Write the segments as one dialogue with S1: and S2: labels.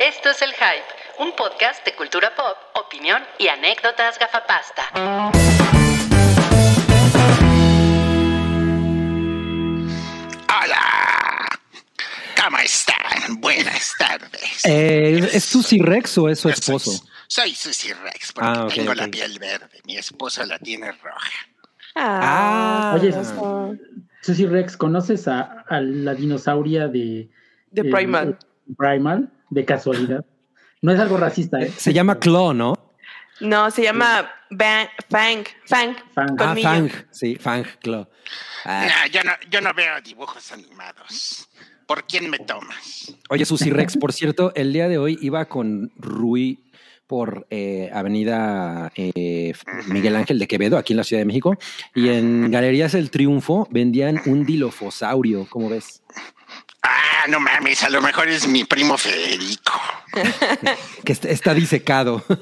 S1: Esto es El Hype, un podcast de cultura pop, opinión y anécdotas gafapasta.
S2: ¡Hola! ¿Cómo están? Buenas tardes.
S3: Eh, ¿Es Susy Rex o es su
S2: soy-
S3: esposo?
S2: Soy Susy Rex porque
S3: Ah,
S2: tengo la piel verde. Mi esposo la tiene roja.
S3: Ah,
S4: Oye,
S5: Ah,
S4: Susy Rex, ¿conoces a, a la dinosauria de,
S5: de
S4: eh,
S5: Primal.
S4: De casualidad? No es algo racista, ¿eh?
S3: se llama Claw, ¿no?
S5: No, se llama Bang, Fang. Fang.
S4: Fang.
S3: Ah. Fang, sí, Fang, Claw. Ah,
S2: Nah, yo, no, yo no veo dibujos animados. ¿Por quién me tomas?
S3: Oye, Susy Rex, por cierto, el día de hoy iba con Rui por eh, Avenida eh, Miguel Ángel de Quevedo, aquí en la Ciudad de México, y en Galerías El Triunfo vendían un dilofosaurio, ¿cómo ves?
S2: Ah, no mames, a lo mejor es mi primo Federico.
S3: Que est- está disecado.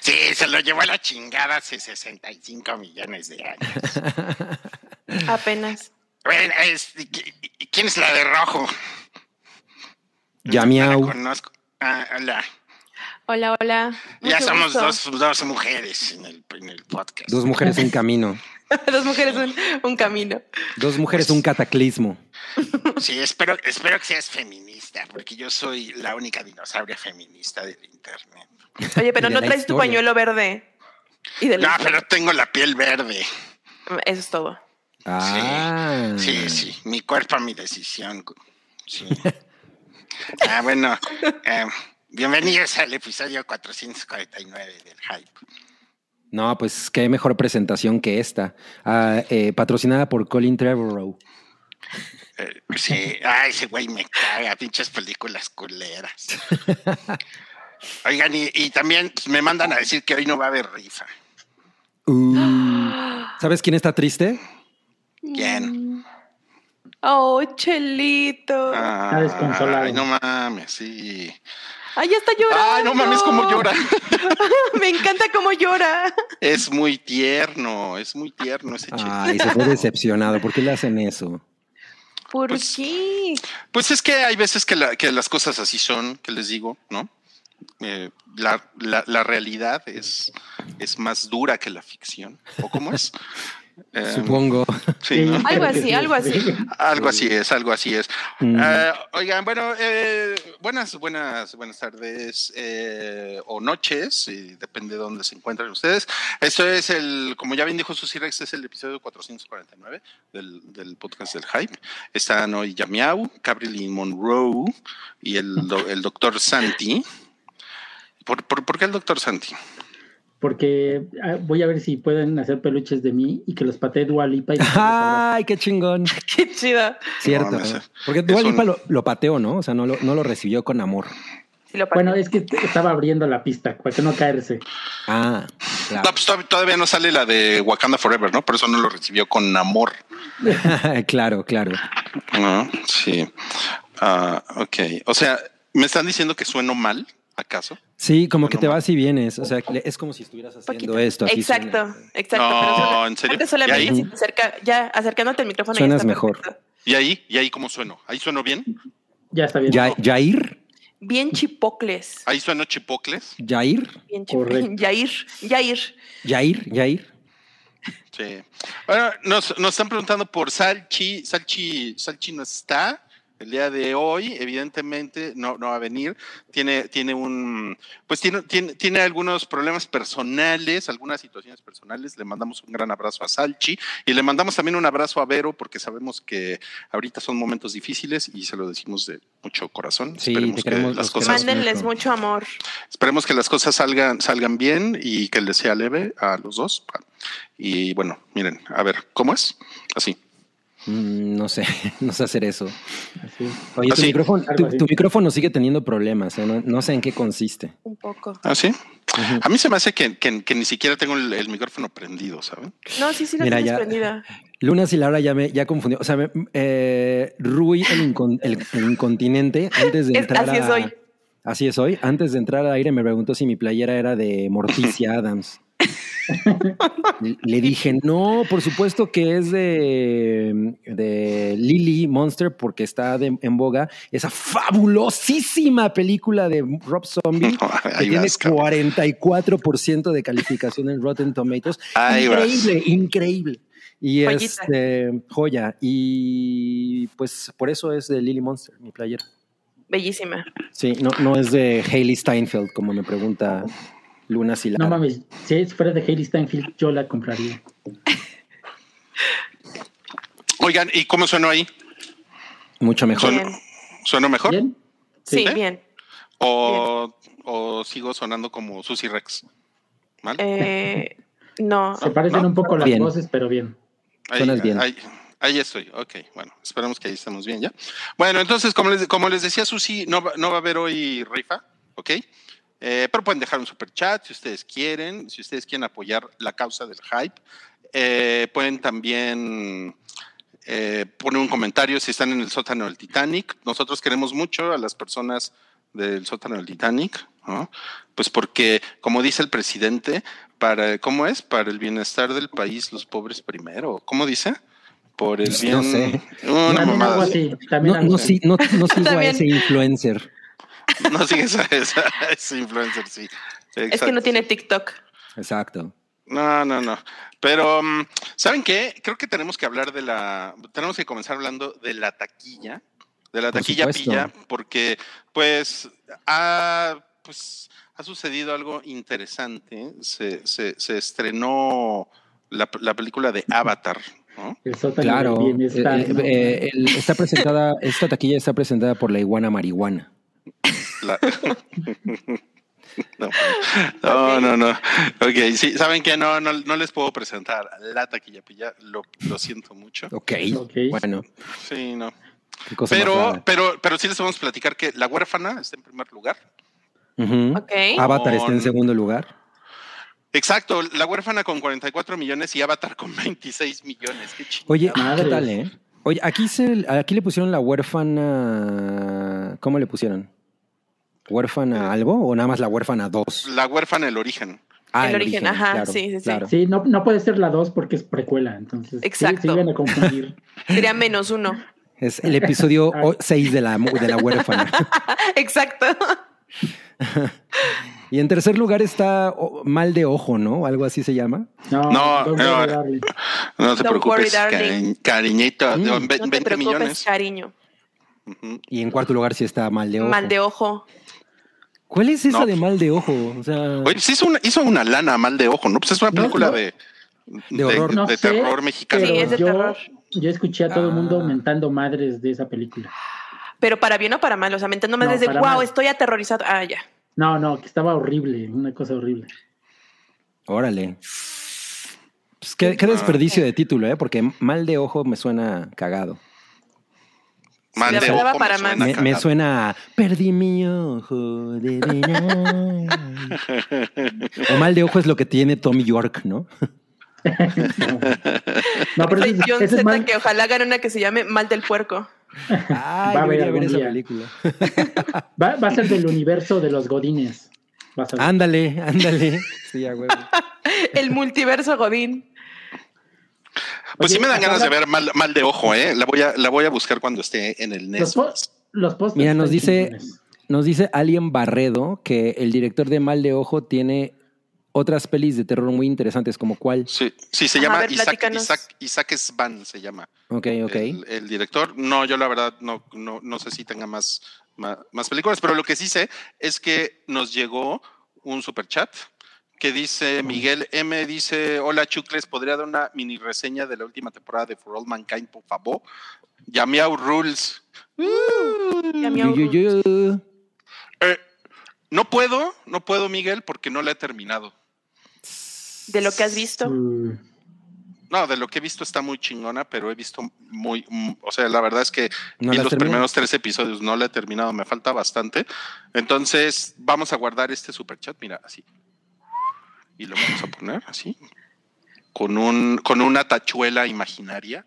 S2: Sí, se lo llevó a la chingada hace 65 millones de años.
S5: Apenas.
S2: Bueno, es- ¿Quién es la de rojo?
S3: ya
S2: No la conozco. Ah, hola.
S5: Hola, hola.
S2: Ya
S5: Mucho
S2: somos dos, dos mujeres en el, en el podcast.
S3: Dos mujeres, un camino.
S5: Dos mujeres, un, un camino.
S3: Dos mujeres, un cataclismo.
S2: Sí, espero, espero que seas feminista, porque yo soy la única dinosauria feminista del internet.
S5: Oye, pero no traes tu pañuelo verde. Y
S2: No, pero tengo la piel verde.
S5: Eso es todo.
S3: Ah.
S2: Sí, sí, mi cuerpo, mi decisión. Sí. Ah, bueno, eh, bienvenidos al episodio 449 del Hype.
S3: No, pues qué mejor presentación que esta. Ah, eh, patrocinada por Colin Trevorrow.
S2: Eh, sí, ay, ese güey me caga, pinches películas culeras. Oigan, y, y también pues, me mandan a decir que hoy no va a haber rifa.
S3: Uh, ¿Sabes quién está triste?
S2: ¿Quién?
S5: Oh, Chelito.
S2: Ah,
S4: desconsolado.
S2: Ay, no mames, sí.
S5: Ay, ya está llorando.
S2: Ay, no mames, cómo llora.
S5: Me encanta cómo llora.
S2: Es muy tierno, es muy tierno ese chico.
S3: Ay, se fue decepcionado. ¿Por qué le hacen eso?
S5: ¿Por
S2: Pues-
S5: qué?
S2: Pues es que hay veces que, la- que las cosas así son, que les digo, ¿no? Eh, la, la- la realidad es, es más dura que la ficción. ¿O cómo es? Eh,
S3: Supongo.
S2: sí, ¿no?
S5: Algo así,
S4: sí.
S5: algo así.
S2: Algo así es, algo así es.
S3: Mm.
S2: Eh, oigan, bueno, eh, buenas, buenas, buenas tardes eh, o noches, y depende de dónde se encuentren ustedes. Esto es el, como ya bien dijo Susi Rex, es el episodio 449 del, del podcast del Hype. Están hoy Yamiau, Gabriel Monroe y el, el doctor Santi. ¿Por, por, por qué el doctor Santi?
S4: Porque ah, voy a ver si pueden hacer peluches de mí y que los patee Dua Lipa y.
S3: Ay, qué chingón.
S5: Qué chida.
S3: Cierto.
S2: No, no sé.
S3: Porque Dua
S2: Es un-
S3: Lipa lo, lo pateó, ¿no? O sea, no lo, no lo recibió con amor.
S5: Sí lo
S4: Bueno, es que estaba abriendo la pista para que no caerse.
S3: Ah,
S2: No,
S3: claro.
S2: pues todavía- todavía no sale la de Wakanda Forever, ¿no? Por eso no lo recibió con amor.
S3: claro, claro.
S2: No, sí. Ah, ok. O sea, ¿me están diciendo que sueno mal, acaso?
S3: Sí, como que
S2: No
S3: te vas y vienes. O sea, es como si estuvieras haciendo
S5: Poquito.
S3: esto. Así
S5: exacto,
S3: suena.
S5: exacto.
S2: No,
S5: pero solo-
S2: ¿en serio?
S5: Antes solamente
S2: ¿Y ahí?
S5: si te acerca, ya acercándote al micrófono.
S3: Suenas
S5: está
S3: mejor.
S5: perfecto.
S2: ¿Y ahí? ¿Y ahí cómo sueno? ¿Ahí sueno bien?
S4: Ya está bien.
S3: Ya- Jair,
S5: Bien chipocles.
S2: ¿Ahí sueno chipocles?
S3: Jair,
S5: Bien chipocles. Yair, Yair.
S3: Jair, Jair.
S2: Sí. Bueno, nos, nos están preguntando por Salchi. Salchi, Salchi no está el día de hoy, evidentemente no, no va a venir. Tiene, tiene un, pues tiene, tiene, tiene algunos problemas personales, algunas situaciones personales. Le mandamos un gran abrazo a Salchi y le mandamos también un abrazo a Vero porque sabemos que ahorita son momentos difíciles y se lo decimos de mucho corazón.
S3: Sí,
S2: esperemos
S3: te
S2: que las cosas,
S5: Mándenles
S3: mucho.
S5: mucho amor.
S2: esperemos que las cosas salgan, salgan bien y que les sea leve a los dos. Y bueno, miren, a ver, ¿cómo es? Así.
S3: Mm, no sé, no sé hacer eso.
S4: Así.
S3: Oye, tu,
S2: Así.
S3: micrófono, tu, tu micrófono sigue teniendo problemas. ¿eh? No, no sé en qué consiste.
S5: Un poco.
S2: ¿Ah, sí? A mí se me hace que, que- que ni siquiera tengo el, el micrófono prendido, ¿saben?
S5: No, sí, sí, la
S3: Mira,
S5: tienes
S3: ya-
S5: prendida.
S3: Lunas y Laura ya me ya confundió. O sea, me- eh, Rui, el, incon- el- el incontinente, antes de
S5: Es-
S3: entrar
S5: así es hoy.
S3: Así es hoy. Antes de entrar al aire me preguntó si mi playera era de Morticia Adams. Le dije, no, por supuesto que es de, de Lily Monster porque está de- en boga esa fabulosísima película de Rob Zombie que tiene
S2: vas, cabrón.
S3: 44% de calificación en Rotten Tomatoes.
S2: Ahí vas.
S3: increíble, increíble. Y
S5: Joyita.
S3: este, joya. Y pues por eso es de Lily Monster, mi playera.
S5: Bellísima.
S3: Sí, no, no es de Hailey Steinfeld, como me pregunta Luna Silara.
S4: No mames, si fuera de Hailey Steinfeld, yo la compraría.
S2: Oigan, ¿y cómo sonó ahí?
S3: Mucho mejor.
S2: Son-
S5: Bien.
S2: ¿Sonó mejor?
S4: ¿Bien?
S5: Sí, bien.
S2: O, ¿O sigo sonando como Susy Rex? ¿Mal?
S5: Eh, no.
S4: Se parecen
S2: ¿no?
S4: un poco las
S3: Bien.
S4: voces, pero bien.
S2: Ahí,
S3: suenas bien.
S2: Ahí, ahí estoy, ok, bueno, esperamos que ahí estemos bien ya. Bueno, entonces, como les, como les decía Susi, no, va- no va a haber hoy rifa, ok. Eh, pero pueden dejar un super chat si ustedes quieren, si ustedes quieren apoyar la causa del hype. Eh, pueden también eh, poner un comentario si están en el sótano del Titanic. Nosotros queremos mucho a las personas del sótano del Titanic, ¿no? Pues porque, como dice el presidente, para, ¿cómo es? Para el bienestar del país, los pobres primero. ¿Cómo dice? Por el bien.
S3: No sé.
S2: Una
S3: No, no, sí- sigo a ese influencer.
S2: No sigues a esa, a ese influencer, sí.
S5: Es que no tiene. TikTok.
S3: Exacto.
S2: No, no, no. Pero, mm, ¿saben qué? Creo que tenemos que hablar de la. Tenemos que comenzar hablando de la taquilla. De la
S3: Por
S2: taquilla
S3: supuesto.
S2: pilla, porque, pues, ha, pues, ha sucedido algo interesante. Se, se, se estrenó la, la película de Avatar, ¿no?
S3: Claro. Eh, eh, el- está presentada, esta taquilla está presentada por la iguana marihuana.
S2: La- no, no, no, no. Ok, sí, ¿saben qué? No, no, no les puedo presentar la taquilla pilla. Lo, lo siento mucho.
S3: Ok.
S4: Ok.
S3: Bueno,
S2: Sí, no. Pero, pero, pero sí les vamos a platicar que La Huérfana está en primer lugar.
S3: Ujú.
S5: Ok.
S3: Avatar está en segundo lugar.
S2: Exacto, La Huérfana con 44 millones y Avatar con 26 millones. Qué.
S3: Oye. ¿qué tal, eh? Oye, aquí, se, aquí le pusieron la huérfana. ¿Cómo le pusieron? ¿Huérfana algo o nada más la huérfana 2?
S2: La Huérfana, el origen.
S3: Ah,
S5: El origen, ajá, sí, sí, sí.
S4: Sí, no, no puede ser la 2 porque es precuela, entonces. sí,
S5: Exacto.
S4: Se iban a confundir.
S5: Sería menos uno.
S3: Es el episodio 6 de la, de la huérfana.
S5: Exacto.
S3: Y en tercer lugar está Mal de Ojo, ¿no? Algo así se llama.
S4: No,
S2: No, no. No te preocupes,
S5: worry,
S2: cariñito.
S3: Mm.
S2: de
S5: No te
S2: 20
S5: preocupes,
S2: millones.
S5: cariño.
S3: Y en cuarto lugar sí está Mal de Ojo.
S5: Mal de ojo.
S3: ¿Cuál es esa
S2: No.
S3: de Mal de Ojo? O sea,
S2: Oye, sí hizo una, hizo una lana mal de ojo, ¿no? Pues es una película
S4: no.
S2: de,
S3: De horror.
S4: No
S2: de
S4: sé,
S2: terror mexicano.
S5: Sí, es de
S4: yo,
S5: terror.
S4: yo escuché a todo el mundo
S3: Ah.
S4: mentando madres de esa película.
S5: Pero para bien o para mal. O sea, mentando más
S4: No,
S5: desde, wow,
S4: mal.
S5: estoy aterrorizado. Ah, ya.
S4: No, no, que estaba horrible, una cosa horrible.
S3: órale. Pues qué, qué desperdicio de título, ¿eh? Porque Mal de Ojo me suena cagado.
S2: Mal de ojo,
S5: para
S2: me suena
S3: Me, suena Perdí mi ojo de o Mal de Ojo es lo que tiene Tommy York, ¿no?
S4: No, pero
S5: Soy John
S4: es
S5: Z
S4: mal,
S5: que ojalá haga una que se llame Mal del Puerco.
S3: Ay,
S4: Va a haber
S3: ver
S4: algún
S3: esa
S4: día.
S3: película.
S4: va, va a ser del universo de los godines.
S3: Ándale, ándale. Sí, a huevo.
S5: El multiverso Godín.
S2: Pues sí me dan ganas de ver mal, mal de ojo, ¿eh? La voy, a, la voy a buscar cuando esté en el
S4: Los,
S2: Netflix.
S4: los pósters
S3: Mira, nos dice,
S4: chingones.
S3: nos dice Alien Barredo que el director de Mal de Ojo tiene otras pelis de terror muy interesantes, como cuál.
S2: Sí, sí, se
S5: Ajá,
S2: llama
S5: ver,
S2: Isaac. Isaac, Isaac Svan, se llama.
S3: Ok, ok.
S2: El, el director. No, yo la verdad no, no, no sé si tenga más, más, más películas, pero lo que sí sé es que nos llegó un super chat que dice Miguel M. Dice: Hola Chucles, ¿podría dar una mini reseña de la última temporada de For All Mankind, por favor? Yamiao Rules.
S3: Yu.
S2: Eh, no puedo, no puedo, Miguel, porque no la he terminado.
S5: De lo que has visto.
S4: Mm,
S2: No, de lo que he visto está muy chingona, pero he visto muy, mm, o sea, la verdad es que
S3: ¿No
S2: vi los primeros tres episodios, no la he terminado, me falta bastante. Entonces, vamos a guardar este super chat, mira, así. Y lo vamos a poner así, con un, con una tachuela imaginaria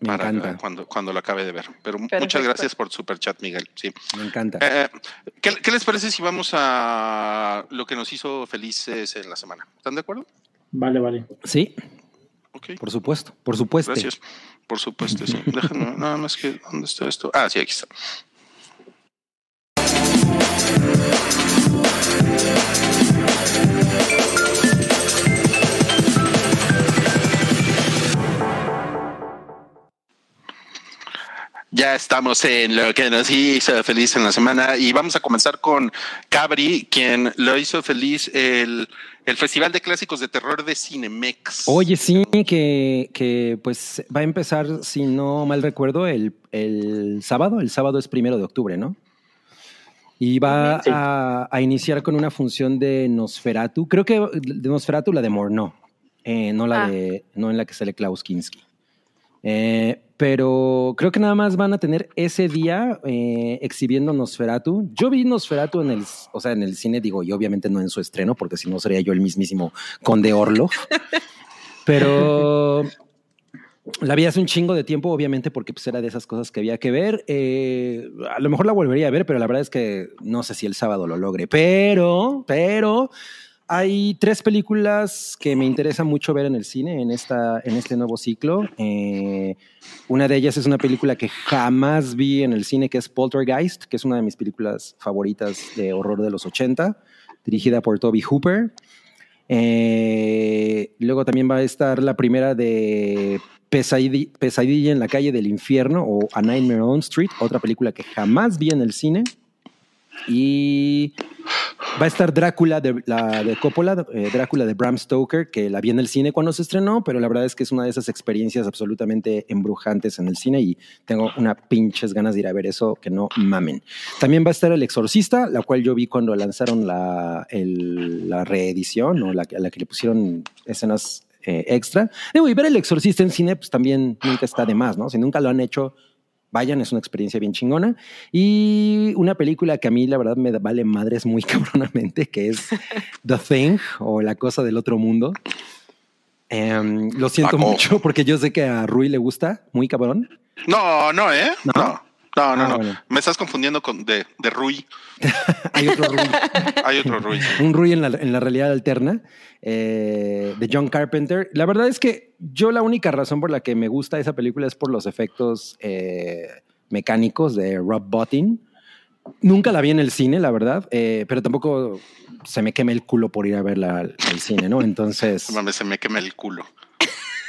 S3: Me
S2: para
S3: encanta,
S2: cuando, cuando lo acabe de ver. Pero muchas gracias por super chat, Miguel. Sí.
S3: me encanta.
S2: Eh, ¿qué, qué les parece si vamos a lo que nos hizo felices en la semana? ¿Están de acuerdo?
S4: Vale, vale.
S3: Sí,
S2: Ok,
S3: por supuesto, por supuesto.
S2: gracias. Por supuesto, sí. Déjame, nada más que, ¿dónde está esto? Ah, sí, aquí está. Ya estamos en lo que nos hizo feliz en la semana y vamos a comenzar con Cabri, quien lo hizo feliz el, el Festival de Clásicos de Terror de Cinemex.
S3: Oye, sí, que, que pues va a empezar, si no mal recuerdo, el, el sábado. El sábado es primero de octubre, ¿no? Y va
S4: Sí.
S3: a, a iniciar con una función de Nosferatu. Creo que de Nosferatu la de Morneau, eh, no la
S5: Ah.
S3: de, no en la que sale Klaus Kinski. Eh, pero creo que nada más van a tener ese día eh, exhibiendo Nosferatu. Yo vi Nosferatu en el, o sea, en el cine, digo, y obviamente no en su estreno, porque si no sería yo el mismísimo Conde Orlov. Pero la vi hace un chingo de tiempo, obviamente, porque pues, era de esas cosas que había que ver. Eh, a lo mejor la volvería a ver, pero la verdad es que no sé si el sábado lo logre. Pero, pero hay tres películas que me interesa mucho ver en el cine en, esta, en este nuevo ciclo. Eh, una de ellas es una película que jamás vi en el cine, que es Poltergeist, que es una de mis películas favoritas de horror de los 80, dirigida por Toby Hooper. Eh, luego también va a estar la primera de Pesadilla, Pesadilla en la calle del infierno o A Nightmare on Street, otra película que jamás vi en el cine. Y va a estar Drácula de, la de Coppola, eh, Drácula de Bram Stoker, que la vi en el cine cuando se estrenó, pero la verdad es que es una de esas experiencias absolutamente embrujantes en el cine y tengo una pinches ganas de ir a ver eso que no mamen. También va a estar El Exorcista, la cual yo vi cuando lanzaron la, la reedición o la, que- a la que le pusieron escenas eh, extra. Digo, y ver El Exorcista en cine, pues también nunca está de más, ¿no? Si nunca lo han hecho, vayan, es una experiencia bien chingona. Y una película que a mí la verdad me vale madres muy cabronamente, que es The Thing o La Cosa del Otro Mundo. Em, lo siento
S2: Paco.
S3: mucho porque yo sé que a Rui le gusta, muy cabrón.
S2: No, no, ¿eh?
S3: ¿No?
S2: No. No, no,
S3: Ah,
S2: no.
S3: bueno.
S2: Me estás confundiendo con de, de Rui.
S3: Hay otro Rui,
S2: Hay otro Rui.
S3: un Rui en la, en la realidad alterna eh, de John Carpenter. La verdad es que yo la única razón por la que me gusta esa película es por los efectos eh, mecánicos de Rob Bottin. Nunca la vi en el cine, la verdad, eh, pero tampoco se me queme el culo por ir a verla al, al cine, ¿no? Entonces,
S2: se me quema el culo.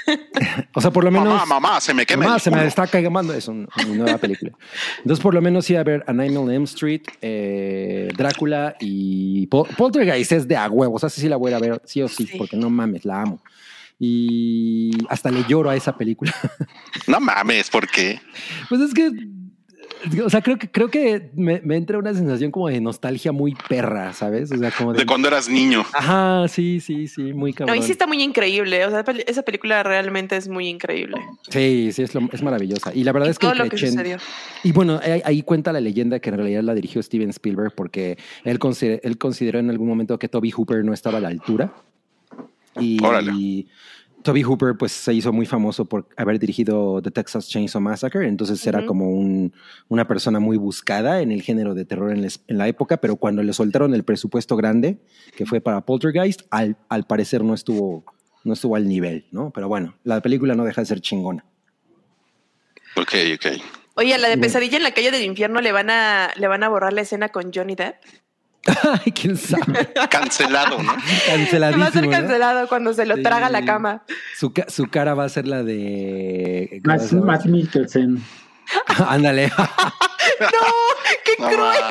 S3: o sea, por lo menos...
S2: Mamá, mamá, se me quema
S3: Mamá,
S2: el
S3: se me está quemando. Es un- una nueva película. Entonces, por lo menos, iba a ver A Nightmare on Elm Street, eh, Drácula y Pol- Poltergeist es de a huevos. O sea, sí la voy a ver, sí o sí,
S5: Sí.
S3: porque no mames, la amo. Y hasta le lloro a esa película.
S2: No mames, ¿por qué?
S3: Pues es que, o sea, creo que, creo que me, me entra una sensación como de nostalgia muy perra, ¿sabes? O sea, como de.
S2: De cuando eras niño.
S3: Ajá, sí, sí, sí, muy
S5: No,
S3: cabrón.
S5: y sí está muy increíble. O sea, esa película realmente es muy increíble.
S3: Sí, sí, es, lo- es maravillosa. Y la verdad es que
S5: Todo lo que sucedió.
S3: Y bueno, ahí, ahí cuenta la leyenda que en realidad la dirigió Steven Spielberg porque él, consider- él consideró en algún momento que Toby Hooper no estaba a la altura. Y,
S2: Órale.
S3: y Toby Hooper pues se hizo muy famoso por haber dirigido The Texas Chainsaw Massacre, entonces era como un- una persona muy buscada en el género de terror en, les- en la época, pero cuando le soltaron el presupuesto grande, que fue para Poltergeist, al, al parecer no estuvo, no estuvo al nivel, ¿no? Pero bueno, la película no deja de ser chingona.
S2: Ok, ok.
S5: Oye, a la de. Pesadilla en la calle del infierno le van a, le van a borrar la escena con Johnny Depp.
S3: Ay, quién sabe.
S2: Cancelado, ¿no?
S5: Se va a
S3: Canceladísimo.
S5: ser
S3: ¿no?
S5: cancelado cuando se lo
S3: Sí.
S5: traga la cama.
S3: Su, su cara va a ser la de.
S4: Más, más Mikkelsen.
S3: Ándale.
S5: ¡No! ¡Qué
S2: No
S5: cruel!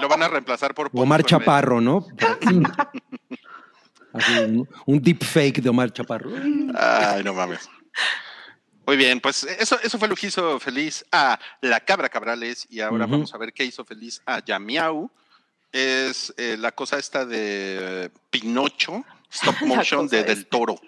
S2: Lo van a reemplazar por
S3: Omar Chaparro, ¿no? Así, un, un deepfake de Omar Chaparro.
S2: Ay, no mames. Muy bien, pues eso, eso fue lo que hizo feliz a la Cabra Cabrales y ahora vamos a ver qué hizo feliz a Yamiau. Es eh, la cosa esta de Pinocho, stop motion de Del. Toro.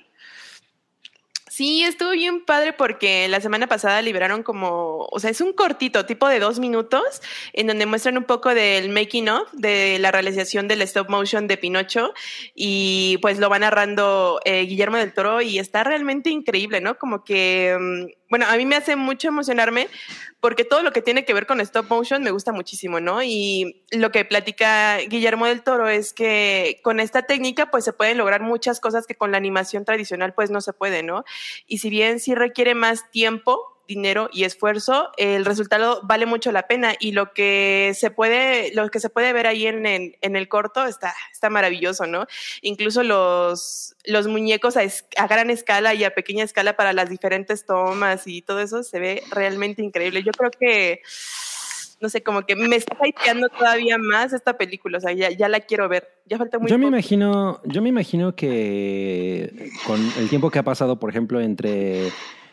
S5: Sí, estuvo bien padre porque la semana pasada liberaron como, o sea, es un cortito, tipo de dos minutos, en donde muestran un poco del making of de la realización del stop motion de Pinocho y pues lo va narrando eh, Guillermo del Toro y está realmente increíble, ¿no? Como que, mm, bueno, a mí me hace mucho emocionarme porque todo lo que tiene que ver con stop motion me gusta muchísimo, ¿no? Y lo que platica Guillermo del Toro es que con esta técnica pues se pueden lograr muchas cosas que con la animación tradicional pues no se puede, ¿no? Y si bien sí requiere más tiempo, dinero y esfuerzo, el resultado vale mucho la pena y lo que se puede, lo que se puede ver ahí en, en, en el corto está, está maravilloso, ¿no? Incluso los, los muñecos a, es- a gran escala y a pequeña escala para las diferentes tomas y todo eso se ve realmente increíble. Yo creo que, no sé, como que me está hypeando todavía más esta película, o sea, ya, ya la quiero ver. Ya falta muy
S3: Yo me imagino, yo me imagino que con el tiempo que ha pasado, por ejemplo, entre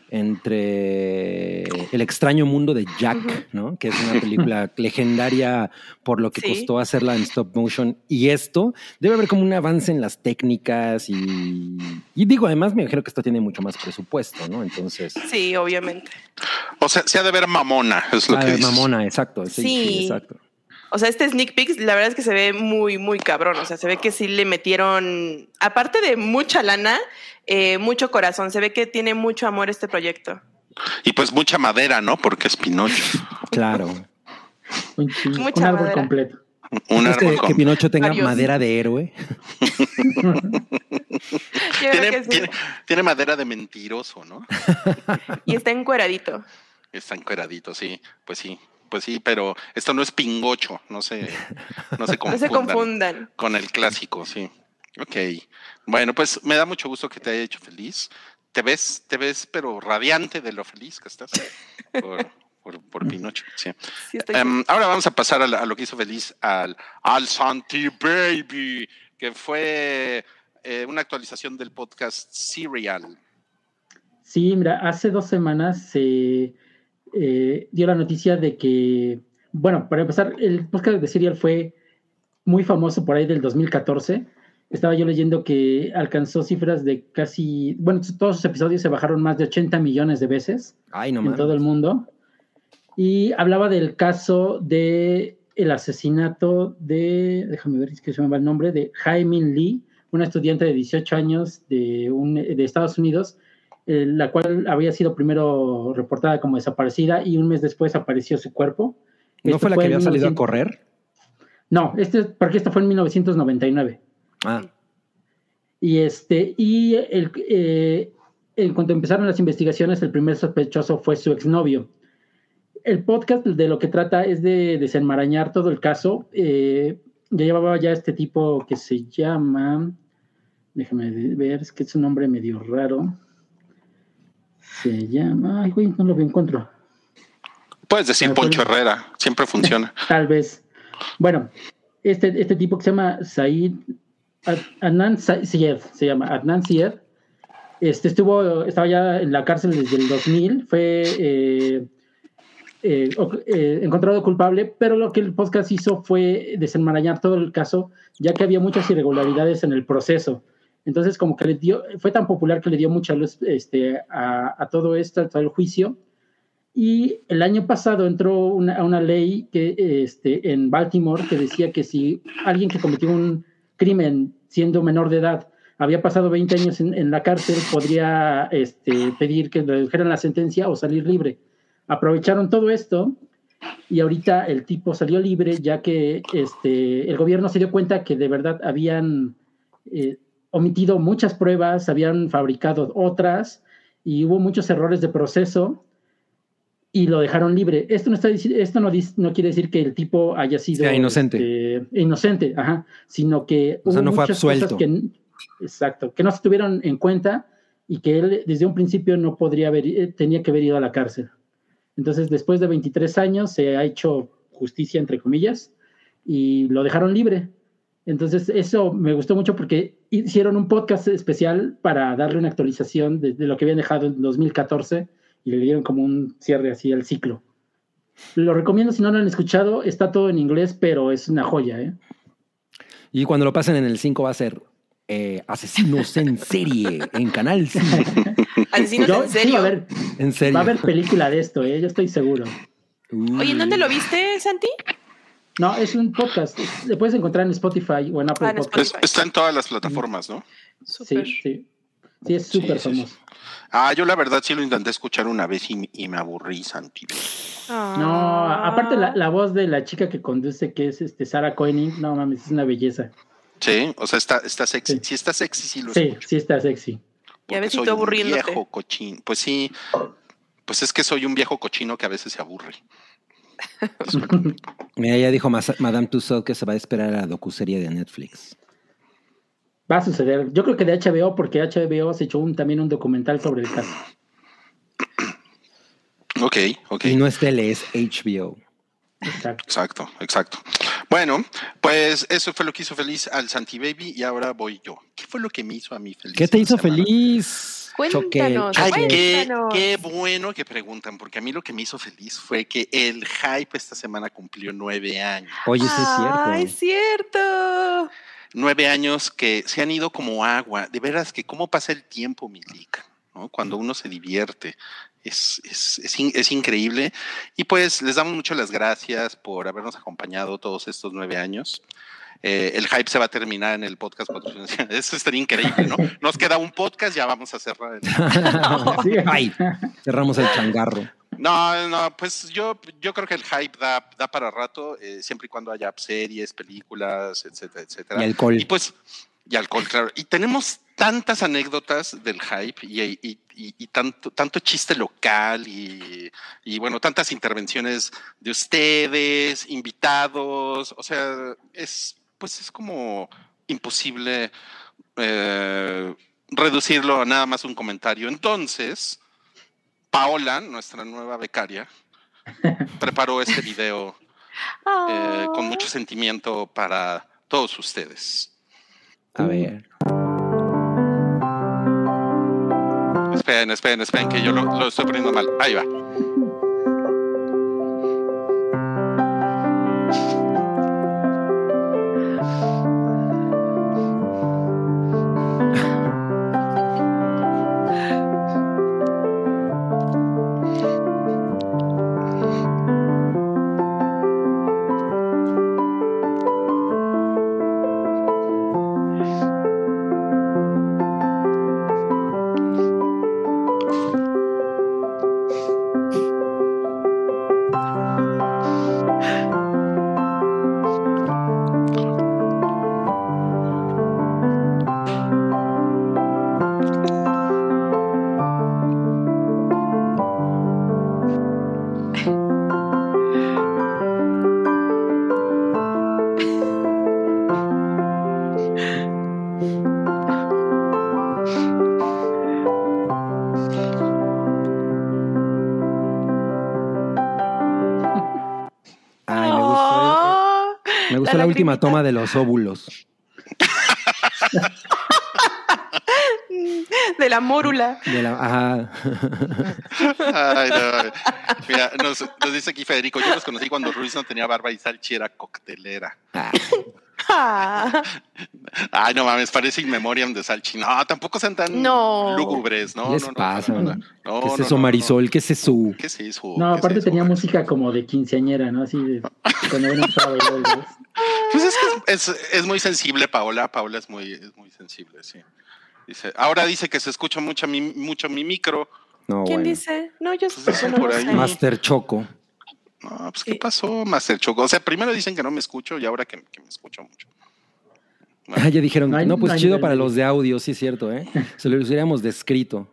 S3: entre El extraño mundo de Jack. ¿no? Que es una película legendaria por lo que
S5: Sí.
S3: costó hacerla en stop motion. Y esto debe haber como un avance en las técnicas y, y digo, además me imagino que esto tiene mucho más presupuesto, ¿no? Entonces,
S5: Sí, obviamente.
S2: O sea, se ha de ver mamona, es lo
S3: ah,
S2: que dices.
S3: mamona, exacto. Sí, sí,
S5: Sí.
S3: exacto.
S5: O sea, este sneak peek, la verdad es que se ve muy, muy cabrón. O sea, se ve que sí le metieron, aparte de mucha lana, eh, mucho corazón. Se ve que tiene mucho amor este proyecto.
S2: Y pues mucha madera, ¿no? Porque es Pinocho.
S3: Claro.
S4: Un,
S5: Mucha
S4: árbol
S5: madera.
S4: completo.
S2: Un
S3: ¿Crees que,
S2: árbol
S3: que
S2: con-
S3: Pinocho tenga
S5: Varios.
S3: madera de héroe?
S5: Que sí.
S2: tiene, tiene madera de mentiroso, ¿no?
S5: Y está encueradito.
S2: Está encueradito, sí. Pues sí, pues sí, pero esto no es pingocho, no se, no se
S5: No
S2: confundan
S5: se confundan.
S2: con el clásico, sí. Ok. Bueno, pues me da mucho gusto que te haya hecho feliz. Te ves, te ves, pero radiante de lo feliz que estás por, por, por Pinocho, sí. Em, ahora vamos a pasar a, la- a lo que hizo feliz al, al Santi Baby, que fue eh, una actualización del podcast Serial.
S4: Sí, mira, hace dos semanas se eh, dio la noticia de que, bueno, para empezar, el podcast de Serial fue muy famoso por ahí del 2014. Estaba yo leyendo que alcanzó cifras de casi, bueno, todos sus episodios se bajaron más de 80 millones de veces
S3: Ay, no
S4: en
S3: mames.
S4: todo el mundo. Y hablaba del caso de el asesinato de, déjame ver, es que se me va el nombre, de Jaime Lee, una estudiante de 18 años de, un- de Estados Unidos, eh, la cual había sido primero reportada como desaparecida y un mes después apareció su cuerpo.
S3: ¿No
S4: Esto
S3: fue la que había salido a
S4: 1900
S3: correr?
S4: No, este, porque esto fue en 1999.
S3: Ah,
S4: Y este, y el, eh, en cuanto empezaron las investigaciones, el primer sospechoso fue su exnovio. El podcast de lo que trata es de desenmarañar todo el caso. Eh, ya llevaba ya este tipo que se llama, déjame ver, es que es un nombre medio raro. Se llama, ay, güey, no lo encuentro.
S2: Puedes decir. Poncho Herrera, siempre funciona.
S4: Tal vez. Bueno, este, este tipo que se llama Said Ad- Adnan Syed, se llama Adnan Syed, este estuvo, estaba ya en la cárcel desde el 2000, fue eh, eh, eh, encontrado culpable, pero lo que el podcast hizo fue desenmarañar todo el caso, ya que había muchas irregularidades en el proceso. Entonces, como que le dio, fue tan popular que le dio mucha luz este, a, todo esto, a todo el juicio. Y el año pasado entró una, ley que, este, en Baltimore que decía que si alguien que cometió un crimen siendo menor de edad había pasado 20 años en, la cárcel, podría este, pedir que redujeran la sentencia o salir libre. Aprovecharon todo esto y ahorita el tipo salió libre ya que el gobierno se dio cuenta que de verdad habían eh, omitido muchas pruebas, habían fabricado otras y hubo muchos errores de proceso y lo dejaron libre. Esto no, está, esto no, no quiere decir que el tipo haya sido
S3: Sea inocente.
S4: este, inocente, ajá, sino que
S3: O sea,
S4: hubo
S3: no fue
S4: muchas cosas
S3: absuelto.
S4: que, exacto, que no se tuvieron en cuenta y que él desde un principio no podría haber, eh, tenía que haber ido a la cárcel. Entonces, después de 23 años se ha hecho justicia, entre comillas, y lo dejaron libre. Entonces, eso me gustó mucho porque hicieron un podcast especial para darle una actualización de, de lo que habían dejado en 2014 y le dieron como un cierre así al ciclo. Lo recomiendo si no lo han escuchado, está todo en inglés, pero es una joya, ¿eh?
S3: y cuando lo pasen en el 5 va a ser eh, Asesinos en serie en Canal 5.
S5: Asesinos
S4: Yo-
S5: en
S4: sí,
S5: serio.
S4: va, a haber,
S3: En serio.
S4: va a haber película de esto, ¿eh? Yo estoy seguro.
S5: Oye, ¿en dónde lo viste, Santi?
S4: No, es un podcast. Le puedes encontrar en Spotify o en Apple
S5: Ah, en
S4: Podcast.
S2: Es- está en todas las plataformas, ¿no?
S4: Sí, sí. Sí, es súper
S2: Sí, sí, sí.
S4: famoso.
S2: Ah, yo la verdad sí lo intenté escuchar una vez y, y me aburrí, Santi.
S4: No,
S5: Ah.
S4: aparte la, la voz de la chica que conduce, que es este Sarah Koenig, no mames, es una belleza.
S2: Sí, o sea, está, está sexy.
S4: Sí.
S2: Si está sexy, sí lo
S4: Sí,
S2: escucho.
S4: sí está sexy.
S5: Ya
S2: porque
S5: ves, y
S2: soy un viejo cochino. Pues sí, pues es que soy un viejo cochino que a veces se aburre.
S3: Mira, ya dijo Madame Tussauds que se va a esperar a la docuserie de Netflix.
S4: Va a suceder. Yo creo que de HBO, porque HBO se echó un, también un documental sobre el caso.
S2: Ok, ok.
S3: Y no es tele, es HBO.
S4: Exacto.
S2: Exacto, exacto. Bueno, pues eso fue lo que hizo feliz al Santi Baby y ahora voy yo. ¿Qué fue lo que me hizo a mí feliz?
S3: ¿Qué te hizo
S2: semana?
S3: feliz?
S5: Cuéntanos,
S3: choque.
S2: qué,
S5: Cuéntanos.
S2: qué bueno que preguntan, porque a mí lo que me hizo feliz fue que el hype esta semana cumplió nueve años.
S3: Oye, sí es cierto.
S5: Ah, es cierto.
S2: Nueve años que se han ido como agua. De veras que cómo pasa el tiempo, Milica, ¿no? Cuando uno se divierte. Es, es, es, in- es increíble. Y pues les damos mucho las gracias por habernos acompañado todos estos nueve años. Eh, el hype se va a terminar en el podcast 400. Eso estaría increíble, ¿no? Nos queda un podcast, ya vamos a cerrar. el-
S4: Sí.
S3: Ay, cerramos el changarro.
S2: No, no, pues yo, yo creo que el hype da, da para rato, eh, siempre y cuando haya series, películas, etcétera, etcétera.
S3: Y alcohol.
S2: Y pues, y alcohol, claro. Y tenemos tantas anécdotas del hype y, y- y- y tanto, tanto chiste local y, y, bueno, tantas intervenciones de ustedes, invitados. O sea, es pues es como imposible eh, reducirlo a nada más un comentario. Entonces, Paola, nuestra nueva becaria, preparó este video eh, con
S5: Ah.
S2: mucho sentimiento para todos ustedes.
S3: A ver.
S2: Esperen, esperen, esperen, que yo lo, lo estoy poniendo mal. Ahí va.
S3: Última toma de los óvulos.
S5: de la mórula.
S3: De la, ajá.
S2: Ay, no. Mira, nos, nos dice aquí Federico, yo los conocí cuando Ruiz no tenía barba y Salchi era coctelera.
S3: Ah,
S5: Ah,
S2: Ay, no mames, parece In Memoriam de Salchi. No, tampoco sean tan
S5: No.
S2: lúgubres, ¿no?
S3: ¿Qué les
S2: no, no,
S3: pasa?
S2: no, no, no,
S3: ¿Qué es eso, Marisol? ¿Qué es eso?
S2: no. ¿Qué es eso?
S4: No,
S2: ¿Qué es
S4: aparte
S2: eso,
S4: tenía
S2: Marisol?
S4: música como de quinceañera, ¿no? Así de cuando ven a bailar el vals.
S2: Pues es que es, es- es muy sensible, Paola. Paola es muy, es muy sensible, sí. Dice, ahora dice que se escucha mucho mi, mucho mi micro.
S3: No,
S5: ¿Quién
S3: bueno.
S5: dice? No, yo,
S2: Pues
S5: no
S2: por ahí.
S3: Master Choco.
S2: No, pues ¿qué
S5: Sí.
S2: pasó, Master Choco? O sea, primero dicen que no me escucho y ahora que, que me escucho mucho. Bueno,
S3: Ah, ya dijeron,
S4: No
S3: no, pues
S4: no
S3: chido para
S4: de-
S3: los de audio, sí es cierto, ¿eh? Se lo hubiéramos descrito.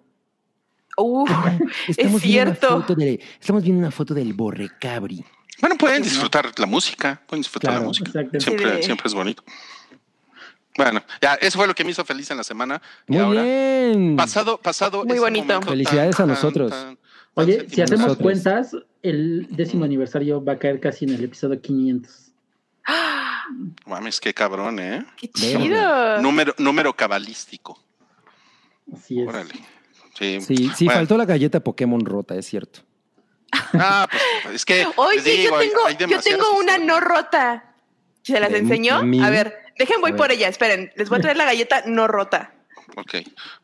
S5: Uh,
S3: Estamos
S5: es
S3: viendo una
S5: cierto.
S3: foto de- estamos viendo una foto del borrecabri.
S2: Bueno, pueden disfrutar la música, pueden disfrutar la música. Siempre,
S5: Sí, de-
S2: siempre es bonito. Bueno, ya, eso fue lo que me hizo feliz en la semana. Y
S3: Muy
S2: ahora,
S3: bien.
S2: pasado, pasado.
S5: Muy bonito.
S2: momento
S3: Felicidades a nosotros.
S2: tan- tan
S4: Oye, si hacemos
S3: Nosotros.
S4: cuentas, el décimo aniversario va a caer casi en el episodio 500.
S2: Mames, qué cabrón, ¿eh?
S5: ¡Qué chido!
S2: Número, número cabalístico.
S4: Así es.
S2: Órale. Sí,
S3: Sí, sí,
S2: Bueno.
S3: faltó la galleta Pokémon rota, es cierto.
S2: Ah, pues, es que.
S5: Oye,
S2: digo,
S5: yo tengo,
S2: hay
S5: yo tengo una no rota. ¿Se las
S3: ¿De-
S5: enseñó? A ver, dejen, voy por ella. Esperen, les voy a traer la galleta no rota.
S2: Ok,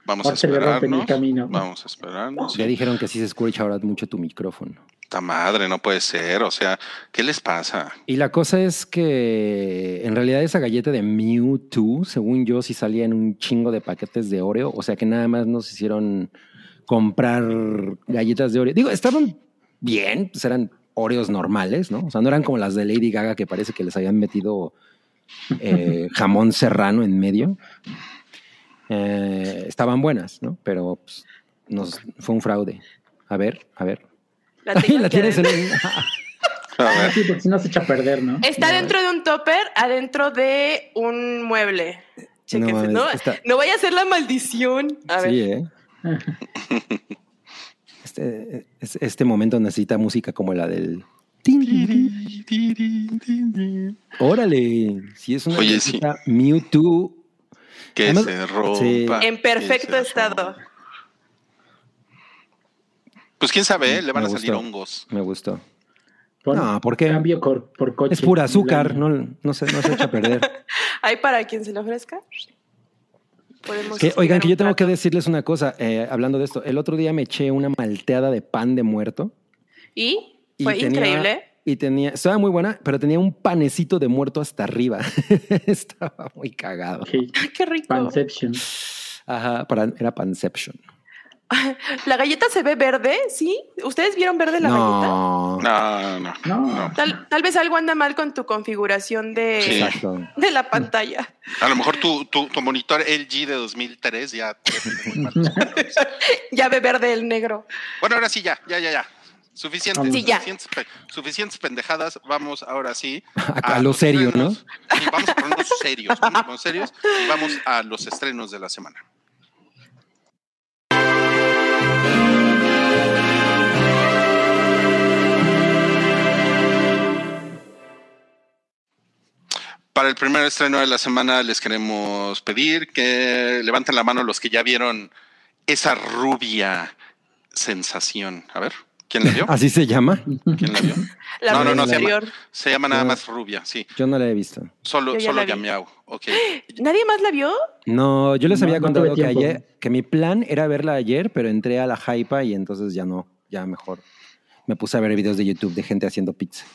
S2: vamos a esperarnos.
S4: camino.
S2: Vamos a esperarnos.
S3: Ya
S2: sí.
S3: dijeron que sí se escucha ahora mucho tu micrófono.
S2: Ta madre, no puede ser. O sea, ¿qué les pasa?
S3: Y la cosa es que en realidad esa galleta de Mewtwo, según yo, sí salía en un chingo de paquetes de Oreo. O sea que nada más nos hicieron comprar galletas de Oreo. Digo, estaban bien, pues eran Oreos normales, ¿no? O sea, no eran como las de Lady Gaga que parece que les habían metido eh, jamón serrano en medio. Eh, estaban buenas, ¿no? Pero pues, nos, fue un fraude. A ver, a ver.
S5: La, tengo
S3: la
S5: aquí
S3: tienes en
S4: Ah,
S2: ver.
S4: sí, porque si no se echa a perder, ¿no?
S5: Está dentro de un topper, adentro de un mueble. Chéquense,
S3: mames,
S5: no,
S3: está-
S5: no vaya a ser la maldición. A ver.
S3: Sí, ¿eh? Este, es- este momento necesita música como la del. tin, tin, tin. Órale, si es una
S2: Oye, sí.
S3: Mewtwo.
S2: Que
S3: Además-
S2: se rompa.
S3: Sí.
S5: En perfecto estado.
S2: rompa. Pues quién sabe, ¿eh? le van
S3: Me
S2: a salir
S3: gustó.
S2: hongos.
S3: Me gustó. No, ¿por qué?
S4: Cambio por coche.
S3: Es pura azúcar, no, no, se, no se echa a perder.
S5: ¿Hay para quien se le ofrezca?
S3: Que, oigan, que yo tengo que decirles una cosa, eh, hablando de esto. El otro día me eché una malteada de pan de muerto.
S5: ¿Y?
S3: y
S5: Fue
S3: tenía-
S5: increíble.
S3: Y tenía, estaba muy buena, pero tenía un panecito de muerto hasta arriba. estaba muy cagado.
S5: Qué rico.
S4: Panception.
S3: Ajá, para, era Panception.
S5: La galleta se ve verde, ¿sí? ¿Ustedes vieron verde la galleta?
S3: No,
S2: No, no.
S4: No,
S5: Tal, tal vez algo anda mal con tu configuración de,
S2: Sí.
S5: de la pantalla.
S2: A lo mejor tu, tu, tu monitor LG de 2003 ya ya muy
S5: ve verde el negro.
S2: Bueno, ahora sí, ya, ya, ya, ya. Suficientes,
S5: Sí, ya.
S2: suficientes, pe- suficientes pendejadas. Vamos ahora sí.
S3: A lo serio, ¿no?
S2: Sí, vamos a ponernos serios. Vamos a ponernos serios y vamos a los estrenos de la semana. Para el primer estreno de la semana les queremos pedir que levanten la mano los que ya vieron esa rubia sensación. A ver, ¿quién la vio?
S3: ¿Así se llama?
S2: ¿Quién la vio?
S5: La
S2: No, no, no, se llama,
S5: anterior.
S2: se llama nada más rubia, sí.
S3: Yo no la he visto.
S2: Solo, solo
S5: la vi.
S2: Yamiao. Ok.
S5: ¿Nadie más la vio?
S3: No, yo les
S4: No,
S3: había contado que ayer, que mi plan era verla ayer, pero entré a la hypa y entonces ya no, ya mejor. Me puse a ver videos de YouTube de gente haciendo pizza.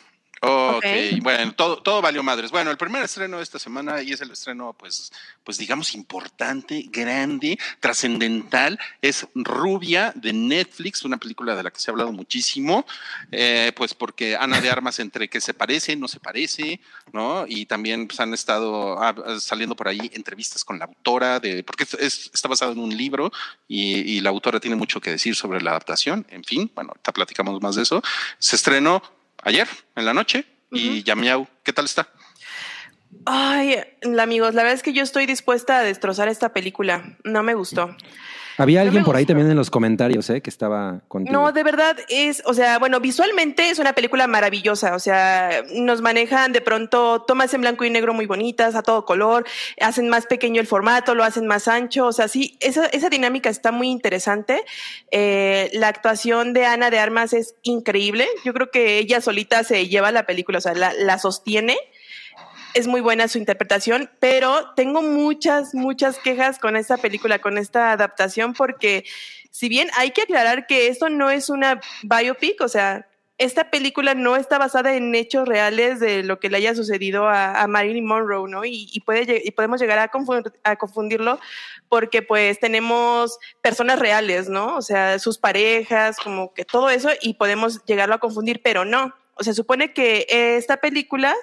S2: Ok,
S5: Ok.
S2: bueno, todo, todo valió madres. Bueno, el primer estreno de esta semana y es el estreno, pues, pues digamos, importante, grande, trascendental, es Rubia de Netflix, una película de la que se ha hablado muchísimo, eh, pues porque Ana de Armas entre que se parece, no se parece, ¿no? Y también pues, han estado ah, saliendo por ahí entrevistas con la autora, de porque es- es- está basado en un libro y, y la autora tiene mucho que decir sobre la adaptación. En fin, bueno, ahorita platicamos más de eso. Se estrenó ayer en la noche y Yamiau, ¿qué tal está?
S5: Ay, amigos, la verdad es que yo estoy dispuesta a destrozar esta película. No me gustó.
S3: Había
S5: No
S3: alguien por ahí también en los comentarios, ¿eh? Que estaba contigo.
S5: No, de verdad es, o sea, bueno, visualmente es una película maravillosa, o sea, nos manejan de pronto tomas en blanco y negro muy bonitas, a todo color, hacen más pequeño el formato, lo hacen más ancho, o sea, sí, esa, esa dinámica está muy interesante. Eh, la actuación de Ana de Armas es increíble, yo creo que ella solita se lleva la película, o sea, la, la sostiene. Es muy buena su interpretación, pero tengo muchas, muchas quejas con esta película, con esta adaptación, porque si bien hay que aclarar que esto no es una biopic, o sea, esta película no está basada en hechos reales de lo que le haya sucedido a, Marilyn Monroe, ¿no? Y, y podemos llegar a confundirlo porque pues tenemos personas reales, ¿no? O sea, sus parejas, como que todo eso, y podemos llegarlo a confundir, pero no. O sea, supone que esta película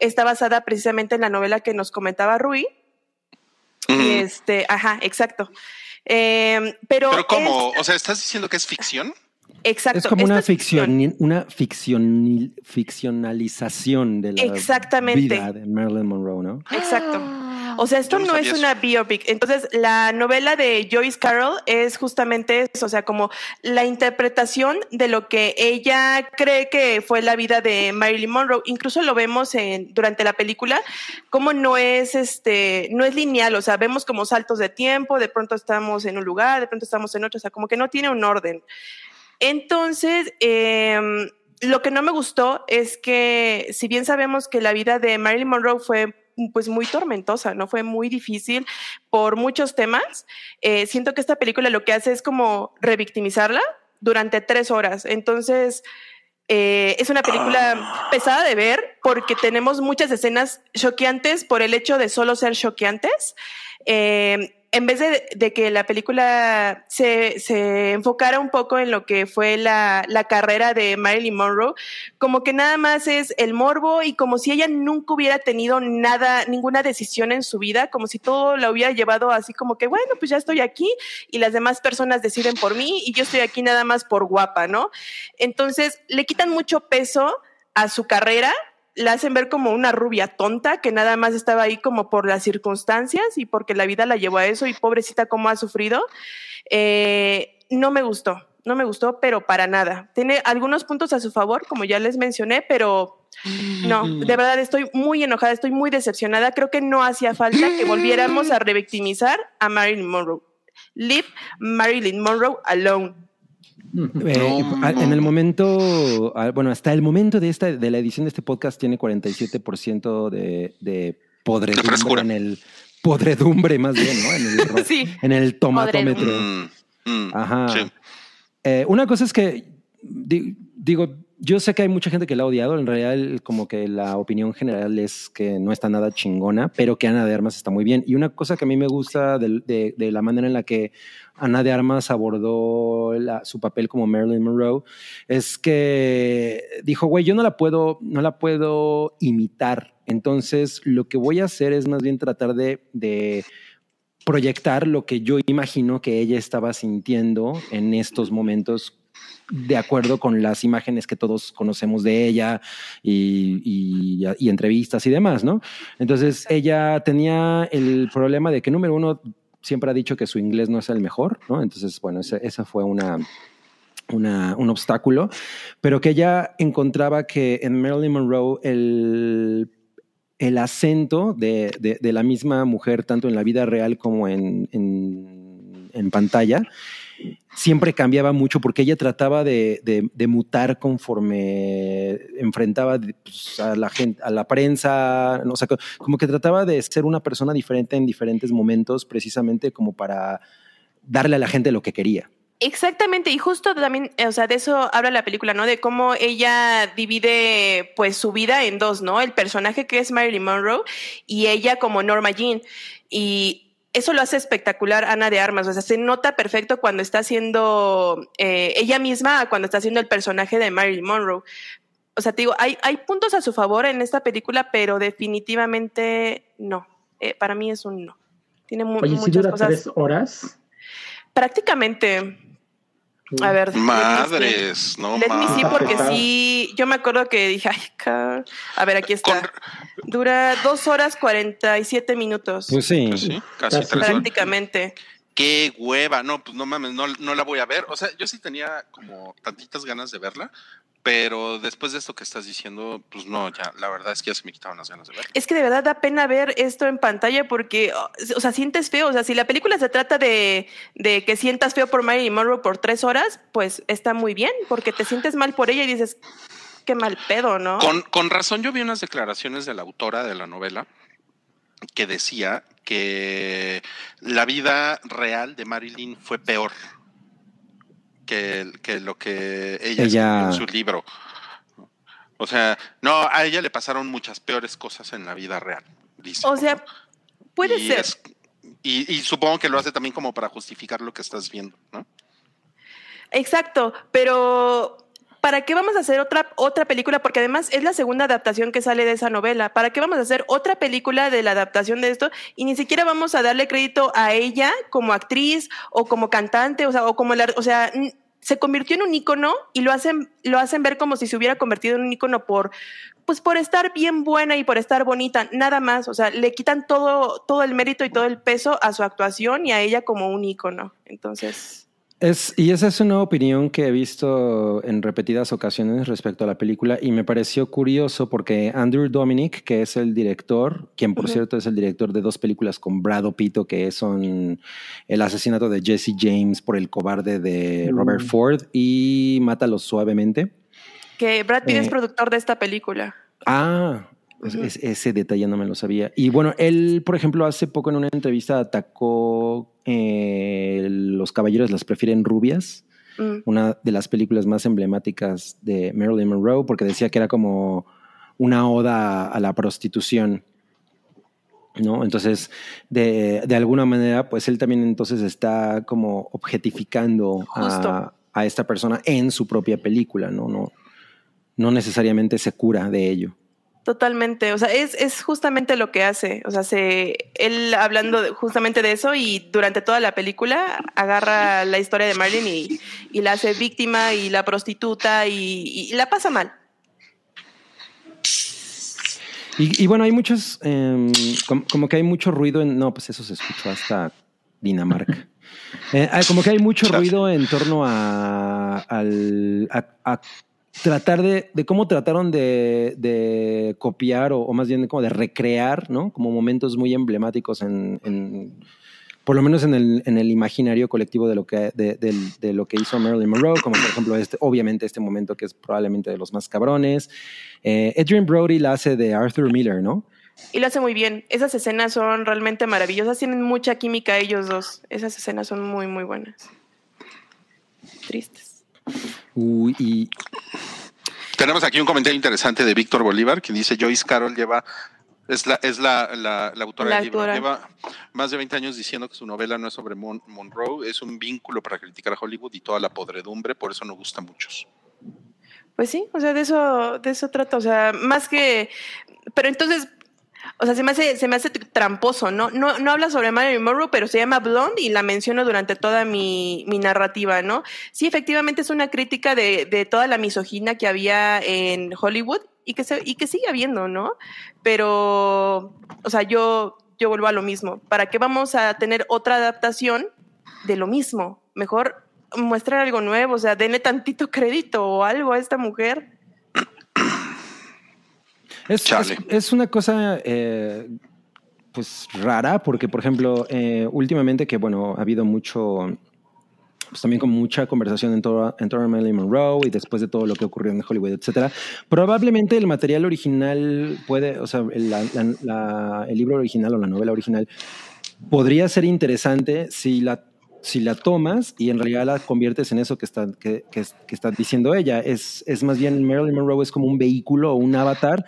S5: está basada precisamente en la novela que nos comentaba Rui. Este, ajá, exacto. Eh, pero,
S2: Pero ¿cómo? O sea, ¿estás diciendo que es ficción?
S5: Exacto.
S3: es como una
S5: ficción.
S3: ficción, una ficcionil- ficcionalización de la
S5: Exactamente.
S3: vida de Marilyn Monroe, ¿no?
S5: Exacto. O sea, esto
S2: no
S5: no, es una biopic. Entonces, la novela de Joyce Carol es justamente eso, o sea, como la interpretación de lo que ella cree que fue la vida de Marilyn Monroe. Incluso lo vemos en, durante la película, como no es este, no es lineal, o sea, vemos como saltos de tiempo, de pronto estamos en un lugar, de pronto estamos en otro, o sea, como que no tiene un orden. Entonces, em, lo que no me gustó es que, si bien sabemos que la vida de Marilyn Monroe fue pues muy tormentosa, ¿no? Fue muy difícil por muchos temas. eh, siento que esta película lo que hace es como revictimizarla durante tres horas. Entonces, Eh, es una película pesada de ver porque tenemos muchas escenas choqueantes por el hecho de solo ser choqueantes. Eh, en vez de, de que la película se, se, enfocara un poco en lo que fue la, la, carrera de Marilyn Monroe, como que nada más es el morbo y como si ella nunca hubiera tenido nada, ninguna decisión en su vida, como si todo la hubiera llevado así como que, bueno, pues ya estoy aquí y las demás personas deciden por mí y yo estoy aquí nada más por guapa, ¿no? Entonces, le quitan mucho peso a su carrera la hacen ver como una rubia tonta que nada más estaba ahí como por las circunstancias y porque la vida la llevó a eso y pobrecita cómo ha sufrido. Eh, no me gustó, no me gustó, pero para nada. Tiene algunos puntos a su favor, como ya les mencioné, pero no, de verdad estoy muy enojada, estoy muy decepcionada. Creo que no hacía falta que volviéramos a revictimizar a Marilyn Monroe. Leave Marilyn Monroe alone.
S3: Eh, en el momento, bueno, hasta el momento de esta de la edición de este podcast tiene 47% de, de podredumbre en el podredumbre más bien, ¿no? En el,
S5: sí.
S3: en el tomatómetro.
S2: Mm, mm,
S3: Ajá.
S2: sí.
S3: Eh, una cosa es que di- digo, yo sé que hay mucha gente que la ha odiado, en realidad como que la opinión general es que no está nada chingona, pero que Ana de Armas está muy bien. Y una cosa que a mí me gusta de, la manera en la que Ana de Armas abordó su papel como Marilyn Monroe es que dijo, güey, yo no la puedo, no la puedo imitar. Entonces, lo que voy a hacer es más bien tratar de, de proyectar lo que yo imagino que ella estaba sintiendo en estos momentos de acuerdo con las imágenes que todos conocemos de ella y, y- entrevistas y demás, ¿no? Entonces ella tenía el problema de que, número uno, siempre ha dicho que su inglés no es el mejor, ¿no? Entonces, bueno, esa, fue una, un obstáculo, pero que ella encontraba que en Marilyn Monroe el, el acento de, de- la misma mujer, tanto en la vida real como en- en pantalla, siempre cambiaba mucho porque ella trataba de, de- mutar conforme enfrentaba pues, a la gente, a la prensa, no, o sea, co- como que trataba de ser una persona diferente en diferentes momentos, precisamente como para darle a la gente lo que quería.
S5: Exactamente, y justo también, o sea, de eso habla la película, ¿no? De cómo ella divide, pues, su vida en dos, ¿no? El personaje que es Marilyn Monroe y ella como Norma Jean. Y eso lo hace espectacular Ana de Armas, o sea, se nota perfecto cuando está haciendo eh, ella misma cuando está haciendo el personaje de Marilyn Monroe. O sea, te digo, hay, hay puntos a su favor en esta película, pero definitivamente no. Eh, para mí es un no. Tiene mu
S4: Oye, si
S5: muchas
S4: dura
S5: cosas.
S4: tres horas.
S5: Prácticamente. A ver. let me see.
S2: Madres, no
S5: Let me see,
S2: mames.
S5: porque sí, yo me acuerdo que dije, ay, ca- a ver, aquí está.
S2: Con-
S5: Dura dos horas 47 minutos.
S3: Pues sí.
S2: Pues sí, casi
S4: Casi.
S2: tres
S5: prácticamente.
S2: Qué hueva, no, pues no mames, no, no la voy a ver. O sea, yo sí tenía como tantitas ganas de verla, pero después de esto que estás diciendo, pues no, ya, la verdad es que ya se me quitaban las ganas de verla.
S5: Es que de verdad da pena ver esto en pantalla porque, o sea, sientes feo. O sea, si la película se trata de, de que sientas feo por Marilyn Monroe por tres horas, pues está muy bien, porque te sientes mal por ella y dices, qué mal pedo, ¿no?
S2: Con, con razón, yo vi unas declaraciones de la autora de la novela que decía que la vida real de Marilyn fue peor que, que lo que ella,
S3: Ella-
S2: escribió en su libro. O sea, no, a ella le pasaron muchas peores cosas en la vida real. dice.
S5: O sea, puede
S2: Y
S5: ser.
S2: es- y, y supongo que lo hace también como para justificar lo que estás viendo, ¿no?
S5: Exacto, pero ¿para qué vamos a hacer otra, otra película? Porque además es la segunda adaptación que sale de esa novela. ¿Para qué vamos a hacer otra película de la adaptación de esto? Y ni siquiera vamos a darle crédito a ella como actriz o como cantante, o sea, o como o sea, se convirtió en un ícono y lo hacen, lo hacen ver como si se hubiera convertido en un ícono por, pues por estar bien buena y por estar bonita, nada más. O sea, le quitan todo, todo el mérito y todo el peso a su actuación y a ella como un ícono. Entonces.
S3: Es, y esa es una opinión que he visto en repetidas ocasiones respecto a la película y me pareció curioso porque Andrew Dominic, que es el director, quien por cierto es el director de dos películas con Brad Pito, que son El asesinato de Jesse James por el cobarde de
S4: Mm.
S3: Robert Ford y Mátalo suavemente.
S5: Que Brad Pitt es
S3: Eh,
S5: productor de esta película.
S3: Ah, es-
S5: Ujú.
S3: es- ese detalle no me lo sabía. Y bueno, él, por ejemplo, hace poco en una entrevista atacó eh, Los caballeros las prefieren rubias
S5: Mm.
S3: una de las películas más emblemáticas de Marilyn Monroe, porque decía que era como una oda a la prostitución. ¿No? Entonces, de, de alguna manera, pues él también entonces está como objetificando a, a esta persona en su propia película, ¿no? No, no necesariamente se cura de ello.
S5: Totalmente, o sea, es, es justamente lo que hace, o sea, se, él hablando de- justamente de eso y durante toda la película agarra la historia de Marilyn y, y la hace víctima y la prostituta y, y la pasa mal.
S3: Y, y bueno, hay muchos, em, com- como, que hay mucho ruido en, no, pues eso se escuchó hasta Dinamarca. Eh, hay- como que hay mucho ruido en torno a, al- a- a tratar de, de cómo trataron de, copiar o, más bien como de recrear, ¿no? Como momentos muy emblemáticos en, por lo menos en el, en el imaginario colectivo de lo que de lo que hizo Marilyn Monroe, como por ejemplo este, obviamente este momento que es probablemente de los más cabrones. Eh, Adrian Brody la hace de Arthur Miller, ¿no?
S5: Y lo hace muy bien. Esas escenas son realmente maravillosas, tienen mucha química ellos dos. Esas escenas son muy, muy buenas. Tristes.
S3: Uy, y
S2: Tenemos aquí un comentario interesante de Víctor Bolívar que dice Joyce Carol lleva es la es la, la, la autora
S5: La
S2: del libro lleva más de 20 años diciendo que su novela no es sobre Mon- Monroe es un vínculo para criticar a Hollywood y toda la podredumbre por eso no gusta a muchos.
S5: Pues sí, o sea, de eso, de eso trata, o sea, más que, pero entonces, o sea, se me hace, se me hace tramposo, ¿no? No, no habla sobre Marilyn Monroe, pero se llama Blonde y la menciono durante toda mi, mi narrativa, ¿no? Sí, efectivamente es una crítica de, de toda la misoginia que había en Hollywood y que, se, y que sigue habiendo, ¿no? Pero, o sea, yo, yo vuelvo a lo mismo. ¿Para qué vamos a tener otra adaptación de lo mismo? Mejor muestrar algo nuevo, o sea, denle tantito crédito o algo a esta mujer.
S3: Es, es, es una cosa eh, pues rara, porque por ejemplo, eh, últimamente que bueno, ha habido mucho, pues también como mucha conversación en torno, en torno a Marilyn Monroe y después de todo lo que ocurrió en Hollywood, etcétera. Probablemente el material original puede, o sea, la- la- el libro original o la novela original podría ser interesante si la si la tomas y en realidad la conviertes en eso que está, que, que, que está diciendo ella. Es, es más bien Marilyn Monroe es como un vehículo o un avatar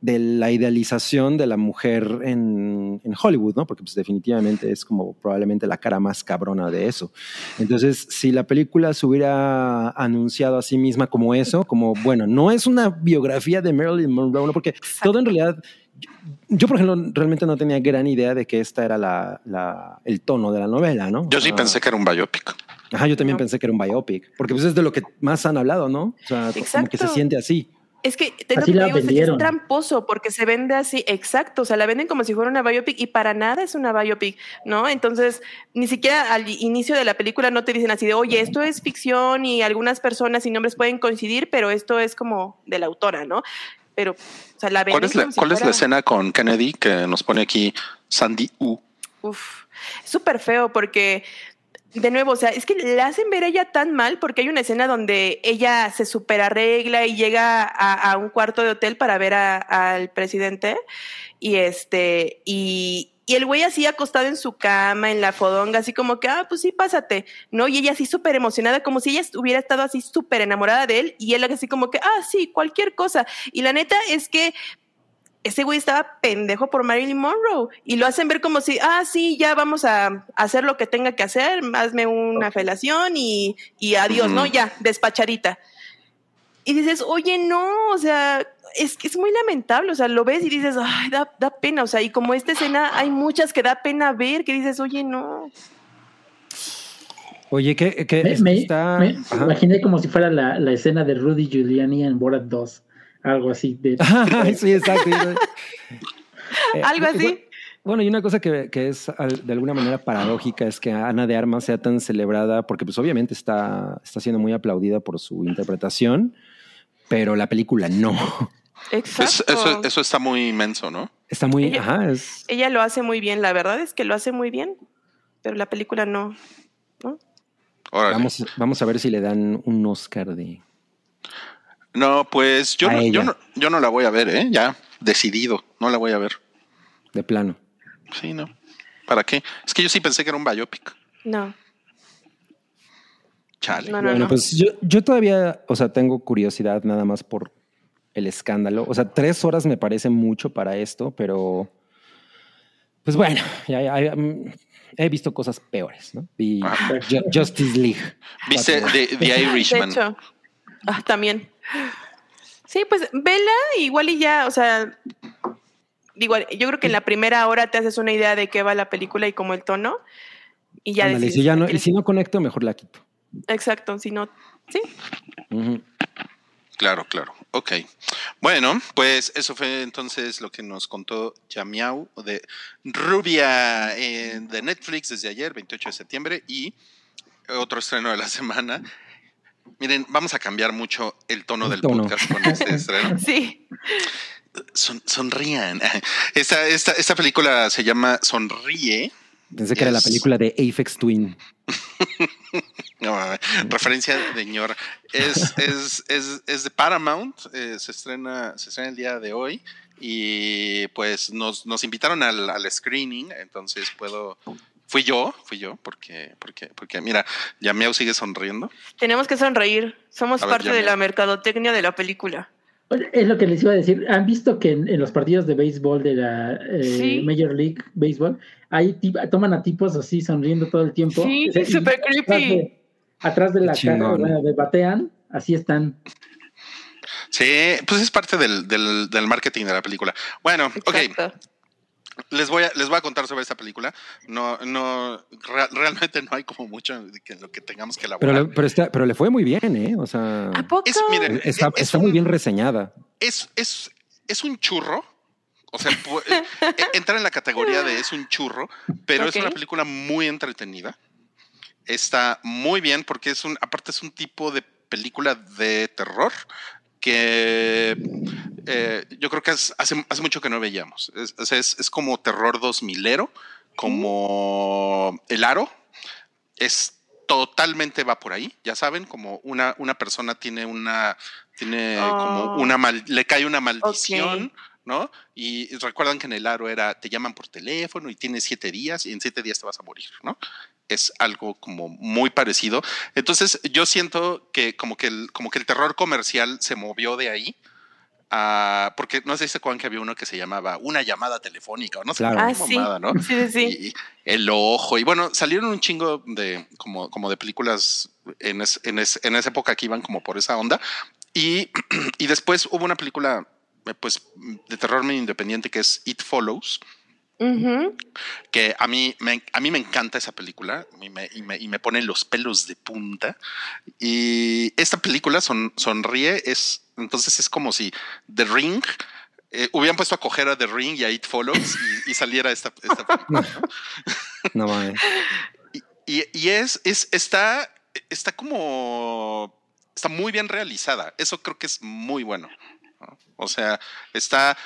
S3: de la idealización de la mujer en, en Hollywood, ¿no? Porque pues, definitivamente es como probablemente la cara más cabrona de eso. Entonces, si la película se hubiera anunciado a sí misma como eso, como, bueno, no es una biografía de Marilyn Monroe, ¿no? porque todo en realidad, yo, yo, por ejemplo, realmente no tenía gran idea de que esta era la, la, el tono de la novela, ¿no?
S2: yo sí
S3: Ah,
S2: pensé que era un biopic
S3: Ajá, yo también
S5: No.
S3: pensé que era un biopic, porque pues es de lo que más han hablado, ¿no? O sea, como que se
S5: Exacto.
S3: siente así.
S5: Es que te
S4: Así
S5: lo que
S4: la
S5: digo, es-
S4: vendieron.
S5: tramposo porque se vende así, exacto, o sea, la venden como si fuera una biopic y para nada es una biopic, ¿no? Entonces, ni siquiera al inicio de la película no te dicen así de, oye, esto es ficción y algunas personas y nombres pueden coincidir, pero esto es como de la autora, ¿no? Pero, o sea, la
S2: ¿cuál es la, cuál es la escena con Kennedy que nos pone aquí Sandy U
S5: Uf, es súper feo porque, de nuevo, o sea, es que le hacen ver a ella tan mal porque hay una escena donde ella se super arregla y llega a, a un cuarto de hotel para ver al presidente y este, y, y el güey así acostado en su cama, en la fodonga, así como que, ah, pues sí, pásate, ¿no? Y ella así súper emocionada, como si ella hubiera estado así súper enamorada de él y él así como que, ah, sí, cualquier cosa. Y la neta es que ese güey estaba pendejo por Marilyn Monroe y lo hacen ver como si, ah, sí, ya vamos a hacer lo que tenga que hacer, hazme una felación y, y adiós, ¿no? Ya, despachadita. Y dices, oye, no, o sea, es que es muy lamentable, o sea, lo ves y dices, ay, da, da pena, o sea, y como esta escena hay muchas que da pena ver, que dices, oye, no.
S3: Oye, que, que
S4: Me, me-
S3: está...
S4: me imaginé como si fuera la, la escena de Rudy Giuliani en Borat 2. Algo así. De,
S3: sí, exacto. Eh,
S5: Algo así.
S3: Bueno, y una cosa que, que es al- de alguna manera paradójica es que Ana de Armas sea tan celebrada, porque pues obviamente está, está siendo muy aplaudida por su interpretación, pero la película no.
S2: Pues
S5: Exacto.
S2: eso, eso está muy inmenso, ¿no?
S3: Está muy...
S5: Ella-
S3: Ajá, es...
S5: Ella lo hace muy bien, la verdad es que lo hace muy bien, pero la película no.
S3: Vamos, vamos a ver si le dan un Oscar de...
S2: No, pues yo no, yo, no, yo no la voy a ver, ¿eh? Ya, decidido, no la voy a ver.
S3: de plano.
S2: Sí, no. ¿Para qué? Es que yo sí pensé que era un biopic.
S5: No.
S2: Chale.
S5: No, no,
S3: Bueno,
S5: no.
S3: pues yo, yo todavía, o sea, tengo curiosidad nada más por el escándalo. O sea, tres horas me parece mucho para esto, pero pues bueno, ya, ya, mm, he visto cosas peores, ¿no? Y
S2: Ajá.
S3: Ju- Justice League.
S2: ¿Viste The, The Irishman?
S5: De hecho, ah, también. Sí, pues vela igual y ya, o sea, igual, yo creo que en la primera hora te haces una idea de qué va la película y como el tono y ya
S3: Ándale, y
S5: decides
S3: si ya no, y si no conecto, mejor la quito.
S5: Exacto, si no, sí.
S3: Ujú.
S2: Claro, claro. Ok. Bueno, pues eso fue entonces lo que nos contó Yamiau de Rubia en, de Netflix desde ayer, 28 de septiembre, y otro estreno de la semana. Miren, vamos a cambiar mucho el tono
S3: El
S2: del
S3: tono.
S2: podcast con este estreno.
S5: Sí.
S2: Son- sonrían. Esta, esta, esta película se llama Sonríe.
S3: Pensé que era la película de Aphex Twin.
S2: No, referencia de señor. Es, es, es, es de Paramount, eh, se, estrena, se estrena el día de hoy y pues nos, nos invitaron al, al screening, entonces puedo... Fui yo, fui yo, porque, porque, porque mira, Yamiau sigue sonriendo.
S5: Tenemos que sonreír. Somos
S2: ver,
S5: parte de la mercadotecnia de la película.
S4: Oye, Es lo que les iba a decir. ¿Han visto que en, en los partidos de béisbol de la eh,
S5: Sí.
S4: Major League Baseball hay tip- toman a tipos así sonriendo todo el tiempo?
S5: Sí,
S4: O sea, y
S5: súper creepy.
S4: de, atrás de la bueno, de batean, así están.
S2: Sí, pues es parte del, del, del marketing de la película. Bueno, ok,
S5: Exacto.
S2: les voy a, les voy a contar sobre esta película. No, no, rea- realmente no hay como mucho que, lo que tengamos que elaborar.
S3: Pero le, pero, está, pero le fue muy bien, ¿eh? O sea,
S5: ¿A poco?
S2: Es, miren,
S3: está,
S2: es
S3: está
S2: un-
S3: muy bien reseñada.
S2: es, es, es un churro. O sea, eh, entra en la categoría de es un churro, pero es
S5: Ok.
S2: una película muy entretenida. Está muy bien porque es un, aparte es un tipo de película de terror que eh, yo creo que es- hace, hace mucho que no veíamos. Es, es, es como terror dos milero, como El Aro. Es totalmente va por ahí, ya saben, como una, una persona tiene una, tiene como
S5: Oh.
S2: una mal, le cae una maldición, ¿no? Y recuerdan que en el aro era, te llaman por teléfono y tienes siete días y en siete días te vas a morir, ¿no? Es algo como muy parecido. Entonces yo siento que como que el, como que el terror comercial se movió de ahí. a- porque no sé si se acuerdan que había uno que se llamaba una llamada telefónica o no sé
S3: Claro.
S5: Ah, sí.
S2: mamada, ¿no?
S5: Sí, sí,
S2: y el ojo y bueno salieron un chingo de como como de películas en es- en, es- en esa época que iban como por esa onda y, y después hubo una película eh, pues de terror medio independiente que es It Follows Que a mí me, a mí me encanta esa película y me, y me, y me pone los pelos de punta. Y esta película son, sonríe, es entonces es como si The Ring eh, hubieran puesto a coger a The Ring y a It Follows y, y saliera esta, esta película.
S3: No mames.
S2: Y, y es, es, está, está como, está muy bien realizada. Eso creo que es muy bueno. ¿no? O sea, está,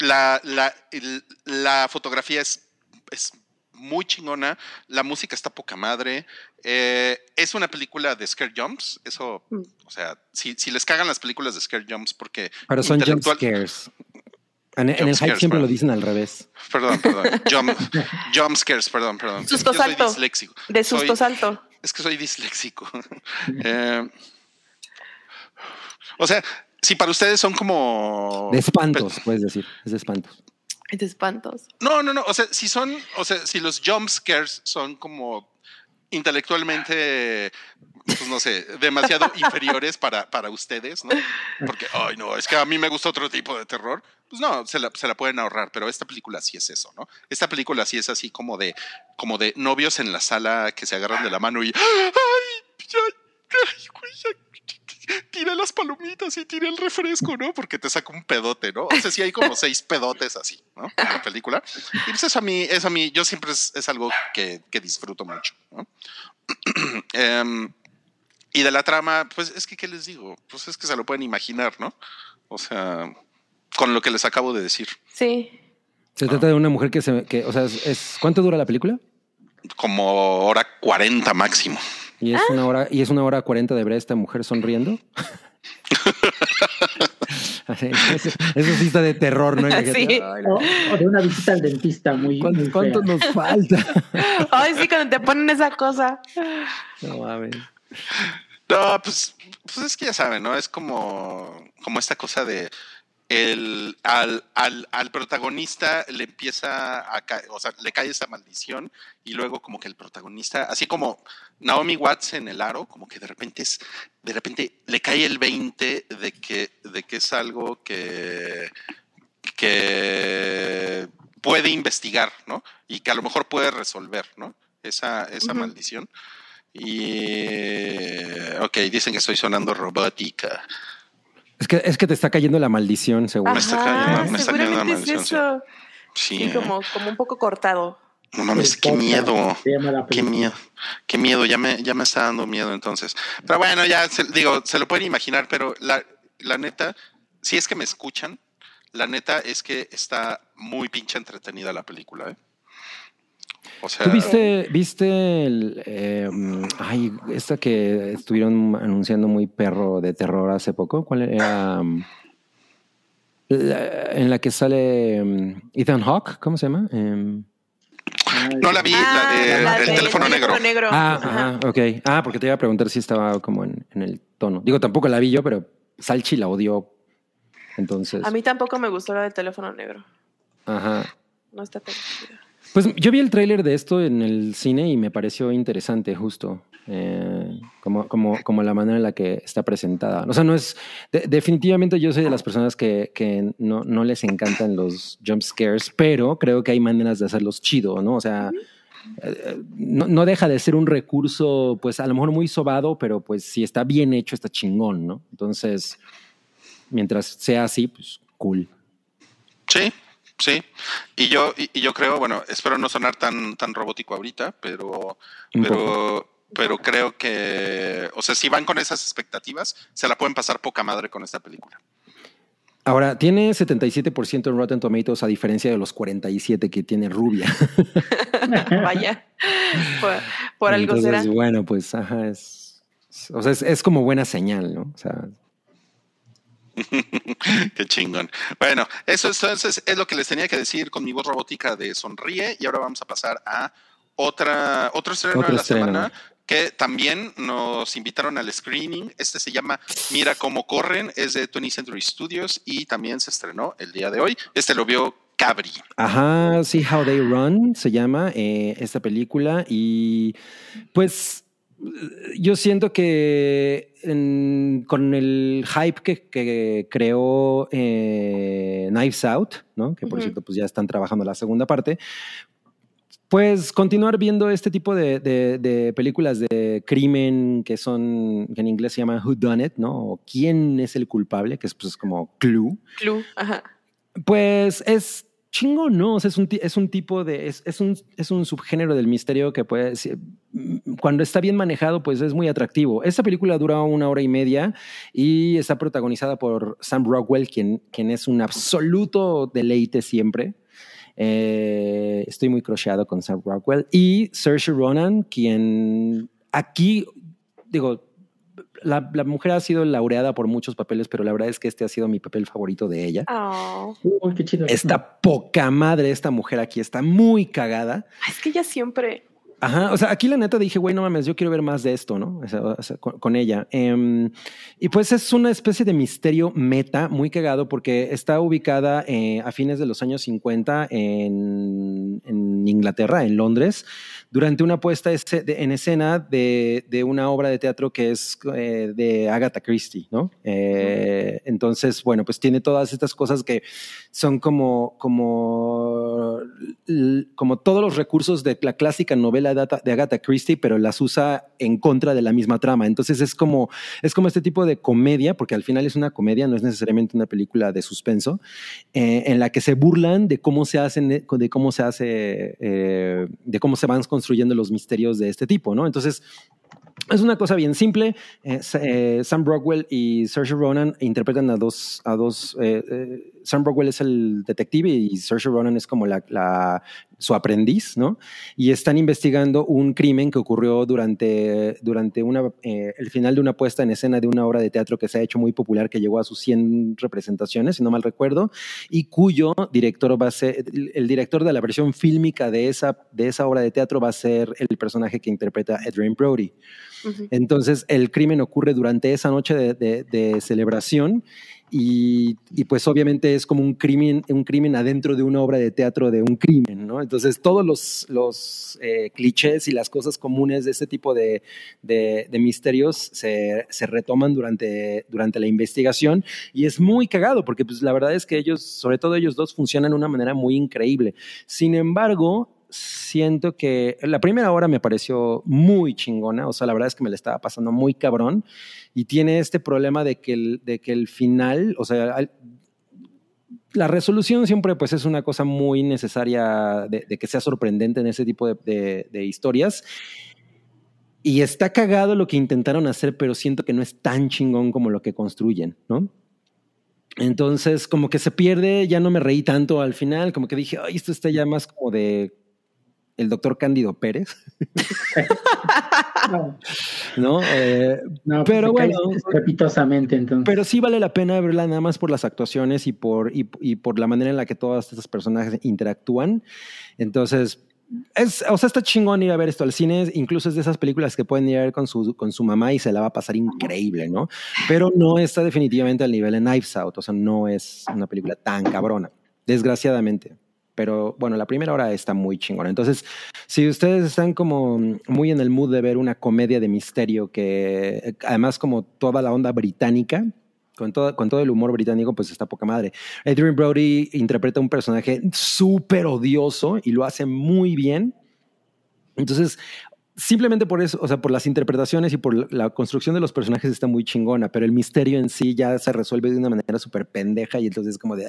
S2: la, la, el- la fotografía es, es muy chingona, la música está poca madre. eh, es una película de Scare Jumps, eso,
S5: Mm.
S2: o sea, si, si les cagan las películas de Scare Jumps porque...
S3: Pero son jump scares. En, en el hype siempre lo dicen al revés.
S2: Perdón, perdón. Jump, jump scares, perdón, perdón.
S5: Susto
S2: Yo soy disléxico.
S5: De
S2: Soy-
S5: susto salto.
S2: Es que soy disléxico. Eh, o sea, si para ustedes son como.
S3: De espantos, puedes decir. Es de espantos.
S5: Es de espantos.
S2: No, no, no. O sea, si son. O sea, si los jump scares son como intelectualmente. Pues no sé, demasiado inferiores para, para ustedes, ¿no? Porque, ay, no, es que a mí me gusta otro tipo de terror. Pues no, se la, se la pueden ahorrar, pero esta película sí es eso, ¿no? Esta película sí es así como de, como de novios en la sala que se agarran de la mano y, ay, ay, güey, ya, tira las palomitas y tira el refresco, ¿no? Porque te saca un pedote, ¿no? O sea, sí hay como seis pedotes así, ¿no? En la película. Y pues eso a mí, eso a mí, yo siempre es, es algo que, que disfruto mucho, ¿no? Em, y de la trama, pues es que, ¿qué les digo? Pues es que se lo pueden imaginar, ¿no? O sea, con lo que les acabo de decir.
S5: Sí.
S3: Se trata de una mujer que se. Que, o sea, es, es- ¿cuánto dura la película?
S2: Como hora 40 máximo.
S3: Y es una hora, y es una hora cuarenta de ver a esta mujer sonriendo. Eso, eso sí está de terror, ¿no? Imagínate,
S5: Sí.
S3: ay,
S4: O, o de una visita al dentista muy, muy
S3: ¿Cuánto, nos falta?
S5: Ay, sí, cuando te ponen esa cosa.
S3: No mames.
S2: No, pues, pues es que ya saben, ¿no? Es como, como esta cosa de el, al, al, al protagonista le empieza a caer, o sea, le cae esa maldición y luego como que el protagonista, así como Naomi Watts en el aro, como que de repente es, de repente le cae el 20 de que, de que es algo que, que puede investigar, ¿no? Y que a lo mejor puede resolver, ¿no? Esa, esa
S5: Ujú.
S2: maldición. Y, ok, dicen que estoy sonando robótica.
S3: Es que, es que te está cayendo la maldición, seguro.
S2: Me está cayendo-
S5: Ajá,
S2: me está cayendo la
S5: seguramente es
S2: maldición,
S5: eso.
S2: Sí,
S5: Sí,
S2: eh.
S5: como, como un poco cortado.
S2: no mames, qué miedo. Qué miedo, qué miedo, ya me, ya me está dando miedo entonces. Pero bueno, ya se, digo, se lo pueden imaginar, pero la, la neta, si es que me escuchan, la neta es que está muy pinche entretenida la película, ¿eh? O sea,
S3: ¿Tú viste, viste el, eh, mm, ay, esta que estuvieron anunciando muy perro de terror hace poco? ¿Cuál era? la- en la que sale mm, Ethan Hawke, ¿cómo se llama? Em,
S2: no la vi,
S5: Ah,
S2: la de
S5: la
S2: El
S5: del
S2: teléfono negro.
S3: ah,
S5: Ajá.
S3: ajá, ok. Ah, porque te iba a preguntar si estaba como en, en el tono. Digo, tampoco la vi yo, pero Salchi la odió. Entonces,
S5: A mí tampoco me gustó la del teléfono negro.
S3: ajá.
S5: No está chida.
S3: Pues yo vi el tráiler de esto en el cine y me pareció interesante, justo. eh, como, como, como la manera en la que está presentada. O sea, no es. de- definitivamente yo soy de las personas que, que no, no les encantan los jump scares, pero creo que hay maneras de hacerlos chido, ¿no? O sea. eh, No, no deja de ser un recurso, pues a lo mejor muy sobado, pero pues si está bien hecho, está chingón, ¿no? Entonces, mientras sea así, pues cool.
S2: Sí, sí. Y yo, y, y yo creo, bueno, espero no sonar tan, tan robótico ahorita, pero, pero, pero creo que, o sea, si van con esas expectativas, se la pueden pasar poca madre con esta película.
S3: Ahora, tiene 77% en Rotten Tomatoes a diferencia de los 47 que tiene Rubia.
S5: Vaya. por por algo será.
S3: bueno, pues, ajá, es, o sea, es, es como buena señal, ¿no? O sea,
S2: Qué chingón. Bueno, eso es, entonces es lo que les tenía que decir con mi voz robótica de Sonríe y ahora vamos a pasar a otra, otro estreno de la
S3: estreno.
S2: semana que también nos invitaron al screening. Este se llama Mira cómo corren, es de 20th Century Studios y también se estrenó el día de hoy. Este lo vio Cabri.
S3: ajá, See How They Run se llama eh, esta película y pues yo siento que en- con el hype que, que creó eh, Knives Out, ¿no? que por
S5: Ujú.
S3: cierto pues ya están trabajando la segunda parte, pues continuar viendo este tipo de, de- de películas de crimen que son, que en inglés se llama Who Done It, ¿no? O quién es el culpable, que es pues como Clue.
S5: Clue. Ajá.
S3: Pues es chingón, ¿no? Es un, tipo de, es, un, es un subgénero del misterio que puede, si- cuando está bien manejado, pues es muy atractivo. Esta película dura una hora y media y está protagonizada por Sam Rockwell, quien, quien es un absoluto deleite siempre. Eh, estoy muy crocheado con Sam Rockwell y Saoirse Ronan, quien aquí, digo, la, la mujer ha sido laureada por muchos papeles, pero la verdad es que este ha sido mi papel favorito de ella.
S5: Oh.
S4: Uy, qué chido.
S3: Está poca madre esta mujer aquí, está muy cagada.
S5: Es que ella siempre.
S3: Ajá, o sea, aquí la neta dije, güey, no mames, yo quiero ver más de esto, ¿no? O sea, o sea, con, con ella. Em, y pues es una especie de misterio meta muy cagado porque está ubicada eh, a fines de los años 50 en, en Inglaterra, en Londres, durante una puesta en escena de, de una obra de teatro que es eh, de Agatha Christie, ¿no? Eh, entonces, bueno, pues tiene todas estas cosas que son como, como, como todos los recursos de la clásica novela Agatha, de Agatha Christie, pero las usa en contra de la misma trama. Entonces es como, es como este tipo de comedia, porque al final es una comedia, no es necesariamente una película de suspenso, eh, en la que se burlan de cómo se hacen, de cómo se hace, eh, de cómo se van construyendo los misterios de este tipo, ¿no? Entonces, es una cosa bien simple. Eh, Sa- Sam Rockwell y Saoirse Ronan interpretan a dos, a dos. Sam Rockwell es el detective y Saoirse Ronan es como la, la, su aprendiz, ¿no? Y están investigando un crimen que ocurrió durante, durante una, eh, el final de una puesta en escena de una obra de teatro que se ha hecho muy popular, que llegó a sus 100 representaciones, si no mal recuerdo, y cuyo director va a ser, el director de la versión fílmica de esa, de esa obra de teatro va a ser el personaje que interpreta Adrian Brody. Entonces, el crimen ocurre durante esa noche de, de, de celebración y, pues obviamente es como un crimen, un crimen adentro de una obra de teatro de un crimen, ¿no? Entonces todos los, los eh, clichés y las cosas comunes de este tipo de, de, de misterios se, se, retoman durante, durante la investigación y es muy cagado porque pues la verdad es que ellos, sobre todo ellos dos, funcionan de una manera muy increíble. Sin embargo, siento que la primera hora me pareció muy chingona, o sea, la verdad es que me la estaba pasando muy cabrón y tiene este problema de que el, de que el final, o sea, la resolución siempre pues es una cosa muy necesaria de, que sea sorprendente en ese tipo de, historias. Y está cagado lo que intentaron hacer, pero siento que no es tan chingón como lo que construyen, ¿no? Entonces, como que se pierde, ya no me reí tanto al final, como que dije, esto está ya más como de el doctor Cándido Pérez.
S4: No,
S3: ¿No? Eh,
S4: no, pues
S3: pero bueno,
S4: estrepitosamente, entonces.
S3: pero sí vale la pena verla nada más por las actuaciones y por, y, y por la manera en la que todas estas personajes interactúan. Entonces, es, o sea, está chingón ir a ver esto al cine, incluso es de esas películas que pueden ir a ver con su, con su mamá y se la va a pasar increíble, ¿no? Pero no está definitivamente al nivel de Knives Out, o sea, no es una película tan cabrona, desgraciadamente. Pero bueno, la primera hora está muy chingona. Entonces, si ustedes están como muy en el mood de ver una comedia de misterio que además como toda la onda británica, con todo, con todo el humor británico, pues está poca madre. Adrian Brody interpreta un personaje súper odioso y lo hace muy bien. Entonces, simplemente por eso, o sea, por las interpretaciones y por la construcción de los personajes está muy chingona, pero el misterio en sí ya se resuelve de una manera súper pendeja y entonces es como de... Uh,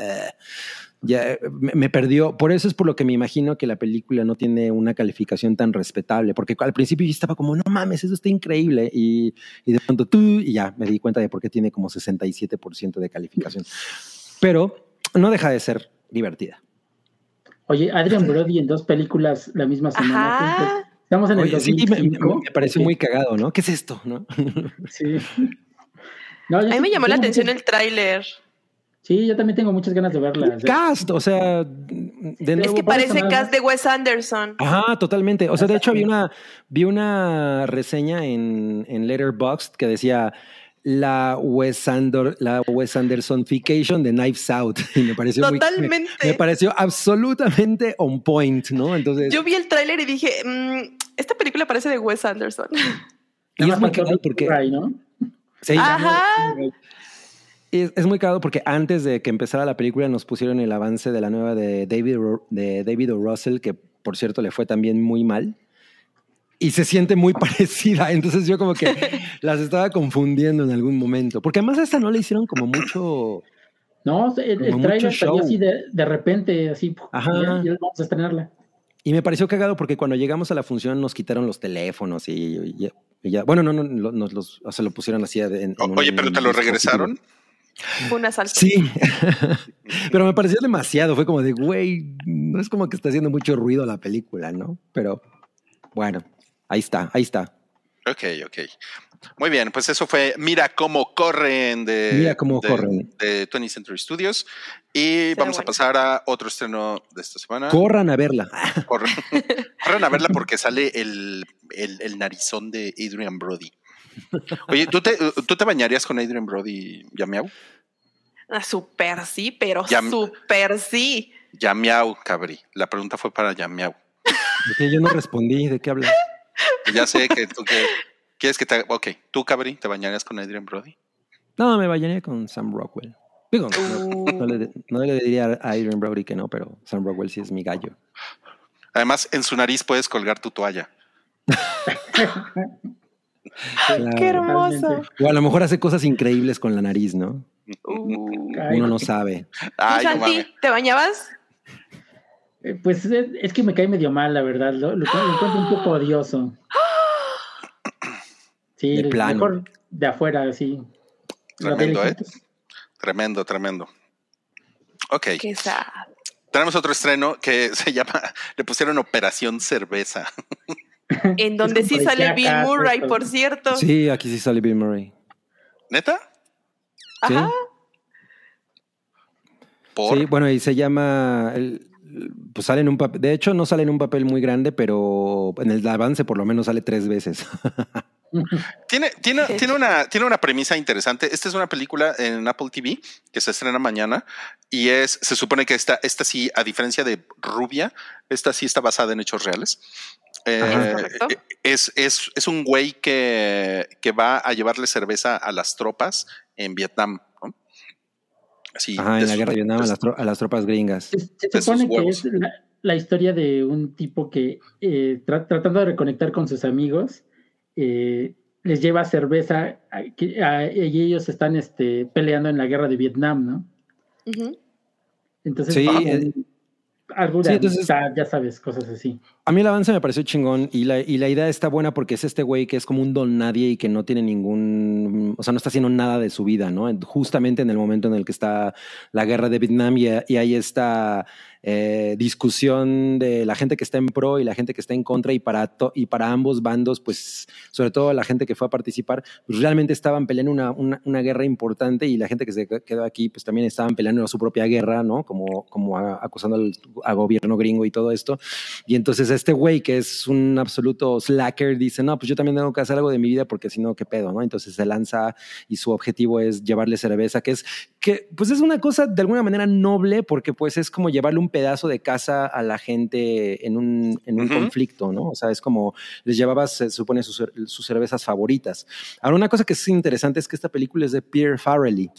S3: ya me, me, perdió. Por eso es por lo que me imagino que la película no tiene una calificación tan respetable, porque al principio yo estaba como, no mames, eso está increíble. Y, y de pronto tú, y ya me di cuenta de por qué tiene como 67% de calificación. Pero no deja de ser divertida.
S4: Oye, Adrian Brody en dos películas la misma semana. Estamos en el
S3: Oye,
S4: 2005.
S3: sí, me, me, pareció muy cagado, ¿no? ¿Qué es esto? ¿no?
S4: Sí. No,
S5: A mí me llamó la atención
S4: muchas,
S5: el tráiler.
S4: Sí, yo también tengo muchas ganas de verla.
S3: Cast, o sea, de nuevo.
S5: Es que parece cast de Wes Anderson.
S3: Ajá, totalmente. O sea, de hecho, vi una, vi una reseña en, en Letterboxd que decía la Wes, Ander, la Wes Andersonification de Knives Out. Y me pareció
S5: Totalmente.
S3: Muy, me, me, pareció absolutamente on point, ¿no? Entonces.
S5: Yo vi el tráiler y dije, mmm, esta película parece de Wes Anderson.
S3: Y es muy cagado porque.
S4: Ray, ¿no?
S3: Sí,
S5: Ajá.
S3: Es, es, muy cagado porque antes de que empezara la película nos pusieron el avance de la nueva de David, de David o. Russell, que por cierto le fue también muy mal. Y se siente muy parecida. Entonces yo como que las estaba confundiendo en algún momento. Porque además a esta no le hicieron como mucho...
S4: No, el, el trailer salió así de, de, repente, así.
S3: Ajá.
S4: Ya vamos a estrenarla.
S3: Y me pareció cagado porque cuando llegamos a la función nos quitaron los teléfonos y, y, y ya, bueno, no, no, nos los, o sea, lo pusieron así. En, en
S2: Oye,
S3: un,
S2: pero te lo regresaron.
S5: Fue una salsa.
S3: Sí, pero me pareció demasiado. Fue como de, güey, no es como que está haciendo mucho ruido la película, ¿no? Pero bueno, ahí está, ahí está.
S2: Ok, ok. Muy bien, pues eso fue Mira cómo corren de,
S3: Mira cómo
S2: de,
S3: corren.
S2: de 20th Century Studios. Y Será vamos bueno. a pasar a otro estreno de esta semana.
S3: Corran a verla.
S2: Corran, corran a verla porque sale el, el, el, narizón de Adrian Brody. Oye, ¿tú te, ¿tú te bañarías con Adrian Brody, Yamiau?
S5: Ah, super sí, pero Yam, super sí.
S2: Yamiau, cabri. La pregunta fue para Yamiau.
S3: Yo no respondí, ¿de qué hablas?
S2: Ya sé que tú que, quieres que te. Ok, tú, cabri, ¿te bañarías con Adrian Brody?
S3: No, me bañaría con Sam Rockwell. Digo, uh. no, no, le, no, le, diría a Adrian Brody que no, pero Sam Rockwell sí es mi gallo.
S2: Además, en su nariz puedes colgar tu toalla.
S5: claro. ¡Qué hermoso!
S3: O a lo mejor hace cosas increíbles con la nariz, ¿no? Uh. Uno no sabe.
S5: Ay, Santi, no ¿te bañabas?
S4: Eh, pues es, es, que me cae medio mal, la verdad. Lo, lo, lo encuentro un poco odioso. Sí,
S3: de plano.
S4: mejor de afuera, sí.
S2: Tremendo, ¿eh? Tremendo, tremendo. Ok.
S5: Qué sad.
S2: tenemos otro estreno que se llama, le pusieron Operación Cerveza.
S5: En donde sí sale Bill Murray, por cierto.
S3: Sí, aquí sí sale Bill Murray.
S2: ¿Neta?
S3: Sí.
S5: Ajá.
S2: Por.
S3: Sí, bueno, y se llama. el- pues sale en un papel. De hecho, no sale en un papel muy grande, pero en el avance por lo menos sale tres veces.
S2: Tiene, tiene, tiene, una, tiene una premisa interesante. Esta es una película en Apple TV que se estrena mañana y es, se supone que esta, esta sí, a diferencia de Rubia, esta sí está basada en hechos reales. Eh,
S3: Ajá.
S5: ¿Es
S2: es, es, un güey que, que va a llevarle cerveza a las tropas en Vietnam. ¿no? Así,
S3: Ajá, en la guerra de Vietnam a las, tro- a las tropas gringas.
S4: Se, supone que es la, la historia de un tipo que eh, tra- tratando de reconectar con sus amigos, eh, les lleva cerveza a- que- a- y ellos están este, peleando en la guerra de Vietnam, ¿no? Entonces,
S3: Sí, eh,
S4: algo de
S3: sí, entonces-
S4: ya sabes, cosas así.
S3: A mí el avance me pareció chingón y la, y la idea está buena porque es este güey que es como un don nadie y que no tiene ningún, o sea, no está haciendo nada de su vida, ¿no? En- Justamente en el momento en el que está la guerra de Vietnam y, y hay esta eh, discusión de la gente que está en pro y la gente que está en contra y para, to- y para ambos bandos, pues sobre todo la gente que fue a participar, pues realmente estaban peleando una, una, una guerra importante y la gente que se quedó aquí, pues también estaban peleando su propia guerra, ¿no? Como, como a- acusando al, al gobierno gringo y todo esto. Y entonces este güey, que es un absoluto slacker, dice, no, pues yo también tengo que hacer algo de mi vida porque si no, ¿qué pedo? ¿no? Entonces se lanza y su objetivo es llevarle cerveza, que es, que pues es una cosa de alguna manera noble porque pues es como llevarle un pedazo de casa a la gente en un, en un conflicto, ¿no? O sea, es como les llevabas, se supone, sus, sus cervezas favoritas. Ahora, una cosa que es interesante es que esta película es de Pierre Farrelly.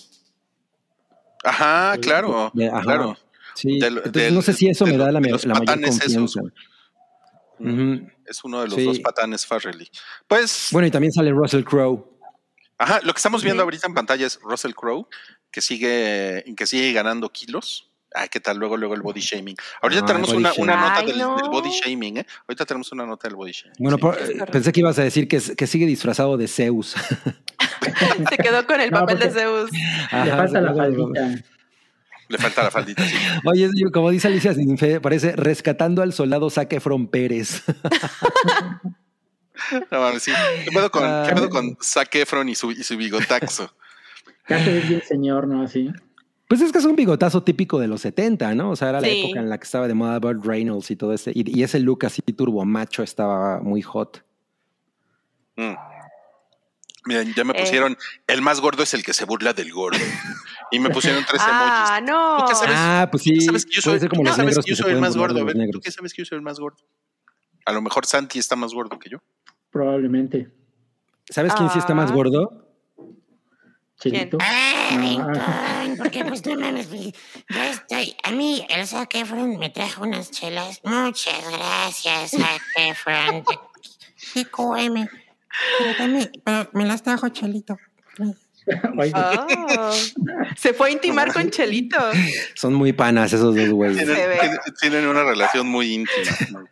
S2: Ajá, claro,
S3: ajá.
S2: claro.
S3: Sí,
S2: Del-
S3: entonces
S2: del-
S3: no sé si eso me da la, la mayor confianza.
S2: güey.
S3: Ujú.
S2: Es uno de los
S3: Sí.
S2: dos patanes Farrelly. Pues,
S3: Bueno, y también sale Russell Crowe.
S2: ajá, lo que estamos viendo ahorita en pantalla es Russell Crowe, que sigue, que sigue ganando kilos. Ay, ¿qué tal? Luego, luego el body shaming. Ahorita
S3: Ah,
S2: tenemos una, nota
S5: Ay,
S2: del,
S5: no.
S2: del body shaming, ¿eh? Ahorita tenemos una nota del body shaming.
S3: Bueno,
S2: Sí.
S3: por-
S5: es
S3: eh, pensé que ibas a decir que, que sigue disfrazado de Zeus.
S5: Se quedó con el
S4: No,
S5: papel de Zeus.
S4: Le
S3: Ajá,
S4: falta la faldita.
S2: Le falta la faldita, sí.
S3: Oye, como dice Alicia Sinfe, parece rescatando al soldado Zac Efron Pérez.
S2: No mames, sí. ¿Qué pedo con,
S3: Ah.
S2: con Zac Efron y su, y su bigotaxo?
S4: Ya se ve bien señor, ¿no? Así.
S3: Pues es que es un bigotazo típico de los 70, ¿no? O sea, era la
S5: Sí.
S3: época en la que estaba de moda Burt Reynolds y todo ese. Y, y ese look así turbo macho estaba muy hot.
S2: Mm. Miren, ya me
S5: Eh.
S2: pusieron, el más gordo es el que se burla del gordo. Y me pusieron tres
S5: Ah,
S2: emojis.
S5: no.
S2: ¿Tú qué sabes?
S3: Ah, pues
S2: ¿Tú
S3: sí.
S2: qué sabes que yo soy,
S3: puede ser como
S2: tú sabes que yo soy el más gordo? Ver, ¿tú qué sabes que yo soy el más gordo? A lo mejor Santi está más gordo que yo.
S4: Probablemente.
S3: ¿Sabes quién sí está más
S5: Ah.
S3: gordo?
S6: Ay,
S4: No, ah,
S6: Rincón, porque pues no mames, güey. yo estoy, a mí el Zac Efron me trajo unas chelas. Muchas gracias, Zac Efron. TQM. Pero también, pero me las trajo Chelito.
S5: Oh. Se fue a intimar con Chelito.
S3: Son muy panas esos dos güeyes.
S2: Tienen,
S5: Se ve.
S2: tienen- una relación muy íntima.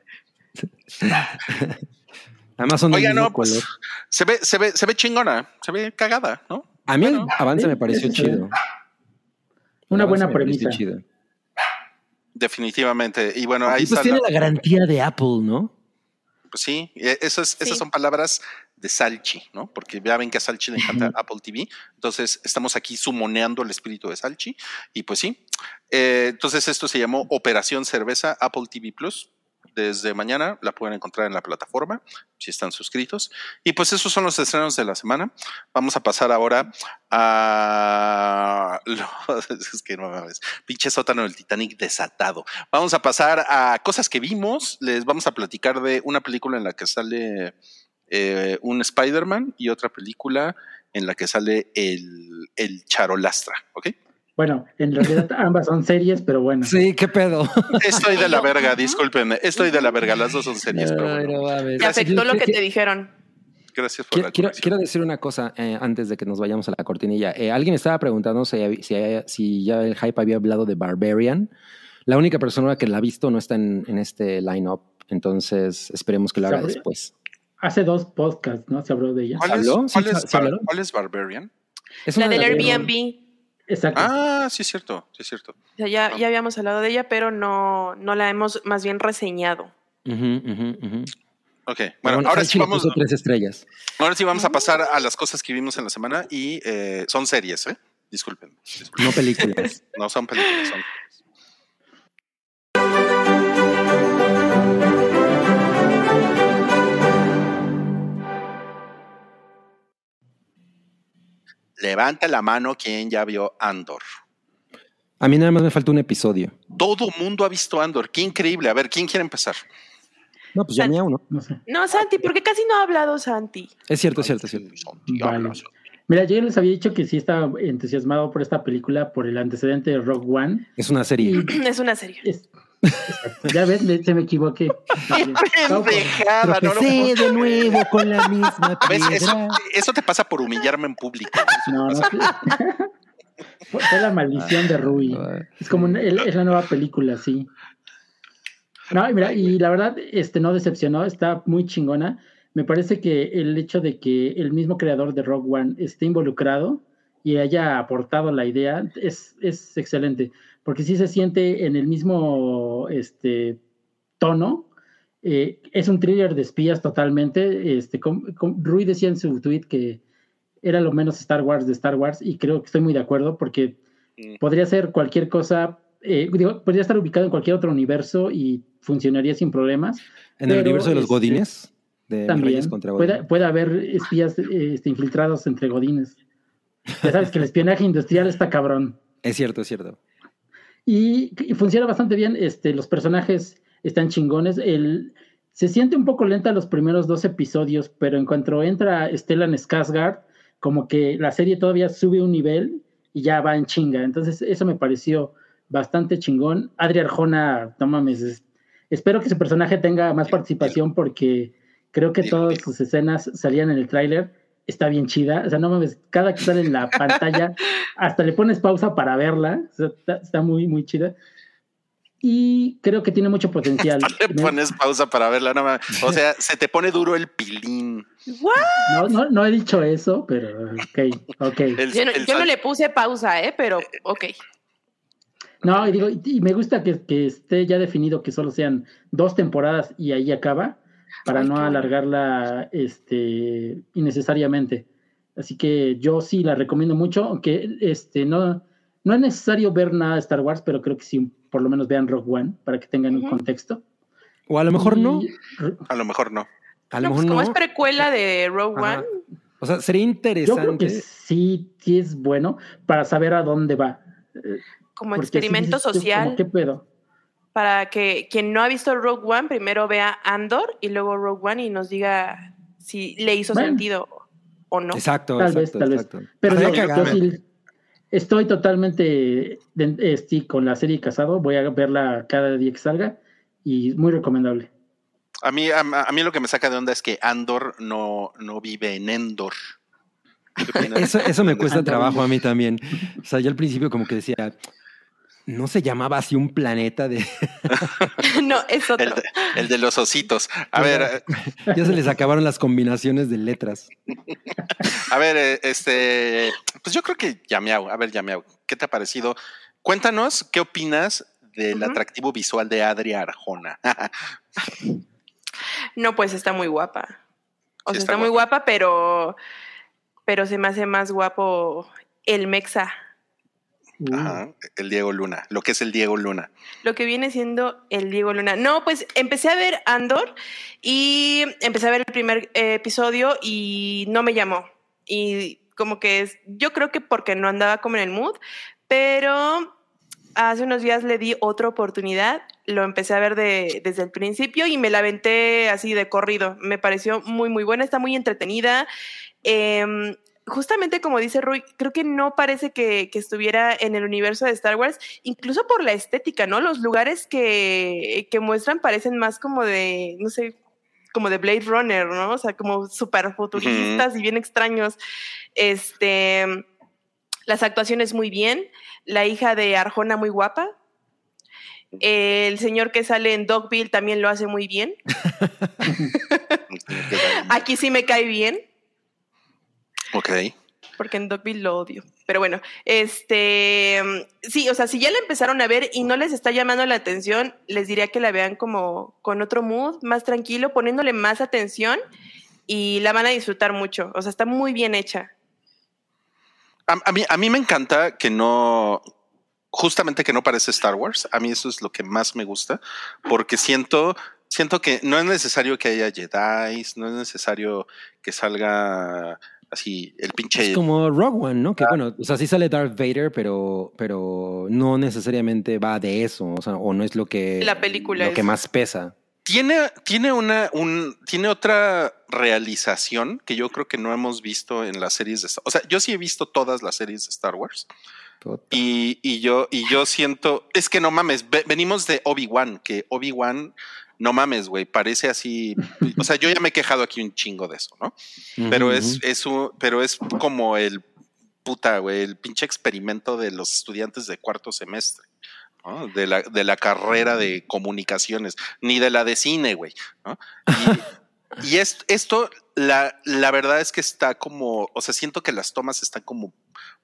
S3: Además son
S2: Oiga, no, pues,
S3: color.
S2: se ve, se ve, se ve chingona, se ve cagada, ¿no?
S3: A mí el avance
S4: sí,
S3: me pareció chido.
S4: una buena premisa.
S3: chido.
S2: Definitivamente. Y bueno, ahí
S3: Y pues tiene
S2: la-
S3: la garantía de Apple, ¿no?
S2: Pues sí, e- eso es- esas son palabras de Salchi, ¿no? Porque ya ven que a Salchi le encanta Apple TV. Entonces, estamos aquí sumoneando el espíritu de Salchi. Y pues sí. Eh, entonces, esto se llamó Operación Cerveza Apple TV Plus. Desde mañana la pueden encontrar en la plataforma, si están suscritos. Y pues esos son los estrenos de la semana. Vamos a pasar ahora a... es que no mames. Pinche sótano del Titanic desatado. Vamos a pasar a cosas que vimos. Les vamos a platicar de una película en la que sale eh, un Spider-Man y otra película en la que sale el, el Charolastra. ¿Ok?
S4: Bueno, en realidad ambas son series, pero bueno.
S3: Sí, qué pedo.
S2: Estoy de la verga, discúlpenme. Estoy de la verga. Las dos son series, pero bueno.
S3: no.
S5: Te afectó lo que te dijeron.
S2: Gracias por
S3: Quiero,
S2: la
S3: quiero, quiero decir una cosa eh, antes de que nos vayamos a la cortinilla. Eh, alguien estaba preguntando si, si, si ya el hype había hablado de Barbarian. La única persona que la ha visto no está en, en este line-up, entonces esperemos que lo haga después.
S4: Hace dos podcasts, ¿no? Se habló de ella.
S2: ¿Cuál es,
S3: ¿Habló? ¿Sí
S2: cuál
S3: se-
S2: es
S3: se
S2: Bar-
S3: hablaron?
S2: cuál es Barbarian?
S3: Es
S5: La del Airbnb.
S4: Exacto.
S2: Ah, sí es cierto, sí es cierto.
S5: O sea, ya, ya habíamos hablado de ella, pero no, no la hemos más bien reseñado.
S3: Ujú.
S2: Ok,
S3: Pero
S2: bueno, ahora sí vamos,
S3: tres estrellas.
S2: ahora sí vamos a pasar a las cosas que vimos en la semana y eh, son series, ¿eh? Disculpen, disculpen.
S3: No películas.
S2: no son películas, son Levanta la mano quien ya vio Andor.
S3: A mí nada más me falta un episodio.
S2: Todo mundo ha visto Andor. Qué increíble. A ver, ¿quién quiere empezar?
S3: No, pues ya
S5: Sal-
S3: miau, ¿no?
S4: No sé.
S5: No, Santi, porque casi no ha hablado Santi.
S3: Es cierto, es cierto, es cierto.
S4: Vale. Mira, yo ya les había dicho que sí estaba entusiasmado por esta película por el antecedente de Rogue One.
S3: Es una serie.
S5: Es una serie.
S4: Es-. Ya ves, me- se me equivoqué. No, por-
S2: Pendejada, no lo
S3: Tropecé de nuevo con la misma
S2: ¿Ves? Eso,
S3: piedra.
S2: eso te pasa por humillarme en público.
S4: No, no. Fue fue la maldición de Rui. Es como una- es la nueva película, sí. No, y mira, y la verdad, este no decepcionó, está muy chingona. Me parece que el hecho de que el mismo creador de Rogue One esté involucrado y haya aportado la idea es, es excelente, porque sí se siente en el mismo este, tono. Eh, es un thriller de espías totalmente. Este, Rui decía en su tweet que era lo menos Star Wars de Star Wars y creo que estoy muy de acuerdo porque
S2: Mm.
S4: podría ser cualquier cosa, eh, digo, podría estar ubicado en cualquier otro universo y funcionaría sin problemas.
S3: En el universo de los
S4: este,
S3: Godines. De
S4: También
S3: Reyes contra
S4: puede, puede haber espías este, infiltrados entre godines. Ya sabes que el espionaje industrial está cabrón.
S3: Es cierto, es cierto.
S4: Y, y funciona bastante bien. Este, los personajes están chingones. El, se siente un poco lenta los primeros dos episodios, pero en cuanto entra Stellan Skarsgård, como que la serie todavía sube un nivel y ya va en chinga. Entonces, eso me pareció bastante chingón. Adri Arjona, no mames, es- espero que su personaje tenga más participación porque creo que todas sus escenas salían en el tráiler. Está bien chida. O sea, no mames, cada que sale en la pantalla, hasta le pones pausa para verla. O sea, está, está muy, muy chida. Y creo que tiene mucho potencial.
S2: Le pones pausa para verla, no mames. O sea, se te pone duro el pilín.
S4: No, no, no he dicho eso, pero ok, ok.
S2: El-
S5: Yo, no, yo le puse pausa, ¿eh? Pero, ok.
S4: No, y digo, y y me gusta que, que esté ya definido que solo sean dos temporadas y ahí acaba, para
S5: Ay,
S4: no alargarla este, innecesariamente. Así que yo sí la recomiendo mucho, aunque este, no, no es necesario ver nada de Star Wars, pero creo que sí, por lo menos vean Rogue One para que tengan un contexto.
S3: O a lo mejor no.
S2: A lo mejor no.
S3: A lo
S5: No, pues como es precuela de Rogue
S3: Ajá.
S5: One,
S3: O sea, sería
S4: Yo creo que
S3: interesante.
S4: sí, sí es bueno para saber a dónde va. Eh,
S5: como
S4: porque
S5: experimento
S4: dices
S5: social,
S4: ¿Qué pedo?
S5: Para que quien no ha visto Rogue One primero vea Andor y luego Rogue One y nos diga si le hizo
S4: Bueno.
S5: sentido o no.
S3: Exacto,
S4: Tal
S3: exacto,
S4: vez, tal vez. Pero
S3: Estaría
S4: yo sí estoy totalmente de- con la serie Casado. Voy a verla cada día que salga y muy recomendable.
S2: A mí, a, a mí lo que me saca de onda es que Andor no, no vive en Endor.
S3: Eso, eso me cuesta trabajo a mí también. O sea, yo al principio como que decía, no se llamaba así un planeta de...
S5: no, es otro.
S2: El, de- el de los ositos. A ver, eh,
S3: ya se les acabaron las combinaciones de letras.
S2: a ver, eh, este, pues yo creo que Yameau, a ver, Yameau, ¿qué te ha parecido? Cuéntanos, ¿qué opinas del atractivo visual de Adri Arjona?
S5: No, pues está muy guapa. O
S2: Sí,
S5: sea,
S2: está
S5: está, muy
S2: guapa.
S5: guapa, pero, pero se me hace más guapo el Mexa.
S4: Uh,
S2: Ajá, el Diego Luna, lo que es el Diego Luna.
S5: Lo que viene siendo el Diego Luna. No, pues empecé a ver Andor y empecé a ver el primer eh, episodio y no me llamó. Y como que es, yo creo que porque no andaba como en el mood, pero hace unos días le di otra oportunidad, lo empecé a ver de- desde el principio y me la aventé así de corrido. Me pareció muy, muy buena, está muy entretenida. Em, justamente como dice Rui, creo que no parece que, que estuviera en el universo de Star Wars, incluso por la estética, ¿no? Los lugares que, que muestran parecen más como de, no sé, como de Blade Runner, ¿no? O sea, como súper futuristas y bien extraños. Este, las actuaciones muy bien, la hija de Arjona muy guapa. El señor que sale en Dogville también lo hace muy bien. Aquí sí me cae bien,
S2: Ok.
S5: porque en Dogville lo odio. Pero bueno, este, sí, o sea, si ya la empezaron a ver y no les está llamando la atención, les diría que la vean como con otro mood, más tranquilo, poniéndole más atención y la van a disfrutar mucho. O sea, está muy bien hecha.
S2: A, a mí, a mí me encanta que no, justamente que no parece Star Wars. A mí eso es lo que más me gusta, porque siento, siento que no es necesario que haya Jedi, no es necesario que salga así el pinche.
S3: Es como Rogue One, ¿no? Que bueno, o sea, sí sale Darth Vader, pero, pero no necesariamente va de eso, o sea, o no es lo que
S5: La película
S3: lo que más pesa.
S2: Tiene, tiene una, un, tiene otra realización que yo creo que no hemos visto en las series de Star O sea, yo sí he visto todas las series de Star Wars.
S3: Puta.
S2: Y, y yo, y yo siento, es que no mames, ve- venimos de Obi-Wan, que Obi-Wan, no mames, güey, parece así. O sea, yo ya me he quejado aquí un chingo de eso, ¿no? Pero es, es un, pero es como el puta, güey, el pinche experimento de los estudiantes de cuarto semestre. ¿no? De, la, de la carrera de comunicaciones, ni de la de cine, güey. ¿no? Y, y es- esto, la, la verdad es que está como, o sea, siento que las tomas están como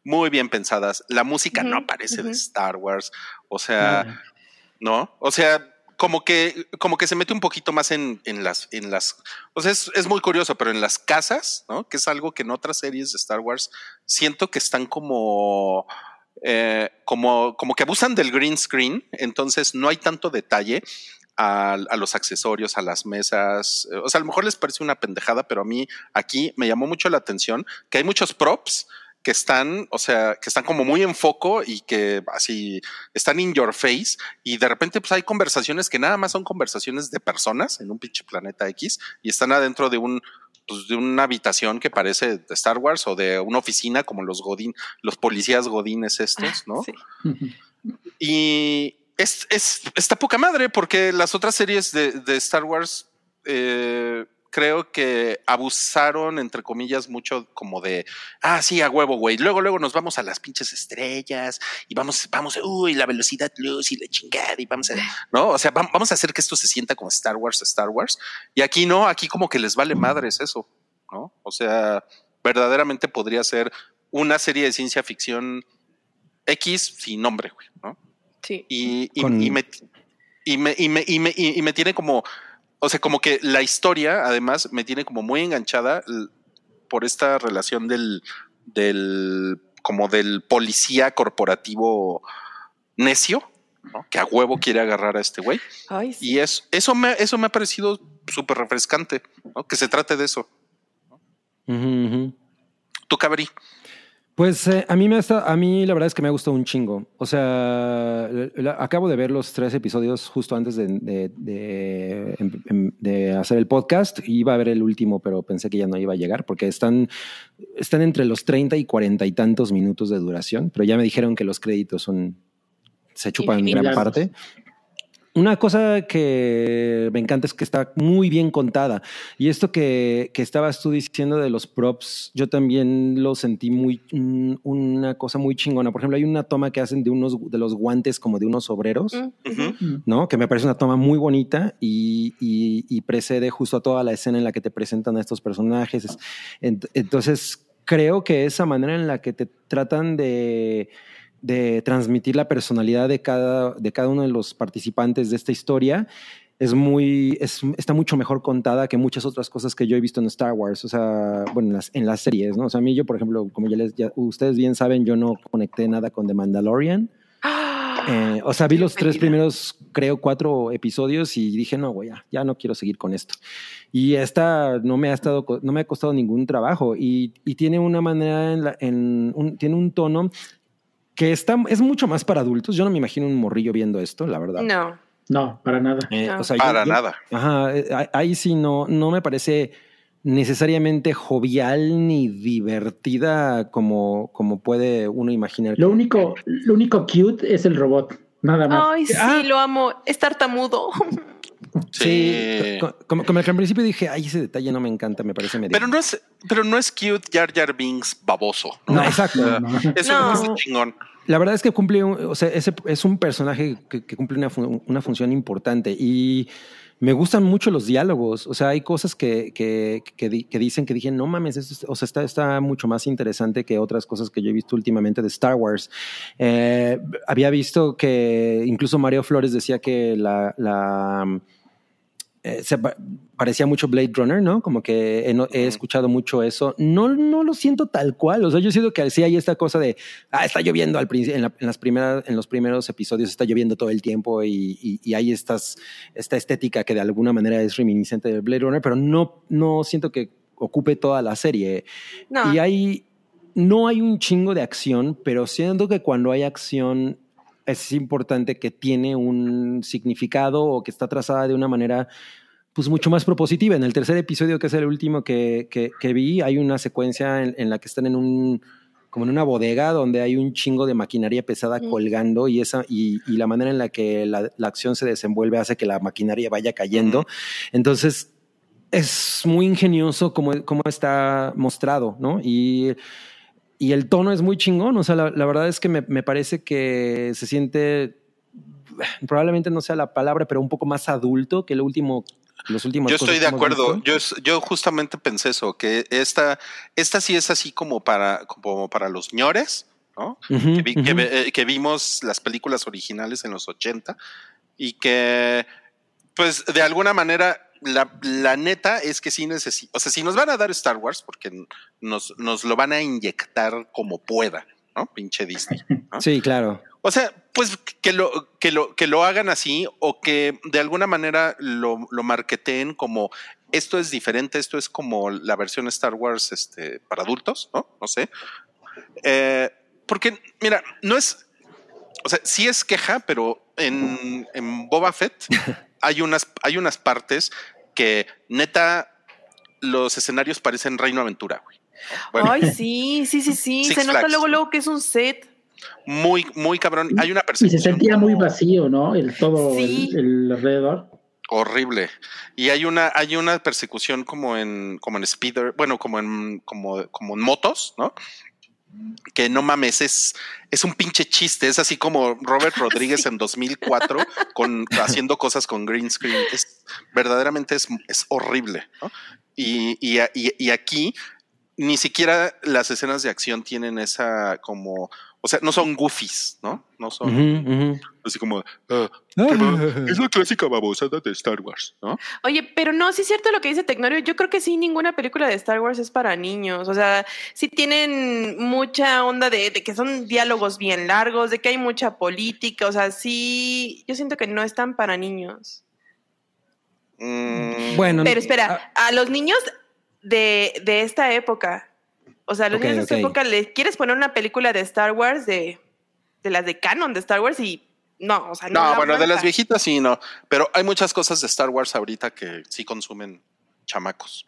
S2: muy bien pensadas. La música no parece de
S5: ujú.
S2: Star Wars, o sea. ¿no? O sea, como que, como que se mete un poquito más en, en las, en las, o sea, es, es muy curioso, pero en las casas, ¿no? Que es algo que en otras series de Star Wars siento que están como, eh, como, como que abusan del green screen, entonces no hay tanto detalle a, a los accesorios, a las mesas. eh, O sea, a lo mejor les parece una pendejada, pero a mí aquí me llamó mucho la atención que hay muchos props que están, o sea, que están como muy en foco y que así están in your face y de repente pues hay conversaciones que nada más son conversaciones de personas en un pinche planeta X y están adentro de un pues, de una habitación que parece de Star Wars o de una oficina como los Godín, los policías Godines estos, ¿no?
S5: Sí.
S2: Y es, es, está poca madre porque las otras series de, de Star Wars eh, creo que abusaron, entre comillas, mucho como de, ah, sí, a huevo, güey. Luego, luego nos vamos a las pinches estrellas y vamos, vamos, uy, la velocidad luz y la chingada y vamos a, ¿no? O sea, vam- vamos a hacer que esto se sienta como Star Wars, Star Wars. Y aquí no, aquí como que les vale madres eso, ¿no? O sea, verdaderamente podría ser una serie de ciencia ficción X sin nombre, güey, ¿no?
S5: Sí.
S2: y, y-
S3: Con-
S2: y me, y, me, y, me, y, me, y me tiene como, o sea, como que la historia además me tiene como muy enganchada por esta relación del, del, como del policía corporativo necio, ¿no? que a huevo quiere agarrar a este güey.
S5: Ay, sí.
S2: Y es, eso, me, eso me ha parecido súper refrescante, ¿no? que se trate de eso.
S3: Ujú, ujú.
S2: Tú, Cabri.
S3: Pues eh, a mí me está, a mí la verdad es que me ha gustado un chingo. O sea, la- acabo de ver los tres episodios justo antes de, de- de- em- em- de hacer el podcast. Iba a ver el último, pero pensé que ya no iba a llegar porque están, están entre los 30 y 40 y tantos minutos de duración, pero ya me dijeron que los créditos son se chupan
S5: Infinitos.
S3: gran parte. Una cosa que me encanta es que está muy bien contada. Y esto que, que estabas tú diciendo de los props, yo también lo sentí muy, mm, una cosa muy chingona. Por ejemplo, hay una toma que hacen de unos de los guantes como de unos obreros,
S5: Mm.
S3: ¿no? Que me parece una toma muy bonita y, y- y precede justo a toda la escena en la que te presentan a estos personajes. Es- ent- Entonces, creo que esa manera en la que te tratan de, de transmitir la personalidad de cada, de cada uno de los participantes de esta historia es muy, es- está mucho mejor contada que muchas otras cosas que yo he visto en Star Wars, o sea, bueno, en las, en las series, ¿no? O sea, a mí yo, por ejemplo, como ya les, ya- ustedes bien saben, yo no conecté nada con The Mandalorian. Eh, o sea, vi los tres primeros, creo, cuatro episodios y dije, no, güey, ya, ya no quiero seguir con esto. Y esta no me ha estado, no me ha costado ningún trabajo y, y tiene una manera, en la- en un- tiene un tono que está, es mucho más para adultos. Yo no me imagino un morrillo viendo esto, la verdad.
S5: No.
S4: No, para nada.
S3: Eh,
S5: No.
S3: o sea, yo-
S2: Para
S3: yo-
S2: nada.
S3: Ajá, eh, ahí- sí no, no me parece necesariamente jovial ni divertida como, como puede uno imaginar.
S4: Lo único, lo único cute es el robot. Nada más.
S5: Ay, sí,
S3: Ah.
S5: lo amo. Es tartamudo.
S3: Sí,
S2: Sí.
S3: co- como, como que al principio dije, ay, ese detalle no me encanta, me parece medio.
S2: Pero no es, pero no es cute Jar Jar Binks baboso. ¿no?
S3: No, exacto.
S4: No.
S2: Eso
S5: no
S2: es chingón.
S3: La verdad es que cumple, o sea, ese es un personaje que, cumple una, fu- una función importante y me gustan mucho los diálogos. O sea, hay cosas que, que, que, di- que dicen que dije, no mames, es- o sea, está, está mucho más interesante que otras cosas que yo he visto últimamente de Star Wars. Eh, había visto que incluso Mario Flores decía que la eh, se pa- parecía mucho Blade Runner, ¿no? Como que he, no- he
S2: Ujú.
S3: escuchado mucho eso. No, no lo siento tal cual. O sea, yo siento que sí hay esta cosa de, ah, está lloviendo al principio, en, la- en las primeras, en los primeros episodios está lloviendo todo el tiempo y, y- y hay estas, esta estética que de alguna manera es reminiscente de Blade Runner, pero no, no siento que ocupe toda la serie.
S5: No.
S3: Y hay, no hay un chingo de acción, pero siento que cuando hay acción es importante que tiene un significado o que está trazada de una manera pues mucho más propositiva. En el tercer episodio, que es el último que, que- que vi, hay una secuencia en, en la que están en un como en una bodega donde hay un chingo de maquinaria pesada
S5: Mm.
S3: colgando y esa y, y la manera en la que la, la acción se desenvuelve hace que la maquinaria vaya cayendo. Entonces es muy ingenioso como, como está mostrado, ¿no? Y, y el tono es muy chingón, o sea, la, la verdad es que me, me parece que se siente, probablemente no sea la palabra, pero un poco más adulto que el último, los últimos.
S2: Yo estoy de acuerdo. Yo, yo justamente pensé eso, que esta, esta sí es así como para, como para los ñores, ¿no? que, vi- que ve- eh, que vimos las películas originales en los 80 y que, pues, de alguna manera, la, la neta es que sí necesito, o sea, si nos van a dar Star Wars, porque nos, nos lo van a inyectar como pueda, ¿no? Pinche Disney. ¿no?
S3: Sí, claro.
S2: O sea, pues que lo, que lo, que lo hagan así o que de alguna manera lo, lo marketeen como esto es diferente, esto es como la versión Star Wars este, para adultos, ¿no? No sé. Eh, porque, mira, no es, o sea, sí es queja, pero en, en Boba Fett hay unas, hay unas partes que neta los escenarios parecen Reino Aventura, güey. Bueno,
S5: Ay, sí, sí, sí, sí.
S2: Six
S5: Se nota
S2: Flags.
S5: luego, luego que es un set.
S2: muy, muy cabrón. Hay una
S4: Y
S2: persecución.
S4: se sentía muy vacío, ¿no? El todo
S5: Sí.
S4: el, el alrededor.
S2: horrible. Y hay una, hay una persecución como en, como en speeder, bueno, como en, como, como en motos, ¿no? Que no mames, es, es un pinche chiste. Es así como Robert Rodríguez en 2004 con, haciendo cosas con green screen. Es verdaderamente es, es horrible, ¿no? Y, y, y- y aquí ni siquiera las escenas de acción tienen esa como, o sea, no son goofies, ¿no? No son así como, ah, ba- es la clásica babosada de Star Wars, ¿no?
S5: Oye, pero no, sí es cierto lo que dice Tecnorio. Yo creo que sí, ninguna película de Star Wars es para niños. O sea, sí tienen mucha onda de, de que son diálogos bien largos, de que hay mucha política. O sea, sí, yo siento que no están para niños.
S2: Mm,
S3: Bueno,
S5: Pero espera, a los niños de, de esta época, o sea, a los niños de esta
S3: ok.
S5: época, ¿les quieres poner una película de Star Wars, de, de las de canon de Star Wars? Y no, o sea, no.
S2: no, bueno, de las viejitas sí, no. Pero hay muchas cosas de Star Wars ahorita que sí consumen chamacos.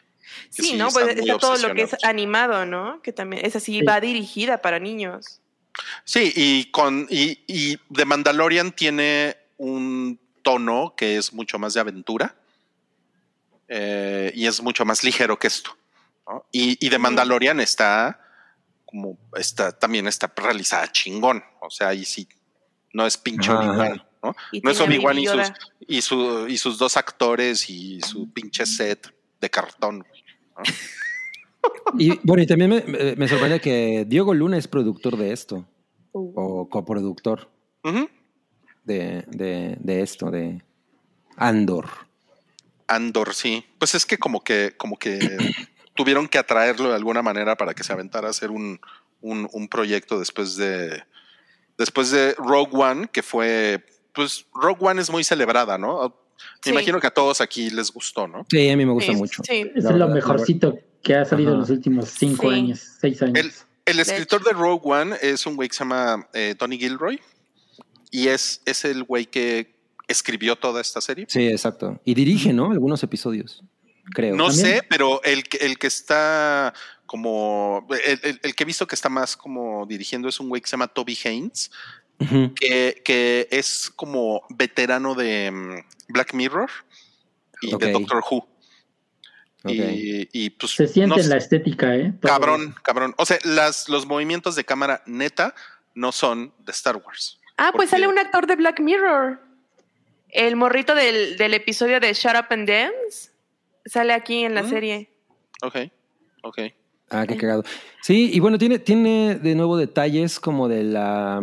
S5: Sí,
S2: sí
S5: ¿no? Pues está todo lo que es animado, ¿no? Que también es así,
S4: Sí.
S5: va dirigida para niños.
S2: Sí, y con y, y The Mandalorian tiene un tono que es mucho más de aventura eh, y es mucho más ligero que esto. ¿No? Y, y The Mandalorian está como está también está realizada chingón. O sea, ahí sí no es pinche
S3: Ajá,
S2: Obi-Wan. ¿no?
S5: Y
S2: No es Obi-Wan y sus, y, su, y sus dos actores y su pinche set de cartón.
S3: Y bueno, y también me, me- sorprende que Diego Luna es productor de esto,
S5: Uh.
S3: o coproductor de, de, de esto, de Andor.
S2: Andor, sí. Pues es que como que, como que tuvieron que atraerlo de alguna manera para que se aventara a hacer un, un, un proyecto después de después de Rogue One, que fue, pues Rogue One es muy celebrada, ¿no? Me
S5: Sí.
S2: imagino que a todos aquí les gustó, ¿no?
S3: Sí, a mí me gusta
S5: Sí,
S3: mucho.
S5: Sí.
S4: Es lo mejorcito que ha salido en los últimos cinco
S5: Sí.
S4: años, seis años.
S2: El, el escritor de Rogue One es un güey que se llama eh, Tony Gilroy y es, es el güey que escribió toda esta serie.
S3: Sí, exacto. Y dirige, ¿no? Algunos episodios, creo.
S2: No
S4: ¿También?
S2: sé, pero el, que- el que está como. El, el- el que he visto que está más como dirigiendo es un güey que se llama Toby Haynes, que, que es como veterano de mm, Black Mirror y de. Doctor Who. Y, y, pues.
S4: Se siente
S2: no
S4: en la estética, ¿eh? Todo
S2: Cabrón, cabrón. O sea, las, los movimientos de cámara neta no son de Star Wars.
S5: Ah, pues sale un actor de Black Mirror. El morrito del, del episodio de Shut Up and Dance sale aquí en la
S2: Mm.
S5: serie.
S2: Ok, ok.
S3: Ah, qué cagado. Sí, y bueno, tiene, tiene de nuevo detalles como de la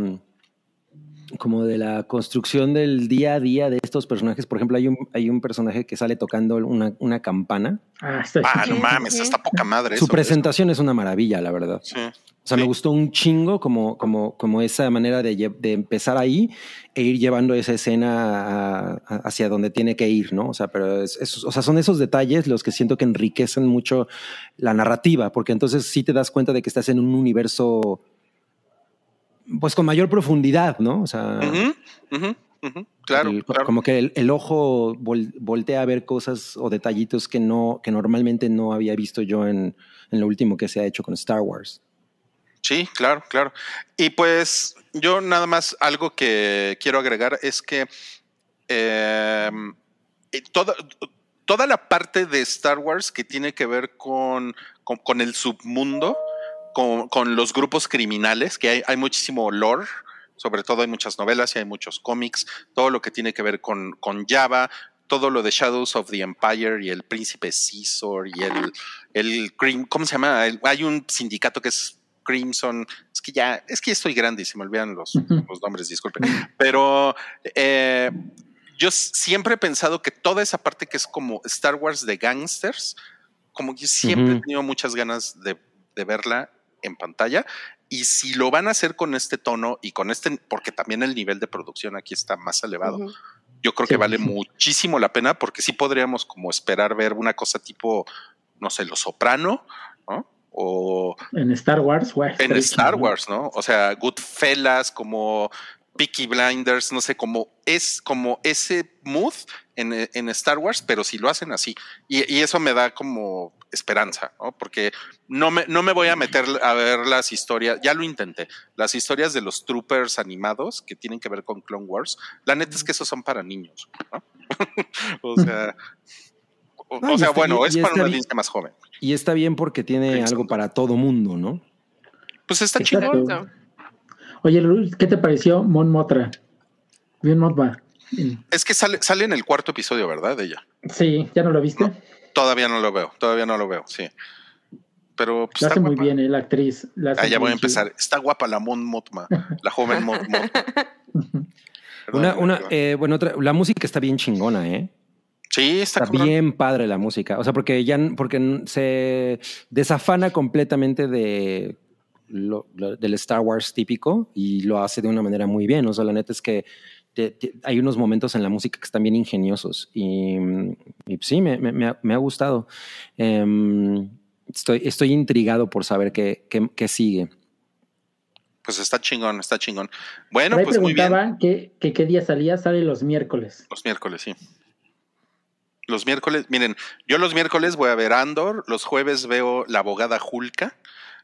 S3: como de la construcción del día a día de estos personajes. Por ejemplo, hay un, hay un personaje que sale tocando una, una campana.
S4: Ah, está
S2: Ah, no
S5: Sí,
S2: mames, está poca madre.
S3: Su
S2: eso,
S3: presentación es una maravilla, la verdad.
S2: Sí.
S3: O sea,
S2: Sí.
S3: me gustó un chingo como, como, como esa manera de, de empezar ahí e ir llevando esa escena a- a- hacia donde tiene que ir, ¿no? O sea, pero es, es- o sea, son esos detalles los que siento que enriquecen mucho la narrativa, porque entonces sí te das cuenta de que estás en un universo, pues con mayor profundidad, ¿no? O sea.
S2: Claro,
S3: el-
S2: claro.
S3: como que el, el ojo vol- voltea a ver cosas o detallitos que no, que normalmente no había visto yo en, en lo último que se ha hecho con Star Wars.
S2: Sí, claro, claro. Y pues yo nada más algo que quiero agregar es que eh, toda, toda la parte de Star Wars que tiene que ver con, con, con el submundo, con, con los grupos criminales, que hay, hay muchísimo lore, sobre todo hay muchas novelas y hay muchos cómics, todo lo que tiene que ver con, con Java, todo lo de Shadows of the Empire y el príncipe Caesar y el, el ¿cómo se llama? El- hay un sindicato que es Crimson, es que ya, es que estoy grande y se me olvidan los, los nombres, disculpen, pero eh, yo siempre he pensado que toda esa parte que es como Star Wars de gangsters, como que siempre he tenido muchas ganas de, de verla en pantalla. Y si lo van a hacer con este tono y con este, porque también el nivel de producción aquí está más elevado, yo creo
S4: Sí,
S2: que vale
S4: sí.
S2: muchísimo la pena porque sí podríamos como esperar ver una cosa tipo, no sé, Lo Soprano, ¿no? O
S4: En Star Wars, güey.
S2: en Star. Wars, ¿no? O sea, Goodfellas, como Peaky Blinders, no sé, como es como ese mood en, en Star Wars, pero si lo hacen así. Y, y eso me da como esperanza, ¿no? Porque no me, no me voy a meter a ver las historias, ya lo intenté, las historias de los troopers animados que tienen que ver con Clone Wars. La neta es que esos son para niños, ¿no? o sea, o,
S3: No,
S2: o
S3: y
S2: sea, bueno,
S3: bien-
S2: es para una audiencia más joven.
S3: Y está bien porque tiene algo para todo mundo, ¿no?
S2: Pues está chido.
S4: Oye, Luis, ¿qué te pareció Mon Motra? Bien Mothma.
S2: Es que sale, sale en el cuarto episodio, ¿verdad? De ella.
S4: Sí, ¿ya no lo viste?
S2: No. Todavía no lo veo, todavía no lo veo, sí. Pero pues,
S4: Lo
S2: está
S4: hace muy
S2: guapa.
S4: bien, eh, la actriz. la hace
S2: Ah, ya voy a empezar. Está guapa la Mon Motma, la joven Mon Motma.
S3: Una, una, eh, bueno, otra, la música está bien chingona, ¿eh?
S2: sí, está,
S3: Está bien padre la música. O sea, porque ya porque se desafana completamente de lo- lo- del Star Wars típico y lo hace de una manera muy bien. O sea, la neta es que te- te- hay unos momentos en la música que están bien ingeniosos y, y sí, me, me- me ha, me ha gustado. Em, estoy, estoy intrigado por saber qué, qué- qué sigue.
S2: Pues está chingón, está chingón. Bueno, pues muy bien.
S4: preguntaban que, que qué día salía, sale los miércoles.
S2: Los miércoles, sí. Los miércoles, miren, yo los miércoles voy a ver Andor, los jueves veo La abogada Julka,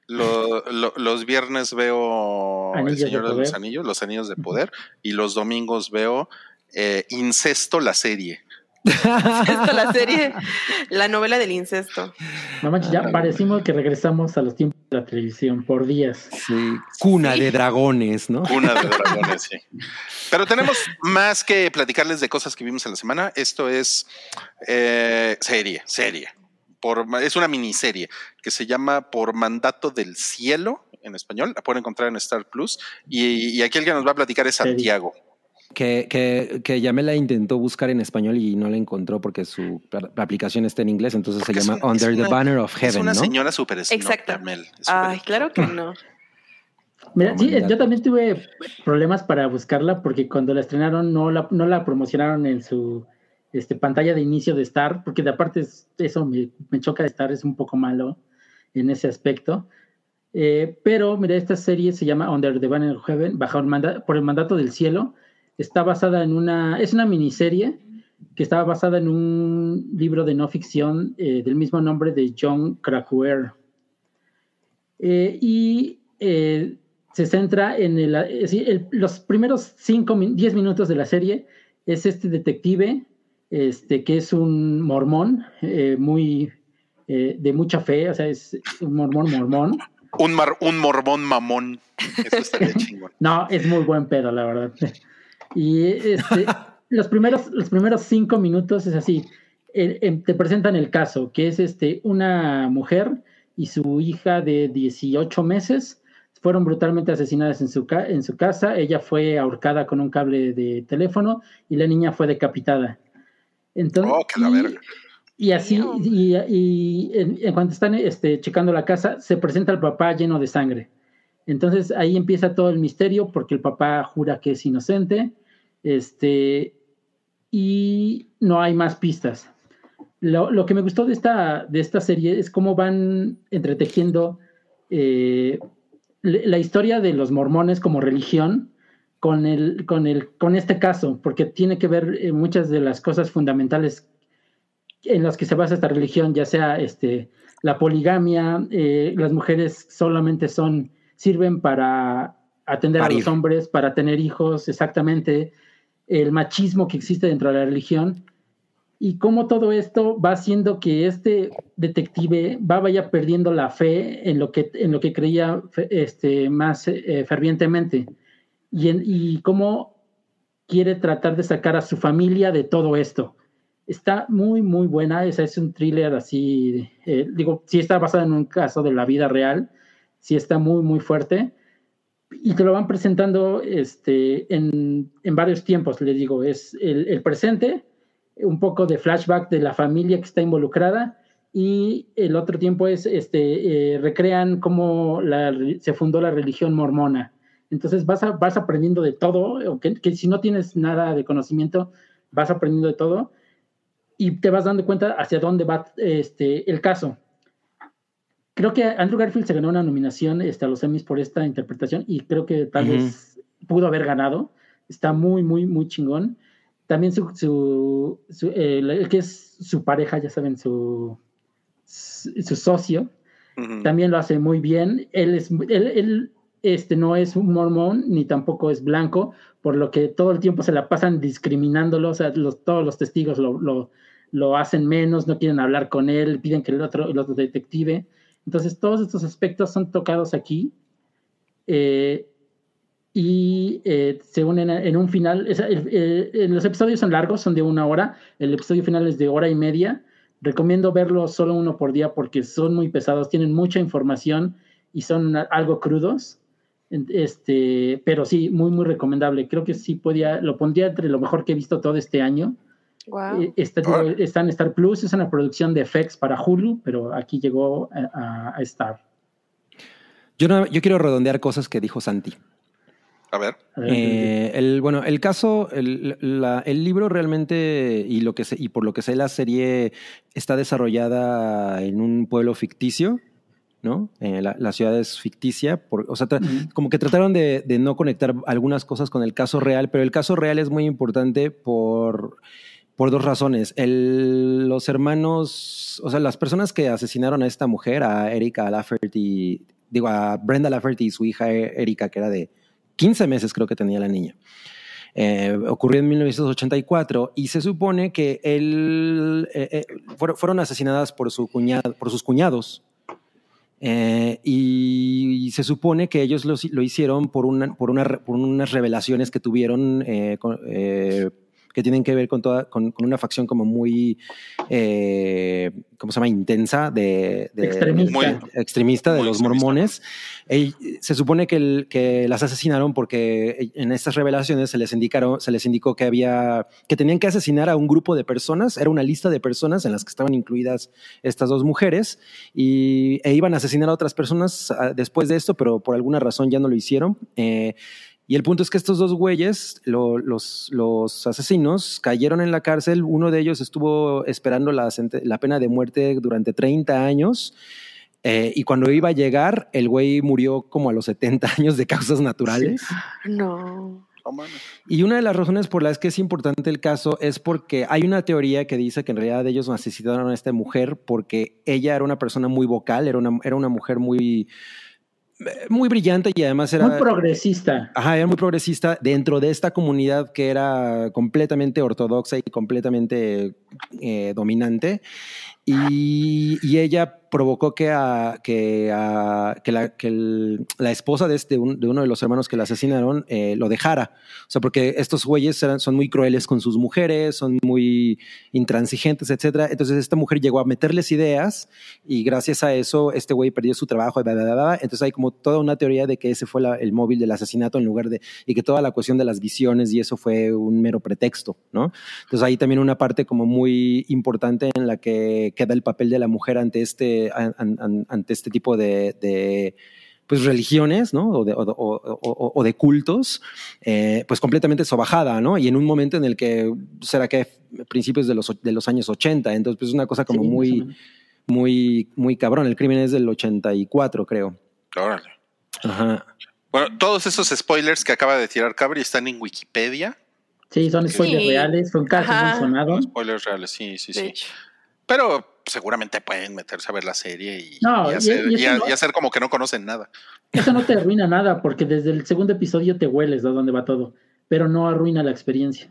S2: lo- lo- los viernes veo
S4: Anillos
S2: El Señor de, los. Anillos, Los Anillos de Poder, y los domingos veo eh, Incesto, la serie.
S5: Esto, la serie, la novela del incesto.
S4: No manches,
S2: Ah,
S4: ya parecimos que regresamos a los tiempos de la televisión por días.
S3: Sí, cuna
S5: Sí.
S3: de dragones, ¿no?
S2: Una de dragones, sí. Pero tenemos más que platicarles de cosas que vimos en la semana. Esto es eh, serie, serie. Por, es una miniserie que se llama Por Mandato del Cielo en español. La pueden encontrar en Star Plus. Y, y aquí el que nos va a platicar es. Santiago.
S3: Que, que, que Yamela intentó buscar en español y no la encontró porque su aplicación está en inglés, entonces
S2: Porque
S3: se
S2: es
S3: llama
S2: una- es
S3: Under the
S2: una-
S3: Banner of
S2: es
S3: Heaven,
S2: una
S3: ¿no?
S2: señora súper
S5: Exacto.
S2: Es
S5: Ay, claro que no.
S4: Mira, sí, yo también tuve problemas para buscarla porque cuando la estrenaron no la, no la promocionaron en su este, pantalla de inicio de Star, porque de aparte es- eso me, me choca de Star, es un poco malo en ese aspecto. Eh, pero mira, esta serie se llama Under the Banner of Heaven, bajo el manda- por el mandato del cielo. Está basada en una, es una miniserie que estaba basada en un libro de no ficción eh, del mismo nombre de John Krakauer. Eh, y eh, se centra en el, eh, el- los primeros 5, 10 minutos de la serie. Es este detective, este, que es un mormón, eh, muy eh, de mucha fe, o sea, es un mormón, mormón.
S2: Un, mar- un morbón mamón. Eso estaría chingón.
S4: No, es muy buen pedo, la verdad. Y este, los primeros, los primeros cinco minutos es así. Eh, eh, te presentan el caso, que es este, una mujer y su hija de 18 meses fueron brutalmente asesinadas en su, ca- en su casa. Ella fue ahorcada con un cable de teléfono y la niña fue decapitada. Entonces,
S2: Oh, que la
S4: y-
S2: verga.
S4: y así, y, y en, en cuanto están este, checando la casa, se presenta el papá lleno de sangre. Entonces ahí empieza todo el misterio porque el papá jura que es inocente. Este, y no hay más pistas. Lo, lo que me gustó de esta, de esta serie es cómo van entretejiendo eh, la historia de los mormones como religión con, el, con, el, con este caso, porque tiene que ver eh, muchas de las cosas fundamentales en las que se basa esta religión, ya sea este, la poligamia, eh, las mujeres solamente son, sirven para atender a
S3: Parir.
S4: los hombres, para tener hijos, exactamente, el machismo que existe dentro de la religión y cómo todo esto va haciendo que este detective va vaya perdiendo la fe en lo que, en lo que creía este, más eh, fervientemente y, cómo quiere tratar de sacar a su familia de todo esto. Está muy, muy buena. Esa es un thriller así, eh, digo, sí está basada en un caso de la vida real, sí está muy, muy fuerte. Y te lo van presentando este, en, en varios tiempos, les digo, es el, presente, un poco de flashback de la familia que está involucrada y el otro tiempo es, este, eh, recrean cómo se fundó la religión mormona. Entonces vas, a- vas aprendiendo de todo, o que, que si no tienes nada de conocimiento, vas aprendiendo de todo y te vas dando cuenta hacia dónde va este, el caso. Creo que Andrew Garfield se ganó una nominación este, a los Emmys por esta interpretación y creo que tal vez pudo haber ganado. Está muy, muy, muy chingón. También su, su, su- eh, el que es su pareja, ya saben, su, su, su socio,
S2: Ujú.
S4: también lo hace muy bien. Él, es, él, él, este, no es un mormón ni tampoco es blanco, por lo que todo el tiempo se la pasan discriminándolo, o sea, todos los testigos lo, lo, lo hacen menos, no quieren hablar con él, piden que el otro, el otro detective. Entonces, todos estos aspectos son tocados aquí eh, y eh, se unen en un final. es- el- los episodios son largos, son de una hora, el episodio final es de hora y media. Recomiendo verlo solo uno por día porque son muy pesados, tienen mucha información y son algo crudos. Este, pero sí, muy, muy recomendable. Creo que sí podía, lo pondría entre lo mejor que he visto todo este año.
S5: Wow.
S4: Eh, Está,
S2: Órale.
S4: está en Star Plus, es una producción de FX para Hulu, pero aquí llegó a, a- Star.
S3: Yo, no- yo quiero redondear cosas que dijo Santi.
S2: A ver.
S3: Eh, el, bueno, el caso, el, la- el libro realmente, y, lo que se- y por lo que sé, la serie está desarrollada en un pueblo ficticio, ¿no? Eh, la, la ciudad es ficticia, por- o sea, tra-
S4: Ujú.
S3: como que trataron de, de no conectar algunas cosas con el caso real, pero el caso real es muy importante por, por dos razones. El- los hermanos, o sea, las personas que asesinaron a esta mujer, a Erika Lafferty, digo, a Brenda Lafferty y su hija Erika, que era de 15 meses creo que tenía la niña. Eh, ocurrió en 1984 y se supone que él, eh, eh, fueron, fueron asesinadas por, su cuñado, por sus cuñados. Eh, y, se supone que ellos lo, lo hicieron por, una, por, una, por unas revelaciones que tuvieron eh, con- eh, que tienen que ver con, toda, con, con una facción como muy, eh, ¿cómo se llama? Intensa de, de-
S4: Extremista.
S2: Muy-
S3: extremista de los
S2: extremista.
S3: mormones. Ey- se supone que, el- que las asesinaron porque en estas revelaciones se les indicaron, se les indicó que había, que tenían que asesinar a un grupo de personas. Era una lista de personas en las que estaban incluidas estas dos mujeres y e iban a asesinar a otras personas ah, después de esto, pero por alguna razón ya no lo hicieron. Eh, y el punto es que estos dos güeyes, lo- los, los asesinos, cayeron en la cárcel. Uno de ellos estuvo esperando la, la pena de muerte durante 30 años. eh, y cuando iba a llegar, el güey murió como a los 70 años de causas naturales.
S5: No.
S2: No.
S3: Y una de las razones por las que es importante el caso es porque hay una teoría que dice que en realidad ellos asesinaron a esta mujer porque ella era una persona muy vocal, era una, era una mujer muy, muy brillante y además era...
S4: Muy progresista.
S3: Ajá, era muy progresista dentro de esta comunidad que era completamente ortodoxa y completamente eh, dominante. Y, y ella provocó que, a, que, a- que, la, que el- la esposa de, este, un- de uno de los hermanos que la asesinaron eh, lo dejara. O sea, porque estos güeyes eran- son muy crueles con sus mujeres, son muy intransigentes, etcétera. Entonces esta mujer llegó a meterles ideas y gracias a eso este güey perdió su trabajo. Entonces hay como toda una teoría de que ese fue la- el móvil del asesinato en lugar de y que toda la cuestión de las visiones y eso fue un mero pretexto, ¿no? Entonces hay también una parte como muy importante en la que queda el papel de la mujer ante este, an- an- ante este tipo de, de, pues religiones, ¿no? O de, o, o- o- o de cultos, eh, pues completamente sobajada, ¿no? Y en un momento en el que será que principios de los, de los años 80, entonces pues es una cosa como
S4: Sí,
S3: muy, muy, muy cabrón. El crimen es del 84, creo.
S2: Órale.
S3: Ajá.
S2: Bueno, todos esos spoilers que acaba de tirar Cabri están en Wikipedia.
S4: Sí, son spoilers
S5: Sí.
S4: reales, son casos,
S5: Ajá.
S4: son sonados.
S2: Spoilers reales, sí, sí, sí. Pero seguramente pueden meterse a ver la serie y,
S4: No,
S2: y hacer,
S4: y
S2: y
S4: eso
S2: a-
S4: no-
S2: y hacer como que no conocen nada.
S4: Eso no te arruina nada, porque desde el segundo episodio te hueles a dónde va todo, pero no arruina la experiencia.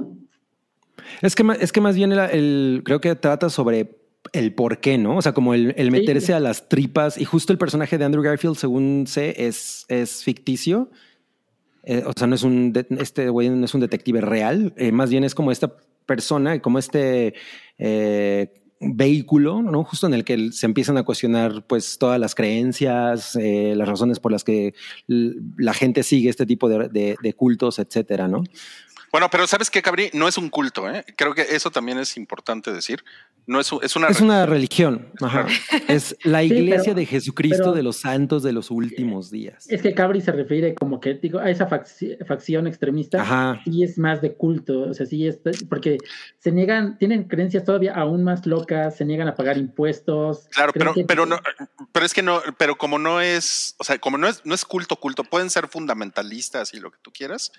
S3: Es que, es que más bien el, el- creo que trata sobre el por qué, ¿no? O sea, como el, el meterse a las tripas y justo el personaje de Andrew Garfield, según sé, es, es ficticio. Eh, o sea, no es un, de- este güey no es un detective real, eh, más bien es como esta persona, como este eh, vehículo, ¿no? Justo en el que se empiezan a cuestionar pues todas las creencias, eh, las razones por las que la gente sigue este tipo de, de- de cultos, etcétera, ¿no?
S2: Bueno, pero ¿sabes qué, Cabri? No es un culto, ¿eh? Creo que eso también es importante decir. No es, un- es una...
S3: Es una religión. Ajá. Es la
S4: Sí,
S3: iglesia
S4: pero-
S3: de Jesucristo
S4: pero-
S3: de los santos de los últimos días.
S4: Es que Cabri se refiere como que digo, a esa facci- facción extremista
S3: Ajá.
S4: sí es más de culto, o sea, sí es porque se niegan, tienen creencias todavía aún más locas, se niegan a pagar impuestos.
S2: Claro, pero,
S4: que-
S2: pero no, pero es que no, pero como no es, o sea, como no es, no es culto, culto, pueden ser fundamentalistas y lo que tú quieras.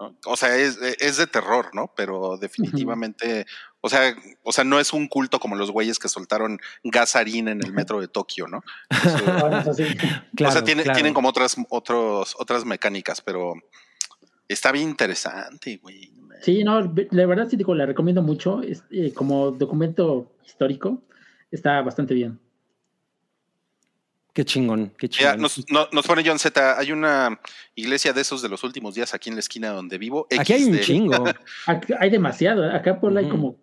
S2: ¿no? O sea, es, es de terror, ¿no? Pero definitivamente, o sea, o sea, no es un culto como los güeyes que soltaron gasarín en el metro de Tokio, ¿no? Eso-.
S3: Claro,
S2: o sea, tiene-
S3: claro.
S2: tienen como otras, otros, otras mecánicas, pero está bien interesante, güey.
S4: Sí, no, la verdad sí digo, la recomiendo mucho, es, eh, como documento histórico, está bastante bien.
S3: Qué chingón, qué
S2: Mira,
S3: chingón.
S2: nos, no- nos pone John Z, hay una iglesia de esos de los últimos días aquí en la esquina donde vivo.
S3: Aquí hay un chingo.
S4: Hay demasiado, acá por hay
S3: Ujú.
S4: como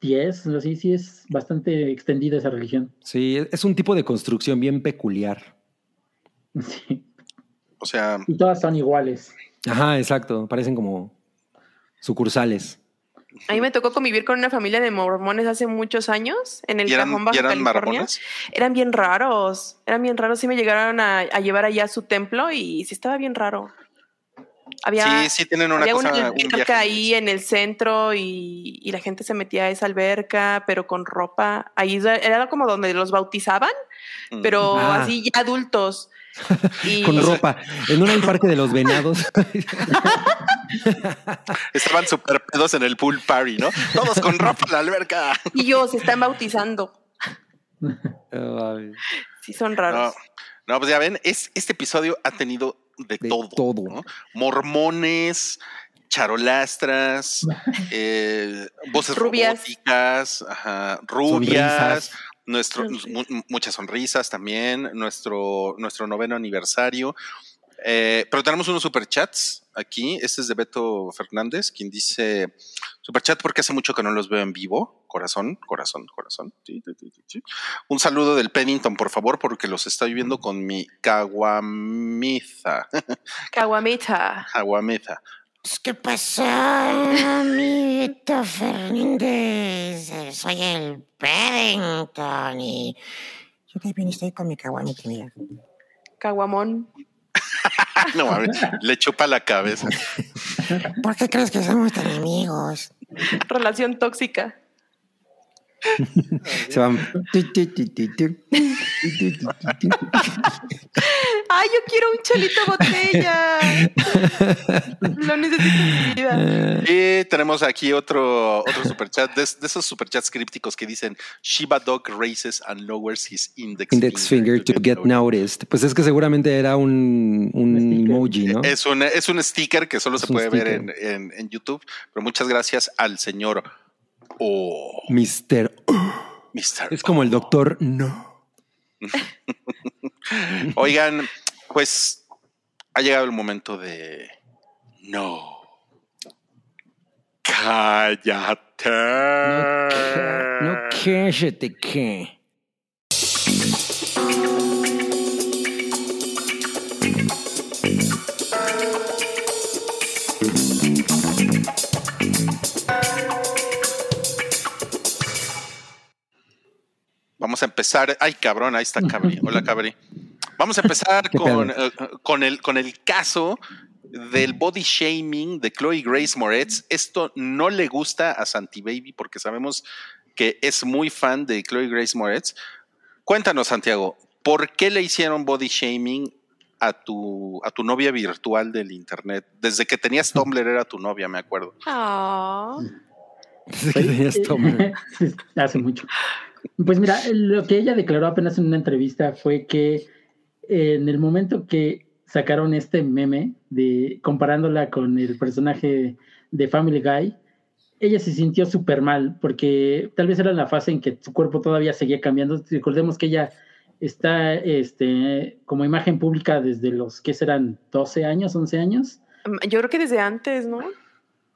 S4: 10, así sí es bastante extendida esa religión.
S3: Sí, es un tipo de construcción bien peculiar.
S4: Sí.
S2: O sea,
S4: Y todas son iguales.
S3: Ajá, exacto. Parecen como sucursales.
S5: A mí me tocó convivir con una familia de mormones hace muchos años en el
S2: ¿y eran,
S5: Cajón Baja
S2: y eran
S5: California.
S2: marmones?
S5: Eran bien raros, eran bien raros. Sí me llegaron a, a llevar allá a su templo y sí estaba bien raro. Había,
S2: Sí, sí tienen una
S5: había
S2: cosa,
S5: una
S2: un
S5: alberca ahí en el centro y, y la gente se metía a esa alberca, pero con ropa. Ahí era como donde los bautizaban,
S2: Mm.
S5: pero
S3: Ah.
S5: así ya adultos. Y
S3: Con ropa. En un parque de los venados.
S2: Estaban súper pedos en el pool party, ¿no? Todos con ropa en la alberca.
S5: y ellos se están bautizando. Sí, son
S2: No,
S5: raros.
S2: no, pues ya ven, es, este episodio ha tenido de,
S3: De
S2: todo.
S3: todo.
S2: ¿no? Mormones, charolastras, eh, voces
S5: Rubias.
S2: robóticas, ajá, rubias,
S3: Sonrisas.
S2: Nuestro, muchas sonrisas también, nuestro, nuestro noveno aniversario. Eh, pero tenemos unos superchats aquí. Este es de Beto Fernández, quien dice: Superchat porque hace mucho que no los veo en vivo. Corazón, corazón, corazón. Sí, sí, sí, sí, sí. Un saludo del Pennington, por favor, porque los estoy viendo con mi caguamiza.
S5: Caguamita.
S2: Caguamiza.
S6: Pues, ¿Qué pasó, amiguito Fernández? Soy el Paddington y yo también estoy con mi caguamita, mira.
S5: Caguamón.
S2: No mames, le chupa la cabeza.
S6: ¿Por qué crees que somos tan amigos?
S5: Relación tóxica.
S3: Se van.
S5: ¡Ay, yo quiero un chelito botella! Lo necesito en mi vida.
S2: Y tenemos aquí otro, otro superchat, de, de esos superchats crípticos que dicen Shiba Dog raises and lowers his index,
S3: Index finger to get noticed. Pues es que seguramente era un, un
S4: Un sticker.
S3: emoji, ¿no?
S2: Es un, es un sticker que solo
S3: Es
S2: se puede ver en,
S3: sticker.
S2: en- en YouTube, pero muchas gracias al señor O.
S3: Mister.
S2: Mr.
S3: Es como el doctor. No.
S2: Oigan, pues ha llegado el momento de. No. Cállate.
S3: No, cállate que.
S2: Vamos a empezar. Ay, cabrón, ahí está Cabri. Hola, Cabri. Vamos a empezar eh, con, el, con el caso del body shaming de Chloe Grace Moretz. Esto no le gusta a Santi Baby porque sabemos que es muy fan de Chloe Grace Moretz. Cuéntanos, Santiago, ¿por qué le hicieron body shaming a tu, a tu novia virtual del internet? Desde que tenías Tumblr era tu novia, me acuerdo.
S5: Ah.
S3: Desde que tenías Tumblr.
S4: Hace mucho. Pues mira, lo que ella declaró apenas en una entrevista fue que eh, en el momento que sacaron este meme de comparándola con el personaje de Family Guy, ella se sintió súper mal porque tal vez era la fase en que su cuerpo todavía seguía cambiando. Recordemos que ella está este, como imagen pública desde los que serán 12 años, 11 años.
S5: Yo creo que desde antes, ¿no?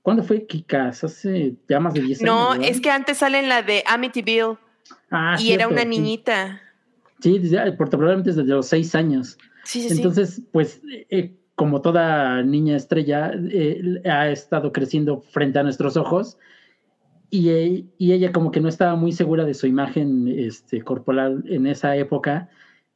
S4: ¿Cuándo fue Kikas? Hace ya más de 10
S5: No,
S4: años. ¿verdad?
S5: es que antes sale en la de Amityville
S4: Ah,
S5: y era
S4: cierto,
S5: una
S4: sí.
S5: niñita.
S4: Sí, desde- probablemente desde los seis años.
S5: Sí, sí, sí.
S4: Entonces, pues, eh, como toda niña estrella, eh, ha estado creciendo frente a nuestros ojos y, eh, y ella como que no estaba muy segura de su imagen este, corporal en esa época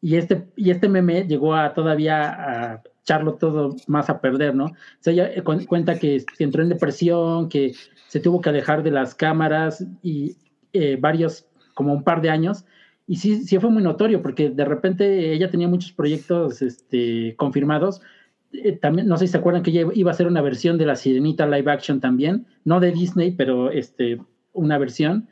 S4: y este, y este meme llegó a todavía a echarlo todo más a perder, ¿no? O sea, ella eh, cu- cuenta que entró en depresión, que se tuvo que alejar de las cámaras y eh, varios, como un par de años, y sí, sí fue muy notorio, porque de repente ella tenía muchos proyectos este, confirmados. Eh, también, no sé si se acuerdan que ella iba a hacer una versión de La Sirenita live action también, no de Disney, pero este, una versión.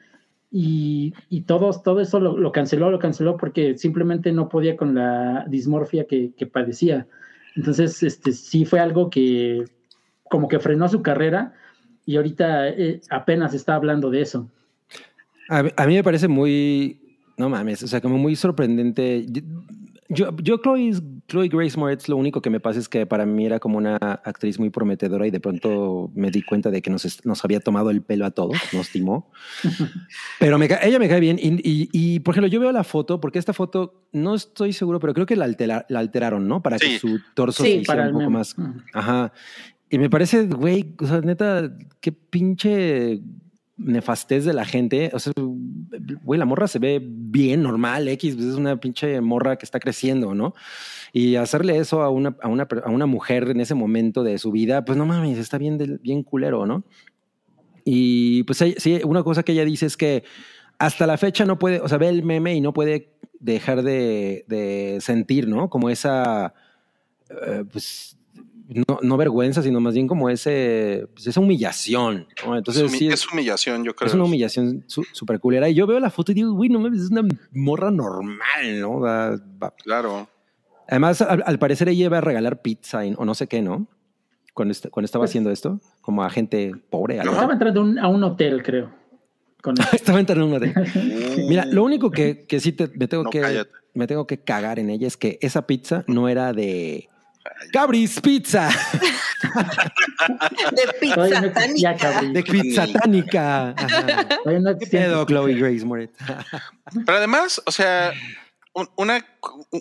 S4: Y, y todos, todo eso lo, canceló, lo canceló porque simplemente no podía con la dismorfia que, que padecía. Entonces, este, sí fue algo que como que frenó su carrera y ahorita eh, apenas está hablando de eso.
S3: A, mí- a mí me parece muy, no mames, o sea, como muy sorprendente. Yo, yo Chloe, Chloe Grace Moretz, lo único que me pasa es que para mí era como una actriz muy prometedora y de pronto me di cuenta de que nos, nos había tomado el pelo a todos, nos timó. Pero me ella me cae bien y, y- y, por ejemplo, yo veo la foto, porque esta foto, no estoy seguro, pero creo que la, altera- la alteraron, ¿no? Para que
S2: Sí.
S3: su torso
S5: Sí,
S3: se hiciera un poco
S4: meme.
S3: más... Ajá. Y me parece, güey, o sea, neta, qué pinche nefastez de la gente. O sea, güey, la morra se ve bien, normal, X, pues es una pinche morra que está creciendo, ¿no? Y hacerle eso a una, a una, a una mujer en ese momento de su vida, pues no mames, está bien, bien culero, ¿no? Y pues sí, una cosa que ella dice es que hasta la fecha no puede, o sea, ve el meme y no puede dejar de, de sentir, ¿no? Como esa, eh, pues, no, no vergüenza, sino más bien como ese, pues, esa humillación, ¿no? Entonces,
S2: es, humi-
S3: sí,
S2: es humillación, yo creo.
S3: es una humillación su- súper culera. Y yo veo la foto y digo, güey, no mames, es una morra normal, ¿no?
S2: Claro.
S3: Además, al, al parecer ella iba a regalar pizza y- o no sé qué, ¿no? Cuando, est- cuando estaba
S4: Pues-
S3: haciendo esto, como a gente pobre. así.
S4: Estaba entrando un- a un hotel, creo. Con
S3: estaba entrando en un hotel. Mira, lo único que, que sí te, me, tengo
S2: No,
S3: que,
S2: cállate.
S3: me tengo que cagar en ella es que esa pizza no era de Gabri's Pizza,
S5: De
S4: no
S5: pizza
S4: existía,
S5: tánica.
S3: de Pizza Tánica.
S4: No
S3: ¿Qué pedo, Chloe Grace Moretz?
S2: Pero además, o sea, un- una,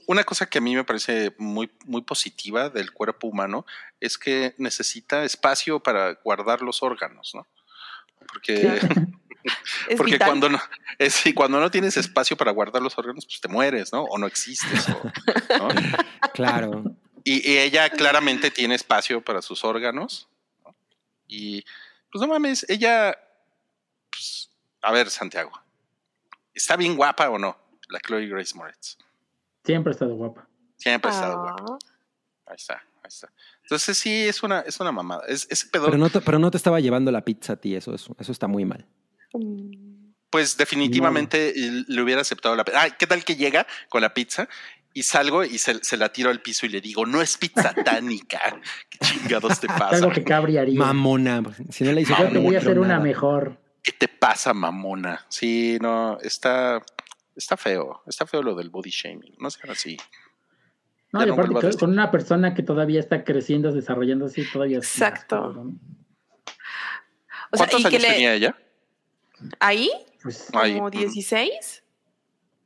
S2: una cosa que a mí me parece muy, muy positiva del cuerpo humano es que necesita espacio para guardar los órganos, ¿no? Porque, porque
S5: vital.
S2: cuando no, es, cuando no tienes espacio para guardar los órganos, pues te mueres, ¿no? O no existes. o- ¿no?
S3: Claro.
S2: Y, y ella claramente tiene espacio para sus órganos. ¿no? Y pues no mames, ella, pues, a ver, Santiago, ¿está bien guapa o no? La Chloe Grace Moretz.
S4: Siempre ha estado guapa.
S2: Siempre ha estado guapa.
S5: Ah.
S2: Ahí está, ahí está. Entonces sí, es una, es una mamada. Es, pedo,
S3: Pero no, te, pero no te estaba llevando la pizza a ti, eso, eso, eso está muy mal.
S5: Mm.
S2: pues definitivamente le hubiera aceptado la pizza. Ah, ¿qué tal que llega con la pizza? Y salgo y se, se la tiro al piso y le digo, no es pizza tánica. ¿Qué chingados te pasa?
S4: Algo que Cabri haría.
S3: Mamona. Si no le hizo
S4: Yo te voy a hacer una mejor.
S2: ¿Qué te pasa, mamona? Sí, no, está. está feo, está feo lo del body shaming, no sean así.
S4: No, y
S2: no
S4: aparte con una persona que todavía está creciendo, desarrollándose, todavía. más
S5: Exacto. O sea,
S2: ¿Cuántos
S5: y que
S2: años
S5: le-
S2: tenía ella?
S5: ahí,
S4: Pues,
S5: como
S2: mm.
S5: 16.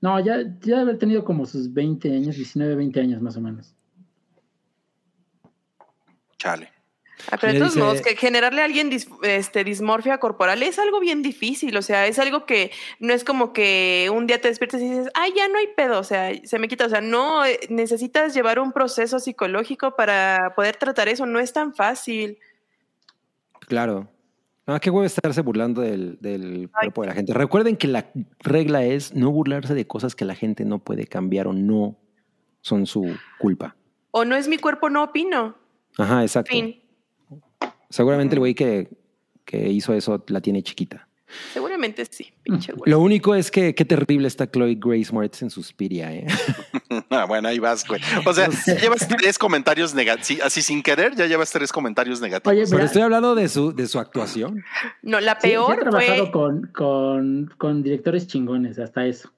S4: No, ya, ya debe haber tenido como sus 20 años, 19, 20 años más o menos.
S2: Chale.
S5: Ah, pero de todos
S3: dice-
S5: modos, que generarle a alguien dis- este, dismorfia corporal es algo bien difícil. O sea, es algo que no es como que un día te despiertas y dices, ay, ya no hay pedo. O sea, se me quita. O sea, no eh, necesitas llevar un proceso psicológico para poder tratar eso. No es tan fácil.
S3: Claro. Ah, qué huevo estarse burlando del, cuerpo de la gente. Recuerden que la regla es no burlarse de cosas que la gente no puede cambiar o no son su culpa.
S5: O no es mi cuerpo, no opino.
S3: Ajá, exacto.
S5: Fin.
S3: Seguramente el güey que, que hizo eso la tiene chiquita.
S5: Seguramente sí, pinche güey.
S3: Lo único es que qué terrible está Chloe Grace Moretz en Suspiria, ¿eh?
S2: Ah, bueno, ahí vas, güey. O sea, ya llevas tres comentarios negativos, así sin querer, ya llevas tres comentarios negativos.
S4: Oye,
S3: Pero estoy hablando de su, de su actuación.
S5: No, la
S4: sí, sí
S5: peor
S4: he trabajado
S5: fue.
S4: con, con, con directores chingones, hasta eso.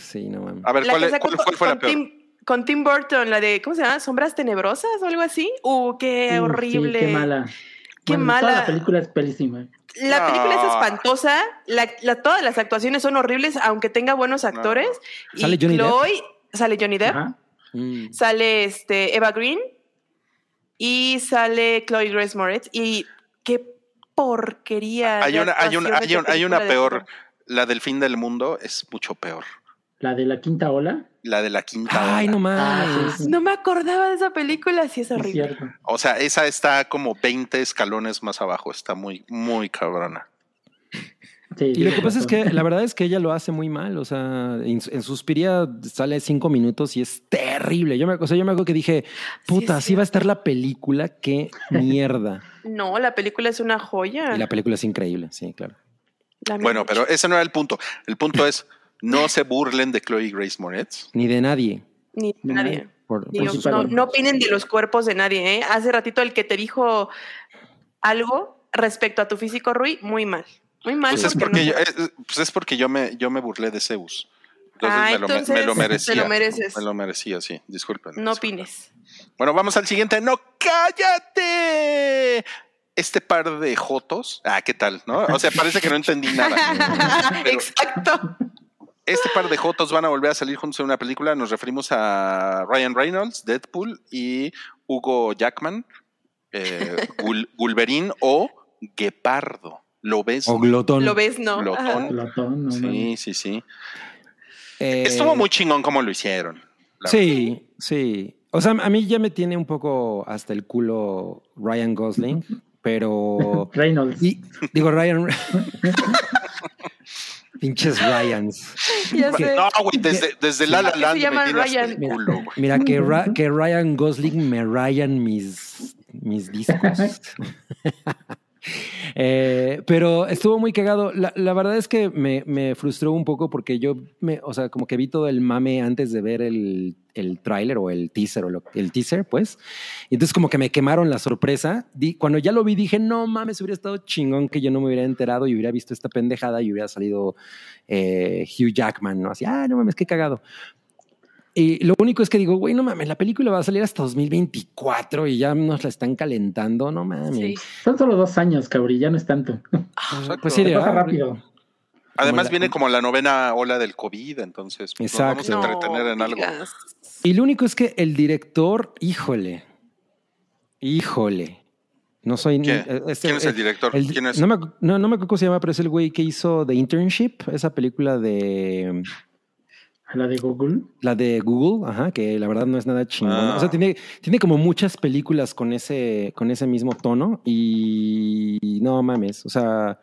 S3: Sí, no mames.
S2: A ver, ¿cuál, cuál-
S5: con-
S2: cuál fue la peor?
S5: Tim, con Tim Burton, la de, ¿cómo se llama? ¿Sombras tenebrosas o algo así? Uh, qué
S4: Uh,
S5: horrible.
S4: Sí, qué mala.
S5: Qué
S4: Bueno,
S5: mala.
S4: Toda la película es pelísima.
S5: La película es espantosa, la, la- todas las actuaciones son horribles, aunque tenga buenos actores. Y
S3: ¿Sale Johnny Depp?
S5: Chloe, sale Johnny Depp.
S3: Mm.
S5: sale este, Eva Green y sale Chloe Grace Moretz. Y qué porquería.
S2: Hay una, hay una, hay
S5: de
S2: un- hay una
S5: de
S2: peor. La del fin del mundo es mucho peor.
S4: La de la quinta ola.
S2: La de la quinta.
S3: Ay, no
S4: Ah, sí.
S5: No me acordaba de esa película, sí es horrible.
S2: O sea, esa está como 20 escalones más abajo. Está muy, muy cabrona.
S4: Sí,
S3: Y lo que pasa es que la verdad es que ella lo hace muy mal. O sea, en, en Suspiria sale cinco minutos y es terrible. Yo me, o sea, yo me acuerdo que dije, puta, así va a estar la película, qué mierda.
S5: No, la película es una joya.
S3: Y la película es increíble, sí, claro.
S5: La
S2: Bueno, pero ese no era el punto. El punto es, no se burlen de Chloe Grace Moretz.
S3: Ni de nadie.
S5: Ni
S4: Ni
S5: nadie.
S3: Por,
S5: Ni-
S3: por
S5: no, opinen de los cuerpos de nadie, ¿eh? Hace ratito el que te dijo algo respecto a tu físico, Rui, muy mal. Muy mal.
S2: Pues es
S5: porque no-
S2: yo, pues es porque yo me, yo me burlé de Zeus. Entonces,
S5: Ah,
S2: me, lo, me-
S5: entonces
S2: me lo
S5: te
S2: merecía.
S5: lo mereces.
S2: Me lo merecía, sí. Disculpen.
S5: no opines.
S2: Bueno, vamos al siguiente. ¡No, cállate! Este par de jotos. Ah, ¿qué tal? ¿No? O sea, parece que no entendí nada. Pero-
S5: Exacto.
S2: Este par de jotos van a volver a salir juntos en una película. Nos referimos a Ryan Reynolds, Deadpool y Hugo Jackman, eh, Gul- Gulverín o Guepardo. ¿Lo ves?
S3: O glotón.
S5: Lo ves, ¿no?
S2: Glotón.
S4: No
S2: Sí, sí, sí.
S3: Eh,
S2: Estuvo muy chingón como lo hicieron.
S3: Sí, sí. O sea, a mí ya me tiene un poco hasta el culo Ryan Gosling, pero...
S4: Reynolds.
S3: Y, digo, Ryan... Pinches Ryans.
S5: Ya sé.
S2: No, güey, desde, desde La La
S5: ¿Por qué se
S2: Land me
S5: Ryan?
S2: el culo, güey.
S3: Mira, que, Ra- que Ryan Gosling me rayan mis, mis discos. Eh, pero estuvo muy cagado. La, verdad es que me, me frustró un poco porque yo, me, o sea, como que vi todo el mame antes de ver el, el tráiler o el teaser o lo- el teaser, pues. Y entonces como que me quemaron la sorpresa. Di- cuando ya lo vi dije, no mames, hubiera estado chingón que yo no me hubiera enterado y hubiera visto esta pendejada y hubiera salido eh, Hugh Jackman, ¿no? Así, ah, no mames, qué cagado. Y lo único es que digo, güey, no mames, la película va a salir hasta 2024 y ya nos la están calentando, no mames.
S5: Sí.
S4: Son solo dos años, cabrí, ya no es tanto.
S3: Pues sí, de
S4: pasa
S3: verdad.
S4: rápido.
S2: Además
S3: la-
S2: viene como la novena ola del COVID, entonces pues, nos vamos a entretener en algo.
S5: digas.
S3: Y lo único es que el director, híjole, híjole. No soy.
S2: ¿Qué?
S3: eh, este-
S2: ¿Quién es el director?
S3: el-
S2: ¿Quién es?
S3: No, me, no, no me acuerdo cómo se llama, pero es el güey que hizo The Internship, esa película de
S4: la de Google.
S3: la de Google, ajá, que la verdad no es nada chingón.
S2: Ah.
S3: O sea, tiene, tiene como muchas películas con ese, con ese mismo tono y no mames, o sea,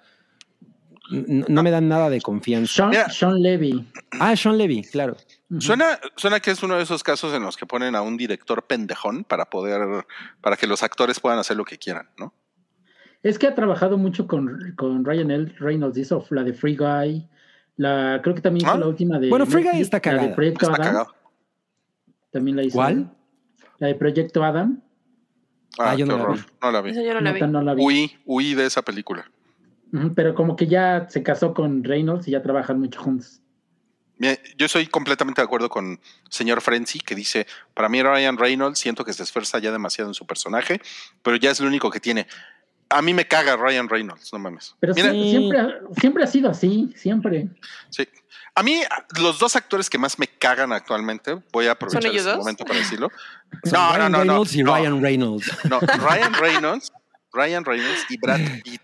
S3: no me dan nada de confianza.
S4: Sean, Levy.
S3: Ah, Sean Levy, claro.
S2: Suena, suena que es uno de esos casos en los que ponen a un director pendejón para poder, para que los actores puedan hacer lo que quieran, ¿no?
S4: Es que ha trabajado mucho con, con Ryan L. Reynolds, hizo la de Free Guy. La, creo que también hizo
S2: Ah.
S4: la última de.
S3: Bueno, Free Guy está
S4: La
S3: cagada.
S4: de Proyecto
S2: Está
S4: Adam.
S2: cagado.
S4: También la hizo.
S3: ¿Cuál?
S4: La de Proyecto Adam.
S2: Ah,
S3: Ah, yo
S2: qué
S3: no la
S2: horror.
S3: vi.
S2: No la vi.
S5: Esa yo no la vi.
S4: No la vi.
S2: Huí, huí de esa película.
S4: Pero como que ya se casó con Reynolds y ya trabajan mucho juntos.
S2: Yo soy completamente de acuerdo con señor Frenzy, que dice, para mí Ryan Reynolds siento que se esfuerza ya demasiado en su personaje, pero ya es lo único que tiene. A mí me caga Ryan Reynolds, no mames.
S4: Pero
S2: Mira,
S4: sí, siempre, ha- siempre ha sido así, siempre.
S2: sí. A mí, los dos actores que más me cagan actualmente, voy a aprovechar
S5: ¿Son ellos
S2: este
S5: dos?
S2: momento para decirlo.
S3: Son
S2: No, no,
S3: Ryan
S2: no, no.
S3: Reynolds y
S2: no,
S3: Ryan Reynolds.
S2: no, Ryan Reynolds, Ryan Reynolds y Brad Pitt.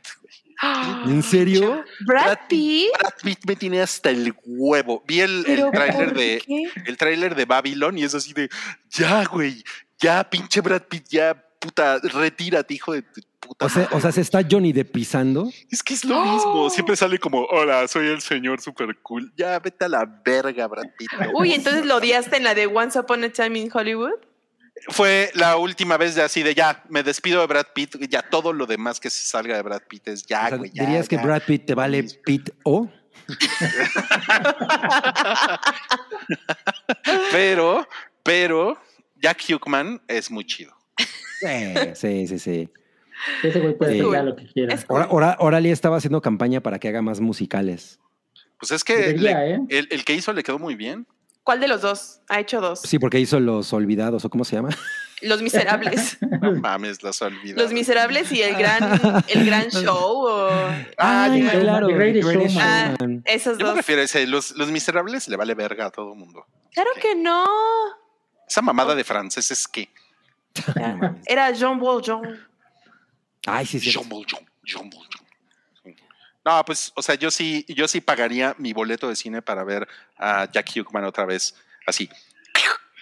S3: ¿En serio?
S5: Brad Pitt.
S2: Brad Pitt me tiene hasta el huevo. Vi el, el tráiler
S5: ¿por
S2: de el tráiler de Babylon y es así de ya, güey, ya, pinche Brad Pitt, ya, puta, retírate, hijo de tu puta.
S3: O sea, o sea, se está Johnny de pisando.
S2: es que es lo mismo. Siempre sale como, hola, soy el señor super cool. Ya, vete a la verga, Brad Pitt.
S5: Uy, entonces lo odiaste en la de Once Upon a Time in Hollywood.
S2: Fue la última vez de así de ya, me despido de Brad Pitt. Ya todo lo demás que se salga de Brad Pitt es ya,
S3: O sea,
S2: güey. ya,
S3: ¿Dirías que
S2: ya.
S3: Brad Pitt te vale Pitt o?
S2: Pero, pero, Jack Huckman es muy chido.
S3: Sí, sí, sí, sí.
S4: Ese güey puede
S3: Sí.
S4: hacer ya lo que quiera.
S5: Es-
S3: Ora- Ora- Orally estaba haciendo campaña para que haga más musicales.
S2: Pues es que
S4: Debería,
S2: le-
S4: ¿eh?
S2: el, el que hizo le quedó muy bien.
S5: ¿Cuál de los dos? Ha hecho dos.
S3: Sí, porque hizo Los Olvidados, ¿o cómo se llama?
S5: Los Miserables.
S2: No mames, las olvidado.
S5: Los Miserables y el gran, el gran show. O...
S2: Ah,
S3: claro.
S5: Showman. Esos
S2: Yo me
S5: dos.
S2: refiero a ese, los, los miserables le vale verga a todo mundo.
S5: Claro que no.
S2: Esa mamada de francés es que.
S3: No.
S5: Era Jean Valjean.
S3: Ay, sí, sí.
S2: Jean Valjean, Jean Valjean. Sí. No, pues, o sea, yo sí, yo sí pagaría mi boleto de cine para ver a Jack Huckman otra vez así.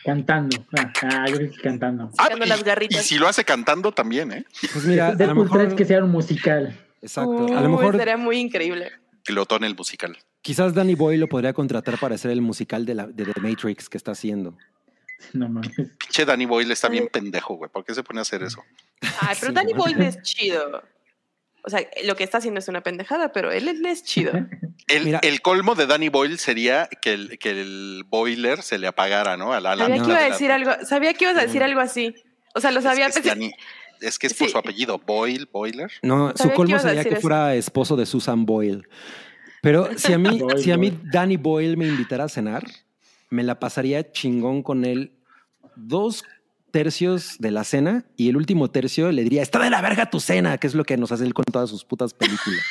S4: Cantando. Ah, ah, yo creo que cantando.
S5: Sacando
S2: y,
S5: las garritas.
S2: y si lo hace cantando también, ¿eh?
S3: Pues mira, a lo
S4: Deadpool 3
S3: mejor.
S4: que sea un musical.
S3: Exacto. A lo mejor
S5: Sería muy increíble.
S2: Glotón el musical.
S3: quizás Danny Boy lo podría contratar para hacer el musical de, la, de The Matrix que está haciendo.
S4: No mames.
S2: Pinche Danny Boyle está bien pendejo, güey. ¿Por qué se pone a hacer eso?
S5: Ay, pero
S3: Sí,
S5: Danny. Boyle es chido. O sea, lo que está haciendo es una pendejada, pero él, él es chido.
S2: El,
S3: Mira.
S2: el colmo de Danny Boyle sería que el, que el boiler se le apagara, ¿no? A la
S5: Sabía que iba a
S2: de la-
S5: decir algo, sabía que ibas a decir algo así. O sea, lo
S2: Es
S5: sabía.
S2: que es, Danny- es que es por
S5: Sí.
S2: su apellido, Boyle, Boiler.
S3: No, su
S5: Sabía que
S3: colmo sería que
S5: eso.
S3: fuera esposo de Susan Boyle. Pero si a mí,
S4: Boyle,
S3: si a mí. Danny Boyle me invitara a cenar, me la pasaría chingón con él dos tercios de la cena y el último tercio le diría, está de la verga tu cena, que es lo que nos hace él con todas sus putas películas.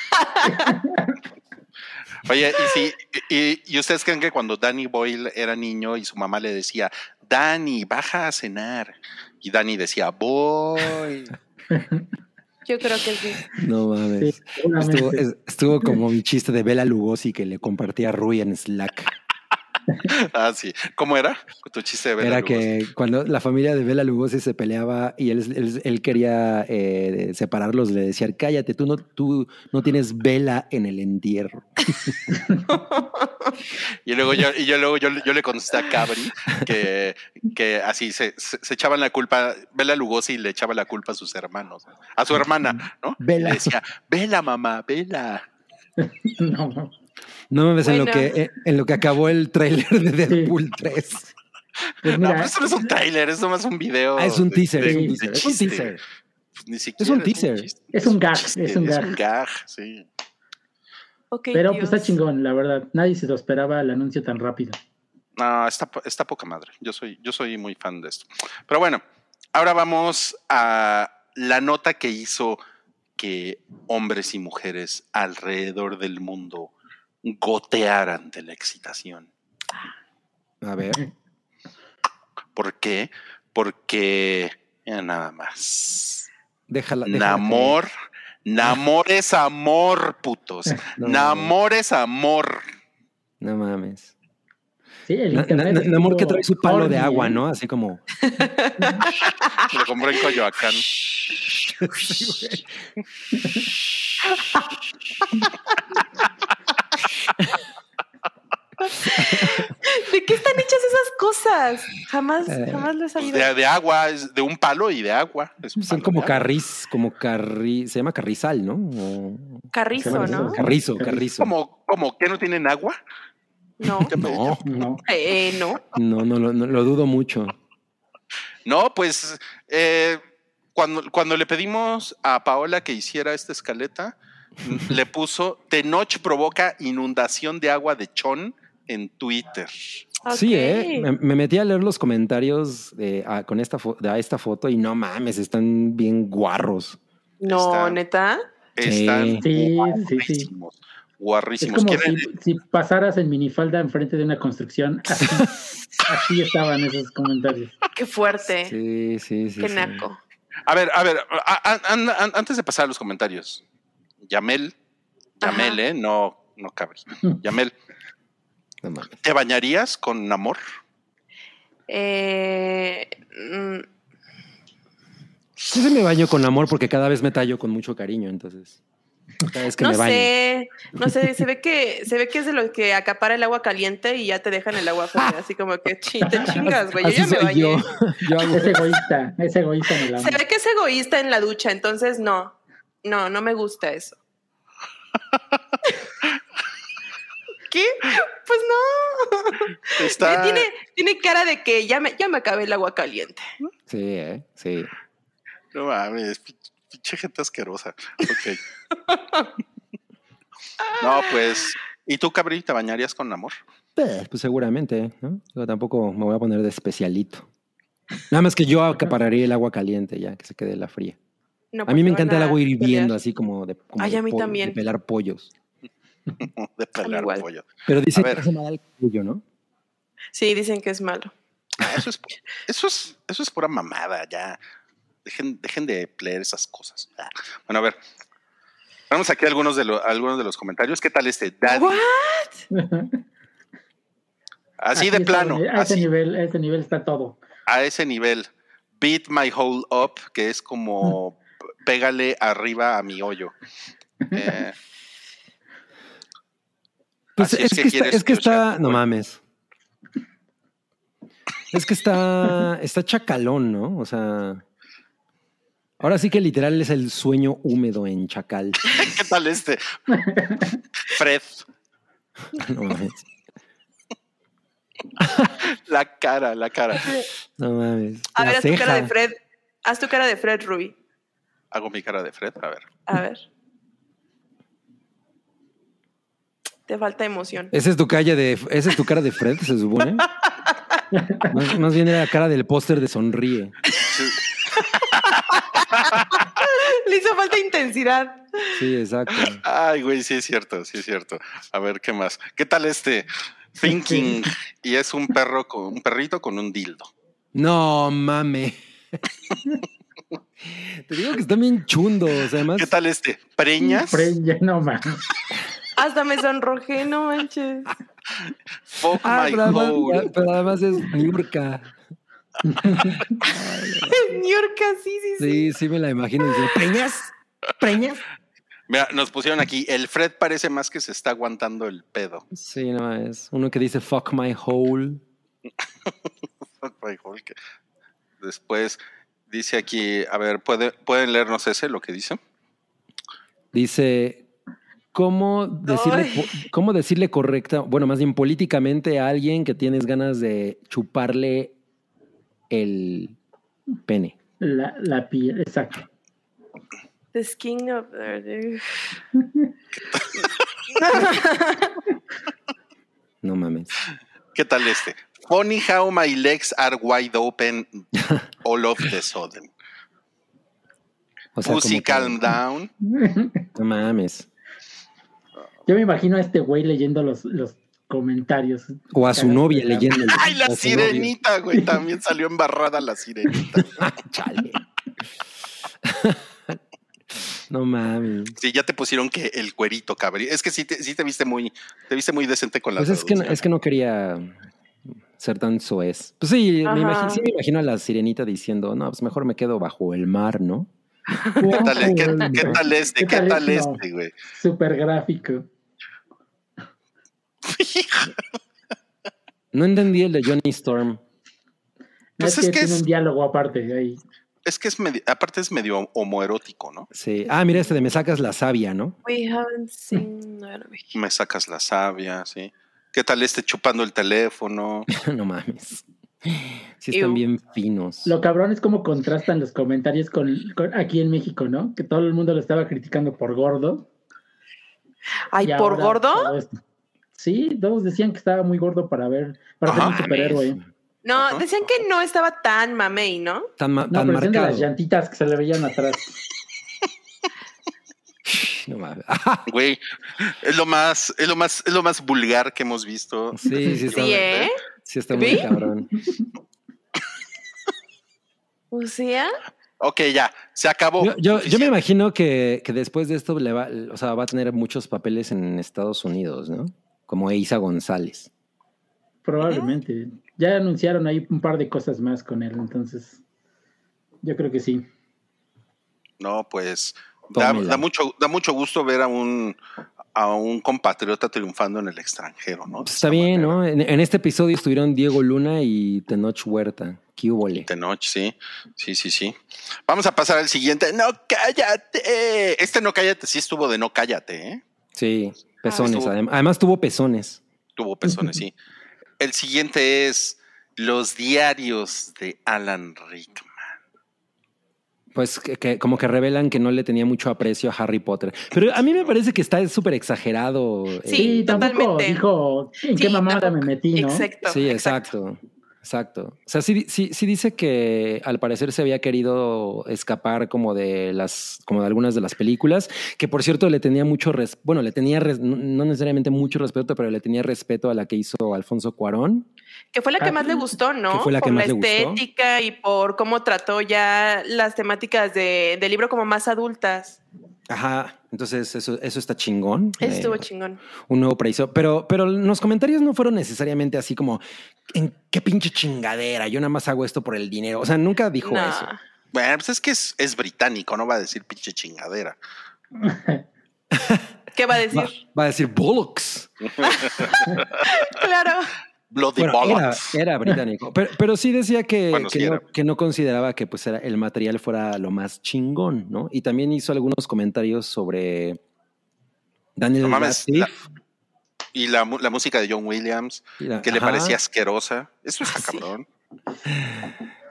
S2: Oye, y si, y, y ustedes creen que cuando Danny Boyle era niño y su mamá le decía, Danny, baja a cenar. Y Danny decía, voy.
S5: Yo creo que sí.
S3: No mames. estuvo como mi chiste de Bela Lugosi que le compartía a Rui en Slack.
S2: Ah, sí. ¿Cómo era? Tu chiste de Bela
S3: Era
S2: Lugosi.
S3: que cuando la familia de Bela Lugosi se peleaba y él, él- él quería eh, separarlos, le decían, cállate, tú no, tú no tienes vela en el entierro.
S2: Y luego yo, y yo luego yo, yo le contesté a Cabri que, que así se, se, se echaban la culpa, Bela Lugosi le echaba la culpa a sus hermanos, a su hermana, ¿no?
S3: Vela.
S2: Le decía, vela mamá, vela.
S4: No, no.
S3: Me ves en, lo que, eh, en lo que acabó el tráiler de Deadpool 3.
S4: Pues
S2: No, pero eso no es un trailer, es nomás un video.
S3: Ah, es un teaser,
S2: de-
S3: es un
S2: de
S3: teaser, es un
S2: chiste.
S3: teaser.
S2: Pues ni siquiera
S3: un teaser.
S4: Es un gag,
S2: chiste,
S4: es un gag.
S2: Es un gag, sí.
S4: Pero
S5: Dios.
S4: pues está chingón, la verdad. Nadie se lo esperaba el anuncio tan rápido.
S2: No, está, está poca madre. Yo soy, yo soy muy fan de esto. Pero bueno, ahora vamos a la nota que hizo que hombres y mujeres alrededor del mundo gotearan de la excitación.
S3: A ver.
S2: ¿Por qué? Porque ya nada más.
S3: Déjala. déjala
S2: Namor, Namor es amor, putos.
S3: No.
S2: Namor es amor.
S3: No mames.
S4: Sí, el
S3: Na-
S4: internet
S3: na- Namor que trae su palo de agua. ¿no? Así como.
S2: Lo compré en Coyoacán.
S5: ¿De qué están hechas esas cosas? Jamás,
S3: Eh,
S5: jamás lo he
S2: Pues
S5: sabido.
S2: de, de agua, es de un palo y de agua.
S3: Son como carriz, como carri, se llama carrizal, ¿no? O-
S5: Carrizo, ¿no?
S3: Carrizo, carrizo.
S2: ¿Cómo, cómo? ¿Que no tienen agua?
S5: No.
S2: ¿Qué me-
S3: No,
S4: No.
S5: Eh, no.
S3: no, no, lo- no, lo dudo mucho.
S2: No, pues eh, cuando, cuando le pedimos a Paola que hiciera esta escaleta, le puso Tenoch provoca inundación de agua de chón en Twitter.
S3: Sí, ¿eh? Me, me metí a leer los comentarios de, a, con esta, de a esta foto y no mames, están bien guarros.
S5: No, neta.
S2: Están
S4: Sí, sí, sí.
S2: guarrísimos.
S4: Es
S2: Guarrísimos.
S4: como
S2: ¿Quieren-
S4: si, si pasaras en minifalda enfrente de una construcción. Así, así estaban esos comentarios.
S5: Qué fuerte.
S3: Sí, sí, sí.
S5: Qué
S3: sí.
S5: naco.
S2: A ver, a ver, a- a- antes de pasar a los comentarios, Yamel, Yamel,
S5: Ajá.
S2: ¿eh? No, no Cabri. Yamel,
S3: No mames.
S2: ¿te bañarías con amor?
S5: Eh, mm,
S3: Sí se me baño con amor porque cada vez me tallo con mucho cariño, entonces. Cada vez que
S5: no
S3: me baño.
S5: sé, no sé, se ve que se ve que es de lo que acapara el agua caliente y ya te dejan el agua fría, así como que chi- te chingas, güey. Yo
S3: Así
S5: ya me bañé.
S3: yo. Yo
S4: Es egoísta, es egoísta en el amor.
S5: Se ve que es egoísta en la ducha, entonces no. No, no me gusta eso. ¿Qué? Pues no.
S2: Está,
S5: Tiene, tiene cara de que ya me, ya me acabé el agua caliente.
S3: Sí, ¿eh? Sí.
S2: No mames, pinche- gente asquerosa. Ok. No, pues, ¿y tú, Cabri, te bañarías con amor?
S3: Eh, Pues seguramente, ¿no? Yo tampoco me voy a poner de especialito. Nada más que yo acapararía el agua caliente ya, que se quede la fría.
S5: No,
S3: A mí me encanta el agua hirviendo, así como de, como
S5: Ay,
S3: de
S5: a mí
S3: po-
S5: también.
S3: de pelar pollos.
S2: De pelar
S5: igual.
S2: pollo.
S3: Pero dice
S2: A
S3: que hace mal al cuello, ¿no?
S5: Sí, dicen que es malo.
S2: Ah, Eso es, eso es, eso es pura mamada, ya. Dejen, dejen de leer esas cosas. Ah. Bueno, a ver. Vamos aquí a algunos de, lo- algunos de los comentarios. ¿Qué tal este? Daddy?
S5: What?
S2: Así de
S4: está,
S2: plano,
S4: A ese
S2: así,
S4: nivel, a ese nivel está todo.
S2: a ese nivel. Beat my hole up, que es como pégale arriba a mi hoyo. Eh,
S3: Pues
S2: Así
S3: es,
S2: es que
S3: que está, es que no
S2: bueno.
S3: mames. Es que está, está chacalón, ¿no? O sea, ahora sí que literal es el sueño húmedo en chacal.
S2: ¿Qué tal este? Fred,
S3: No mames.
S2: la cara, la cara.
S3: No mames.
S5: A
S3: La
S5: ver, haz tu cara de. Fred. Haz tu cara de Fred, Ruby.
S2: Hago mi cara de Fred, a ver.
S5: A ver. Te falta emoción.
S3: Esa es tu calle de, esa es tu cara de Fred, se supone. Más, más bien era la cara del póster de sonríe.
S5: Le hizo falta intensidad.
S3: Sí, exacto.
S2: Ay, güey, sí es cierto, sí es cierto. A ver, ¿qué más? ¿Qué tal este? Thinking. Y es un perro con un perrito con un dildo.
S3: No mame. Te digo que están bien chundos. Además,
S2: ¿Qué tal este? Preñas.
S4: Preña, no más.
S5: Hasta me sonrojé, no manches.
S2: Fuck
S3: Ah,
S2: my
S3: pero, además,
S2: hole.
S3: pero además es Niurka.
S5: Niurka, sí, sí, sí.
S3: Sí, sí me la imagino. Dice, ¿Preñas? ¿Preñas?
S2: Mira, nos pusieron aquí. El Fred parece más que se está aguantando el pedo.
S3: Sí, no, es uno que dice fuck my hole.
S2: Fuck my hole, que- Después dice aquí, a ver, ¿puede, ¿pueden leernos ese lo que dice?
S3: Dice, ¿cómo decirle,
S5: Ay.
S3: ¿cómo decirle correcta, bueno, más bien políticamente a alguien que tienes ganas de chuparle el pene?
S4: La, la piel, exacto.
S5: The skin of the...
S3: No mames.
S2: ¿Qué tal este? Funny how my legs are wide open all of the sudden.
S3: O sea,
S2: Pussy
S3: que-
S2: calm down.
S3: No mames.
S4: Yo me imagino a este güey leyendo los, los comentarios.
S3: O a su novia leyendo. el-
S2: Ay, la sirenita, güey. También salió embarrada la sirenita.
S3: Chale. No mames.
S2: Sí, ya te pusieron que el cuerito, cabrón. Es que sí te, sí te viste muy, te viste muy decente con la
S3: Pues es que, no- es que no quería ser tan soez. Pues sí, me imagino, sí me imagino a la sirenita diciendo, no, pues mejor me quedo bajo el mar, ¿no?
S2: ¿Qué tal, qué- qué tal este?
S4: ¿Qué
S2: ¿Qué
S4: tal
S2: este, güey?
S4: Súper gráfico.
S3: No entendí el de Johnny Storm.
S4: No,
S2: Pues
S4: es,
S2: es
S4: que,
S2: que
S4: tiene
S2: es-
S4: un diálogo aparte ahí.
S2: Es que es medio, aparte es medio homoerótico, ¿no?
S3: Sí. Ah, mira este de me sacas la savia, ¿no?
S5: We haven't seen...
S2: Me sacas la savia, sí. ¿Qué tal este chupando el teléfono?
S3: no mames. Sí están
S5: Ew.
S3: bien finos.
S4: Lo cabrón es cómo contrastan los comentarios con, con- aquí en México, ¿no? Que todo el mundo lo estaba criticando por gordo.
S5: Ay, ¿por
S4: ahora
S5: gordo?
S4: Sí, todos decían que estaba muy gordo para ver, para ser
S2: Ah,
S4: un superhéroe.
S5: No,
S2: Ajá.
S5: decían que no estaba tan mamey, ¿no?
S3: Tan, ma-
S4: No,
S3: tan
S4: pero decían de las
S3: marcado.
S4: llantitas que se le veían atrás.
S3: No mames.
S2: Güey, es lo más, es lo más, es lo más vulgar que hemos visto.
S3: Sí, sí está,
S5: Sí, ¿eh?
S3: sí está muy cabrón.
S5: O sea,
S2: Ok, ya, se acabó.
S3: Yo, yo, yo me imagino que, que después de esto le va, o sea, va a tener muchos papeles en Estados Unidos, ¿no? Como Isa González.
S4: Probablemente. Ya anunciaron ahí un par de cosas más con él, entonces yo creo que sí.
S2: No, pues da, mucho, da mucho gusto ver a un, a un compatriota triunfando en el extranjero, ¿no?
S3: Pues está bien,
S2: manera.
S3: ¿no? En, en este episodio estuvieron Diego Luna y Tenoch Huerta. ¿Qué
S2: noche, sí. Sí, sí, sí. Vamos a pasar al siguiente. No cállate. Este no cállate sí estuvo de no cállate, ¿eh?
S3: Sí, pezones.
S2: estuvo-
S3: adem- además tuvo pezones.
S2: Tuvo pezones, sí. El siguiente es Los diarios de Alan Rickman.
S3: Pues que, que como que revelan que no le tenía mucho aprecio a Harry Potter. Pero a mí me parece que está súper exagerado. eh,
S5: Sí,
S4: Sí, tampoco
S5: totalmente.
S4: dijo en qué mamada
S5: tampoco.
S4: me metí, ¿no?
S5: Exacto.
S3: Sí, exacto. Exacto. O sea, sí, sí, sí dice que al parecer se había querido escapar como de las, como de algunas de las películas, que por cierto le tenía mucho res, bueno, le tenía res- no no necesariamente mucho respeto, pero le tenía respeto a la que hizo Alfonso Cuarón.
S5: Que fue la que
S4: Ah,
S5: más le gustó, ¿no?
S3: que fue la que
S5: por
S3: más
S5: la
S3: le gustó.
S5: estética y por cómo trató ya las temáticas de, del libro como más adultas.
S3: Ajá. Entonces, eso, eso está chingón.
S5: Eso
S3: Eh,
S5: estuvo chingón.
S3: un nuevo precio. Pero, pero los comentarios no fueron necesariamente así como en qué pinche chingadera. Yo nada más hago esto por el dinero. O sea, nunca dijo
S5: No.
S3: eso.
S2: Bueno, pues es que es, es británico, no va a decir pinche chingadera.
S5: ¿Qué va a decir?
S3: Va, va a decir bollocks.
S5: claro.
S2: Bloody
S3: Bueno, era,
S2: bollocks.
S3: era británico, pero, pero sí decía que,
S2: Bueno,
S3: que,
S2: sí
S3: no,
S2: era.
S3: que no consideraba que pues era, el material fuera lo más chingón, ¿no? Y también hizo algunos comentarios sobre Daniel
S2: No mames,
S3: Radcliffe.
S2: Y la, música de John Williams,
S3: la-
S2: que le
S3: ajá,
S2: parecía asquerosa. Eso está
S5: Sí.
S2: cabrón.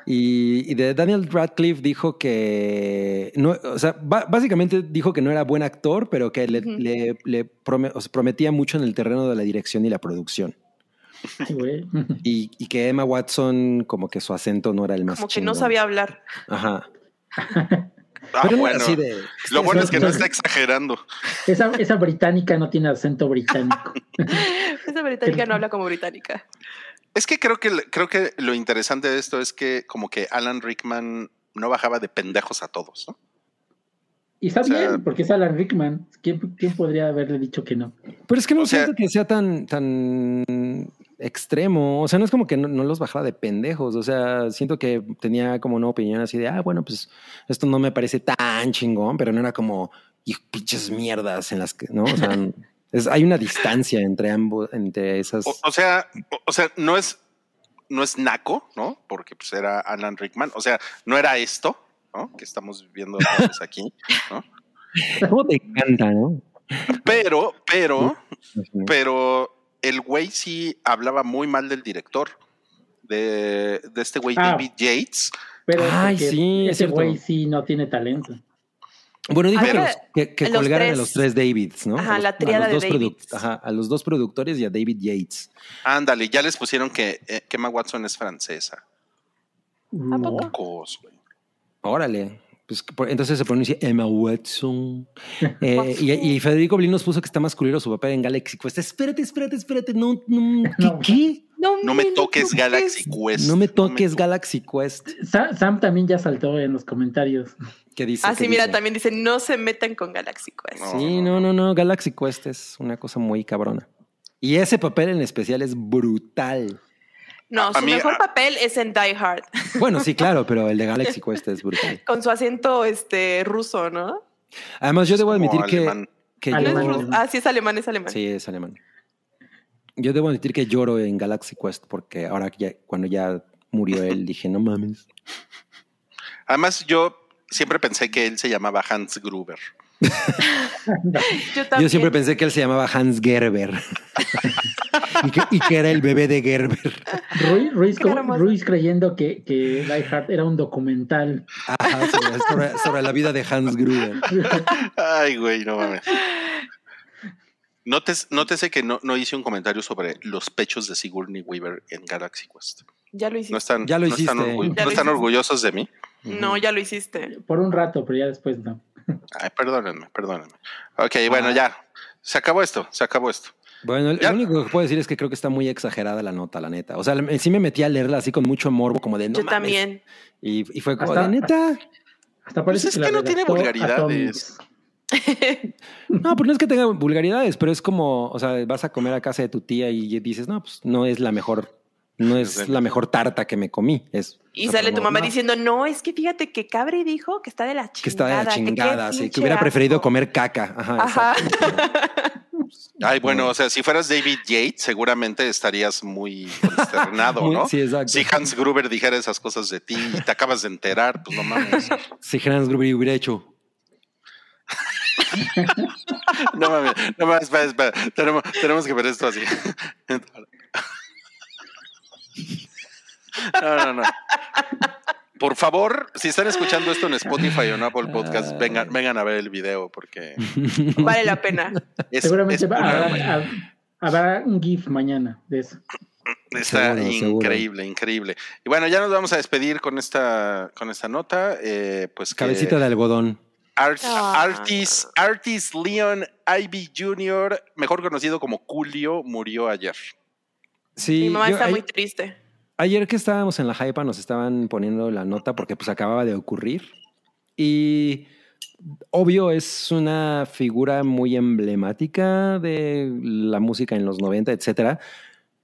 S3: Y, y de Daniel Radcliffe dijo que no, o sea, básicamente dijo que no era buen actor, pero que le,
S5: Ujú.
S3: le- le prome- o sea, prometía mucho en el terreno de la dirección y la producción.
S4: Güey.
S3: Y, y que Emma Watson, como que su acento no era el más
S5: Como que no sabía hablar.
S3: Ajá.
S2: Ah,
S3: Pero no
S2: bueno.
S3: así de.
S2: Lo bueno es que no está exagerando.
S4: Esa, esa británica no tiene acento británico.
S5: Esa británica no habla como británica.
S2: Es que creo que creo que lo interesante de esto es que como que Alan Rickman no bajaba de pendejos a todos, ¿no?
S4: Y está
S2: O sea-
S4: bien, porque es Alan Rickman. ¿Quién, quién podría haberle dicho que no?
S3: Pero es que no
S2: sea-
S3: siento que sea tan, tan extremo. O sea, no es como que no, no los bajaba de pendejos. O sea, siento que tenía como una opinión así de, ah, bueno, pues esto no me parece tan chingón, pero no era como, y pinches mierdas en las que, ¿no? O sea, es, hay una distancia entre ambos, entre esas.
S2: O, o sea, o, o sea, no es no es naco, ¿no? Porque pues era Alan Rickman, o sea, no era esto, ¿no? Que estamos viendo aquí, ¿no?
S3: ¿Cómo te encanta, no?
S2: Pero, pero, pero el güey sí hablaba muy mal del director, de, de este güey
S4: Ah.
S2: David Yates.
S4: Pero
S3: Ay, sí, es
S4: ese güey sí no tiene talento.
S3: Bueno, dijo que, que, que
S5: los
S3: colgaran a los tres Davids, ¿no?
S5: Ajá,
S3: A los-
S5: la
S3: a
S5: tríada
S3: los
S5: de Davids.
S3: Ajá, a los dos productores y a David Yates.
S2: Ándale, ya les pusieron que, eh, que Emma Watson es francesa.
S5: ¿A poco?
S2: Mocos, güey.
S3: Órale. Pues, por- entonces se pronuncia Emma Watson. Eh, y, y Federico Blin nos puso que está más culero su papel en Galaxy Quest. Espérate, espérate, espérate. No, no, ¿qué?
S4: No.
S3: qué?
S2: No me toques
S5: toques.
S2: Galaxy Quest.
S3: No me toques
S2: to-
S3: Galaxy Quest.
S4: Sa- Sam también ya saltó en los comentarios.
S3: ¿Qué dice?
S5: Ah,
S3: ¿Qué
S5: sí, mira, también dice, no se metan con Galaxy Quest.
S2: No.
S3: Sí, no, no, no. Galaxy Quest es una cosa muy cabrona. Y ese papel en especial es brutal.
S5: No, su
S2: mí-
S5: mejor
S2: a-
S5: papel es en Die Hard,
S3: Bueno, sí, claro, pero el de Galaxy Quest es brutal.
S5: con su acento este ruso, ¿no?
S3: Además, yo
S2: Es
S3: debo
S2: como
S3: admitir que,
S2: alemán.
S3: que
S5: No es
S4: Alemán.
S3: yo...
S5: Ah, sí, es alemán, es alemán.
S3: Sí, es alemán. Yo debo admitir que lloro en Galaxy Quest porque ahora ya, cuando ya murió él, dije, no mames.
S2: Además, yo siempre pensé que él se llamaba Hans Gruber.
S5: Yo,
S3: Yo
S5: también.
S3: siempre pensé que él se llamaba Hans Gerber y, que, y que era el bebé de Gerber.
S4: Ruiz, creyendo que, que Die Hard era un documental.
S3: Ajá, sobre, sobre- sobre la vida de Hans Gruber.
S2: Ay, güey, no mames. Notes, nótese que no, no hice un comentario sobre los pechos de Sigourney Weaver en Galaxy Quest.
S5: Ya lo hiciste.
S2: No están,
S3: Ya lo
S2: no están, no están orgullosos de mí.
S5: No, ya lo hiciste.
S4: Por un rato, pero ya después no.
S2: Ay, perdónenme, perdónenme. Ok, bueno,
S3: Ah.
S2: ya. Se acabó esto, se acabó esto.
S3: Bueno, lo único que puedo decir es que creo que está muy exagerada la nota, la neta. O sea, me- sí me metí a leerla así con mucho morbo, como de no
S5: Yo
S3: mames.
S5: también.
S3: Y, y fue como
S4: Hasta-
S3: de neta.
S4: Hasta parece
S2: Pues es
S4: la
S2: que no tiene vulgaridades.
S3: No, pues no es que tenga vulgaridades, pero es como, o sea, vas a comer a casa de tu tía y dices, no, pues no es la mejor, no es
S2: Sí.
S3: la mejor tarta que me comí. Es,
S5: Y
S3: o sea,
S5: sale tu mamá
S3: no,
S5: diciendo, no, es que fíjate que Cabri dijo que está de la chingada.
S3: que está de la chingada, sí, que hubiera preferido
S5: asco".
S3: comer caca. Ajá.
S5: Ajá.
S2: Ay, bueno, o sea, si fueras David Yates, seguramente estarías muy consternado, ¿no?
S3: Sí, exacto.
S2: Si Hans Gruber dijera esas cosas de ti y te acabas de enterar, pues no mames.
S3: Si Hans Gruber hubiera hecho.
S2: No mames, no mames, espera, espera. Tenemos, tenemos que ver esto así. No, no, no. Por favor, si están escuchando esto en Spotify o en Apple Podcast, vengan, vengan a ver el video porque
S5: Vale la pena.
S2: es,
S4: Seguramente
S2: es
S4: va-
S2: una-
S4: habrá, hab- habrá un GIF mañana de eso.
S2: Está
S3: Seguro, seguro.
S2: increíble, increíble. Y bueno, ya nos vamos a despedir con esta, con esta nota. Eh, pues
S3: Cabecita de algodón.
S2: Art-
S5: Ah.
S2: Artis, Artis Leon Ivy Jr., mejor conocido como Julio, murió ayer.
S3: Sí,
S5: Mi mamá
S3: yo-
S5: está muy triste.
S3: Ayer que estábamos en la hypa nos estaban poniendo la nota porque pues acababa de ocurrir y obvio es una figura muy emblemática de la música en los 90, etcétera.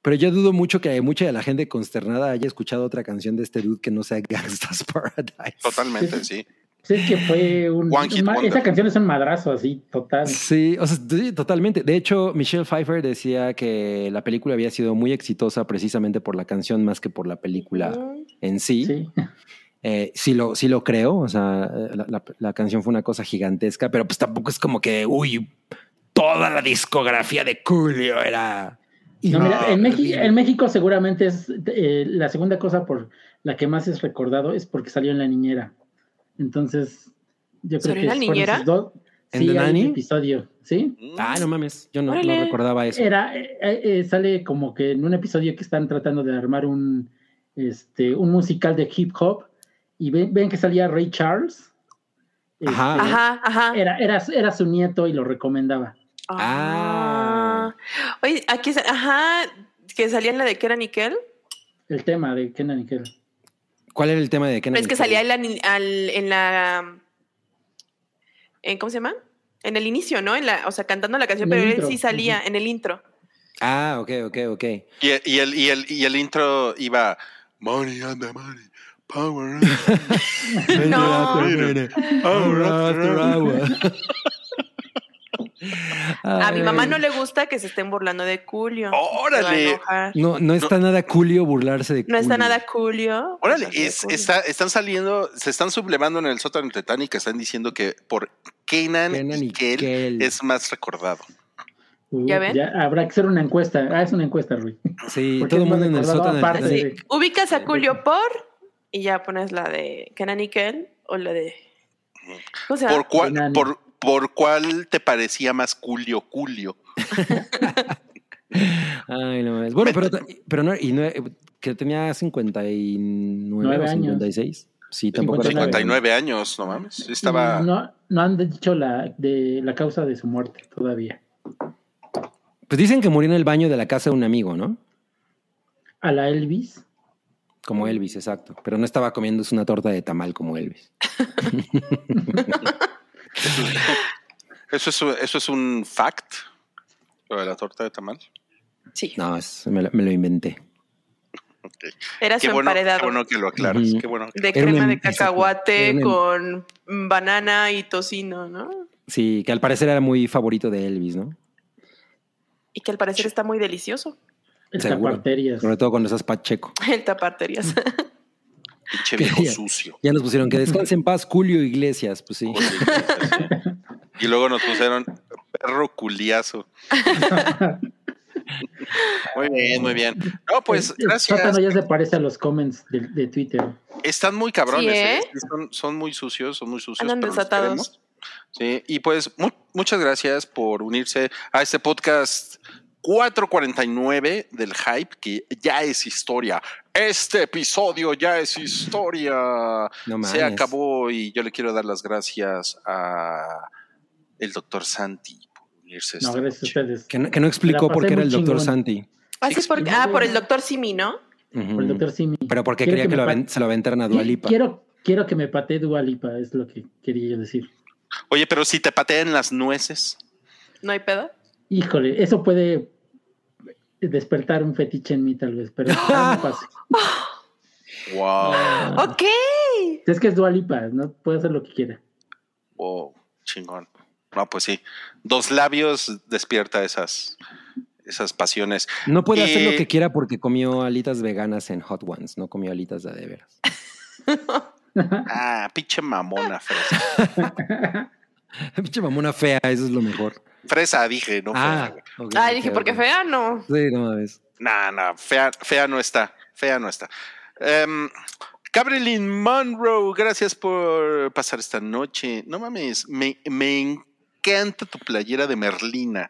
S3: Pero yo dudo mucho que mucha de la gente consternada haya escuchado otra canción de este dude que no sea Gangsta's Paradise.
S2: Totalmente, sí.
S4: Sí, es que fue un.
S2: One Hit
S4: un ma-
S2: Wonder.
S4: esa canción es un madrazo así, total.
S3: Sí, o sea, sí, totalmente. De hecho, Michelle Pfeiffer decía que la película había sido muy exitosa precisamente por la canción más que por la película en sí.
S4: Sí.
S3: Eh, sí, lo, sí lo creo, o sea, la, la- la canción fue una cosa gigantesca, pero pues tampoco es como que, uy, toda la discografía de Julio era...
S4: No, mira, en, México, en México seguramente es eh, la segunda cosa por la que más es recordado es porque salió en la niñera. Entonces, yo creo
S5: ¿Salió
S4: que fueron
S5: niñera?
S4: dos.
S3: ¿En
S4: Sí,
S3: The
S4: hay un episodio, ¿sí?
S3: Ah, no mames, yo no, no recordaba eso.
S4: Era, eh, eh, sale como que en un episodio que están tratando de armar un, este, un musical de hip hop y ven, ven que salía Ray Charles.
S3: Ajá.
S4: Este,
S5: Ajá, ajá.
S4: Era, era, era su nieto y lo recomendaba.
S5: Ah. Oye, aquí, ajá, que salía en la de Kera Nickel.
S4: El tema de Kenan y Kel.
S3: ¿Cuál era el tema de Kenan
S5: Es que salía en la, al- en la. en- ¿Cómo se llama? En el inicio, ¿no? En la, o sea, cantando la canción, pero él sí salía en el intro.
S3: Ah, ok, ok, ok.
S2: Y, y el, y, el, y el intro iba Money on the money, power. on the-
S5: No.
S2: Hour after hour.
S5: A mi mamá no le gusta que se estén burlando de Julio.
S2: ¡Órale!
S3: No, no está nada Julio burlarse de
S5: No está
S3: Julio.
S5: nada Julio.
S2: Órale, es-
S5: Julio.
S2: está, están saliendo, se están sublevando en el sótano de Titanic, están diciendo que por Kenan,
S3: Kenan
S2: y
S3: y
S2: Kel
S3: Kel.
S2: es más recordado.
S5: ¿Ya ven?
S4: habrá que hacer una encuesta. Ah, es una encuesta, Rui.
S3: Sí, todo el mundo en el sótano. de-
S5: Ubicas a Julio por y ya pones la de Kenan Nickel o la de. ¿Cómo se llama?
S2: ¿Por cuál, por, por cuál te parecía más Julio Julio?
S3: Ay, no mames. Bueno, pero, pero no, y no, que tenía 59
S4: Nueve
S3: o
S4: años.
S3: 56. Sí, tampoco era
S2: 59 años, no mames. Estaba.
S4: No, no han dicho la, de, la causa de su muerte todavía.
S3: Pues dicen que murió en el baño de la casa de un amigo, ¿no?
S4: A la Elvis.
S3: Como Elvis, exacto. Pero no estaba comiéndose una torta de tamal como Elvis.
S2: Eso es, eso es un fact. Lo de la torta de tamal.
S5: Sí,
S3: No, es- me, lo, me lo inventé.
S2: Ok.
S5: era su
S2: bueno,
S5: emparedado.
S2: qué bueno que lo aclaras. Qué bueno.
S5: De
S3: Era
S5: crema de cacahuate
S3: em-
S5: con banana y tocino, ¿no?
S3: Sí, que al parecer era muy favorito de Elvis, ¿no?
S5: Y que al parecer está muy delicioso.
S4: El
S3: Seguro.
S4: taparterias.
S3: Sobre todo cuando estás pacheco.
S5: El taparterías.
S2: Pinche
S3: ¿Qué
S2: viejo sucio.
S3: Ya nos pusieron que descanse en paz Julio Iglesias, pues sí.
S2: Y luego nos pusieron perro culiazo. Muy bien, muy bien. No, pues
S4: sótano
S2: gracias.
S4: ya se parece a los comments de, de Twitter.
S2: Están muy cabrones,
S5: Sí,
S2: ¿eh?
S5: ¿eh?
S2: Son, son muy sucios, son muy sucios.
S5: Andan desatados.
S2: Sí, y pues mu- muchas gracias por unirse a este podcast 449 del hype, que ya es historia. Este episodio ya es historia.
S3: No
S2: Se acabó y yo le quiero dar las gracias a el doctor Santi por unirse a
S4: No,
S2: esta
S4: gracias a ustedes.
S3: Que no, que no explicó por qué era el doctor
S4: chingón.
S3: Santi.
S5: Por, ah, por el doctor Simi, ¿no?
S4: Por el doctor Simi.
S3: Pero porque
S4: Quiero
S3: quería que, lo se lo aventaran a Dualipa.
S4: Quiero, quiero que me patee Dualipa, es lo que quería yo decir.
S2: Oye, pero si te patean las nueces.
S5: ¿No hay pedo?
S4: Híjole, eso puede despertar un fetiche en mí tal vez, pero no pase.
S2: Wow.
S5: Ok.
S4: Es que es Dualipa, no puede hacer lo que quiera.
S2: Wow, chingón. No, pues sí. Dos labios despierta esas, esas pasiones.
S3: No puede hacer
S2: Eh,
S3: lo que quiera porque comió alitas veganas en Hot Ones, no comió alitas de de veras.
S2: Ah, pinche mamona fresa.
S3: Pinche mamona fea, eso es lo mejor.
S2: Fresa, dije, no fea,
S3: ah,
S5: Ah,
S3: ok,
S5: dije, porque
S3: ok.
S5: fea, no.
S3: Sí, no mames.
S2: Nah, nah, fea, fea no está. Fea no está. Um, Gabrielin Monroe, gracias por pasar esta noche. No mames, me, me encanta tu playera de Merlina.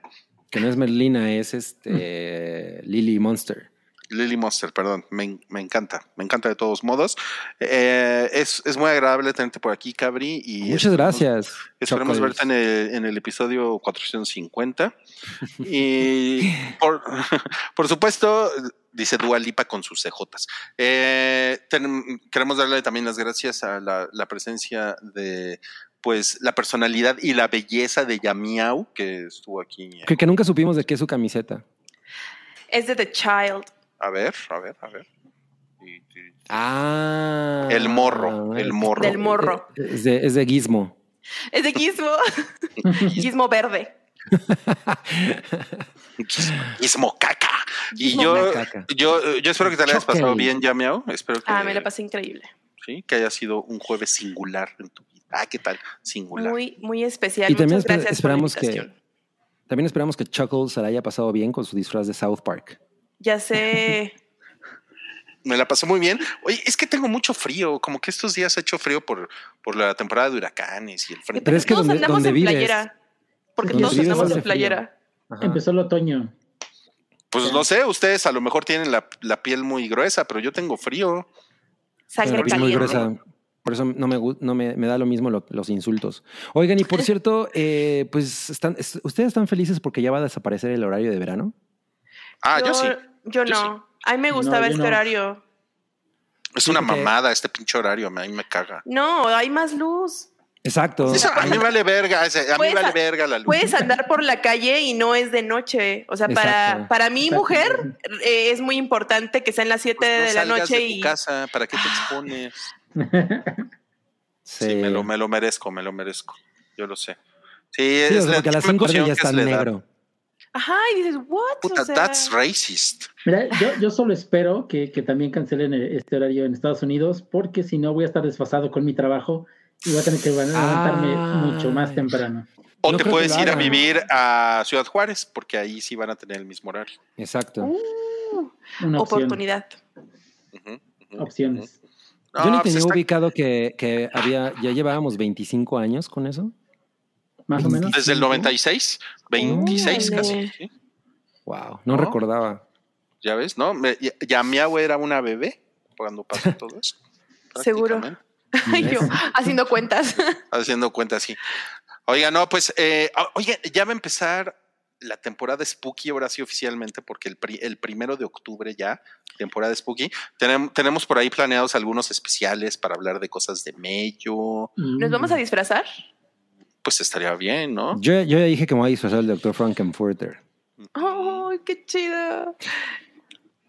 S3: Que no es Merlina, es este Lily Monster.
S2: Lily Monster, perdón, me, me encanta, me encanta de todos modos. Eh, es, es muy agradable tenerte por aquí, Cabri. Y
S3: Muchas
S2: esperemos-
S3: gracias.
S2: Esperemos verte en el, en el episodio 450. Y por, por supuesto, dice Dua Lipa con sus CJs. Eh, ten- queremos darle también las gracias a la, la presencia de pues la personalidad y la belleza de Yamiau que estuvo aquí.
S3: Que, que nunca supimos de qué es su camiseta.
S5: Es de The Child.
S2: A ver, a ver, a ver.
S3: Ah.
S2: El morro, el morro.
S5: Del morro.
S3: Es de, es de Gizmo.
S5: Es de Gizmo. Gizmo verde.
S2: Gizmo caca. Y
S5: Gizmo
S2: yo,
S3: caca.
S2: yo, yo espero que te la hayas pasado bien, Yamiau. Espero que,
S5: Ah, me la pasé increíble.
S2: sí, que haya sido un jueves singular en tu vida. Ah, ¿qué tal? Singular.
S5: Muy, muy especial.
S3: Y también
S5: Muchas
S3: esper-
S5: gracias
S3: esperamos
S5: por la
S3: que-. También esperamos que Chuckles se la haya pasado bien con su disfraz de South Park.
S5: Ya sé.
S2: Me la pasé muy bien. Oye, es que tengo mucho frío. Como que estos días ha hecho frío por, por la temporada de huracanes y el frío.
S3: Pero es que
S5: todos
S3: donde-
S5: andamos
S3: donde
S5: en
S3: vives-
S5: playera. Porque todos
S3: vives
S5: andamos en playera.
S4: Empezó el otoño.
S2: Pues no sé, ustedes a lo mejor tienen la, la piel muy gruesa, pero yo tengo frío.
S5: Sangre
S3: muy
S5: caliente.
S3: gruesa. Por eso no me, no me, me da lo mismo lo- los insultos. Oigan, y por cierto, eh, pues están, es- ¿ustedes están felices porque ya va a desaparecer el horario de verano?
S2: Ah, yo, sí.
S5: Yo
S2: Yo
S5: no. A mí me gustaba
S4: yo
S5: este
S4: no.
S5: horario.
S2: Es una mamada este pinche horario. A mí me caga.
S5: No, hay más luz.
S3: Exacto.
S2: Eso a mí vale verga. A mí vale verga la luz.
S5: Puedes andar por la calle y no es de noche. O sea, para, para mi
S4: Exacto.
S5: mujer eh, es muy importante que sean las 7
S2: Pues no
S5: de la
S2: salgas
S5: noche
S2: de tu
S5: y
S2: casa. ¿Para qué te expones?
S3: Sí,
S2: Sí, me, lo, me lo merezco, me lo merezco. Yo lo sé. Sí,
S3: Sí,
S2: es
S3: o sea,
S2: la
S3: porque a las
S2: misma
S3: 5
S2: emoción
S3: ya está negro.
S5: Ajá, y dices, what?
S2: Puta,
S5: O sea,
S2: that's racist.
S4: Mira, yo, yo solo espero que, que también cancelen eh, este horario en Estados Unidos, porque si no voy a estar desfasado con mi trabajo y voy a tener que levantarme mucho más temprano.
S2: O
S3: No
S2: te puedes ir a vivir a Ciudad Juárez, porque ahí sí van a tener el mismo horario.
S3: Exacto.
S5: uh,
S4: Una
S5: oportunidad.
S4: Opciones.
S2: No,
S3: Yo ni
S2: pues
S3: tenía
S2: está-
S3: ubicado que, que había, ya llevábamos 25 años con eso.
S4: Más o menos.
S2: Desde el 96, 26
S5: Órale.
S2: casi. ¿sí?
S3: Wow, no,
S2: ¿No?
S3: recordaba.
S2: Ya ves, ¿no? Me- ya, ya Miau era una bebé cuando pasó todo eso.
S5: Seguro. yo, haciendo cuentas.
S2: Haciendo cuenta así. Oiga, no, pues, eh, o- oye, ya va a empezar la temporada Spooky, ahora sí oficialmente, porque el, pri- el primero de octubre ya, temporada Spooky. Tenem- tenemos por ahí planeados algunos especiales para hablar de cosas de Mello.
S5: ¿Nos vamos a disfrazar?
S2: Pues estaría bien, ¿no?
S3: Yo, yo ya dije que me voy a disfrazar del Dr. Frankenfurter.
S5: ¡Ay, qué chido!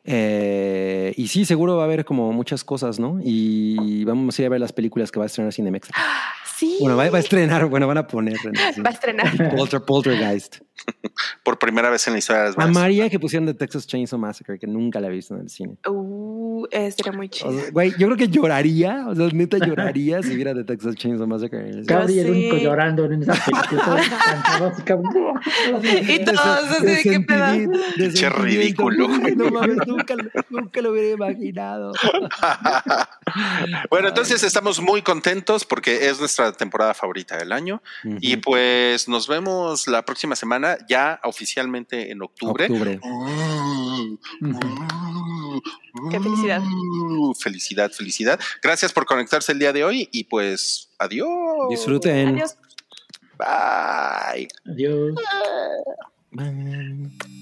S3: Eh, y sí, seguro va a haber como muchas cosas, ¿no? Y vamos a ir a ver las películas que va a estrenar Cinemex.
S5: Sí.
S3: Bueno, va, va a estrenar, bueno, van a poner. en-
S5: Va a estrenar.
S3: Polter, Poltergeist.
S2: por primera vez en la historia de las
S3: A. María que pusieron de Texas Chainsaw Massacre, que nunca la he visto en el cine.
S5: Uh, este era muy
S3: O
S5: chido.
S3: sea, Güey, yo creo que lloraría, o sea, neta lloraría si viera de Texas Chainsaw Massacre en el cine.
S4: Cabri el único llorando en esa película.
S5: Y todos así de qué
S2: Pinche
S3: sentimiento.
S2: ridículo.
S3: No mames, nunca lo hubiera imaginado.
S2: bueno, entonces estamos muy contentos porque es nuestra temporada favorita del año. Y pues nos vemos la próxima semana, ya oficialmente en octubre.
S3: Octubre.
S5: Qué felicidad.
S2: Felicidad, felicidad. Gracias por conectarse el día de hoy y pues adiós.
S3: Disfruten.
S5: Adiós.
S2: Bye.
S4: Adiós.
S3: Bye.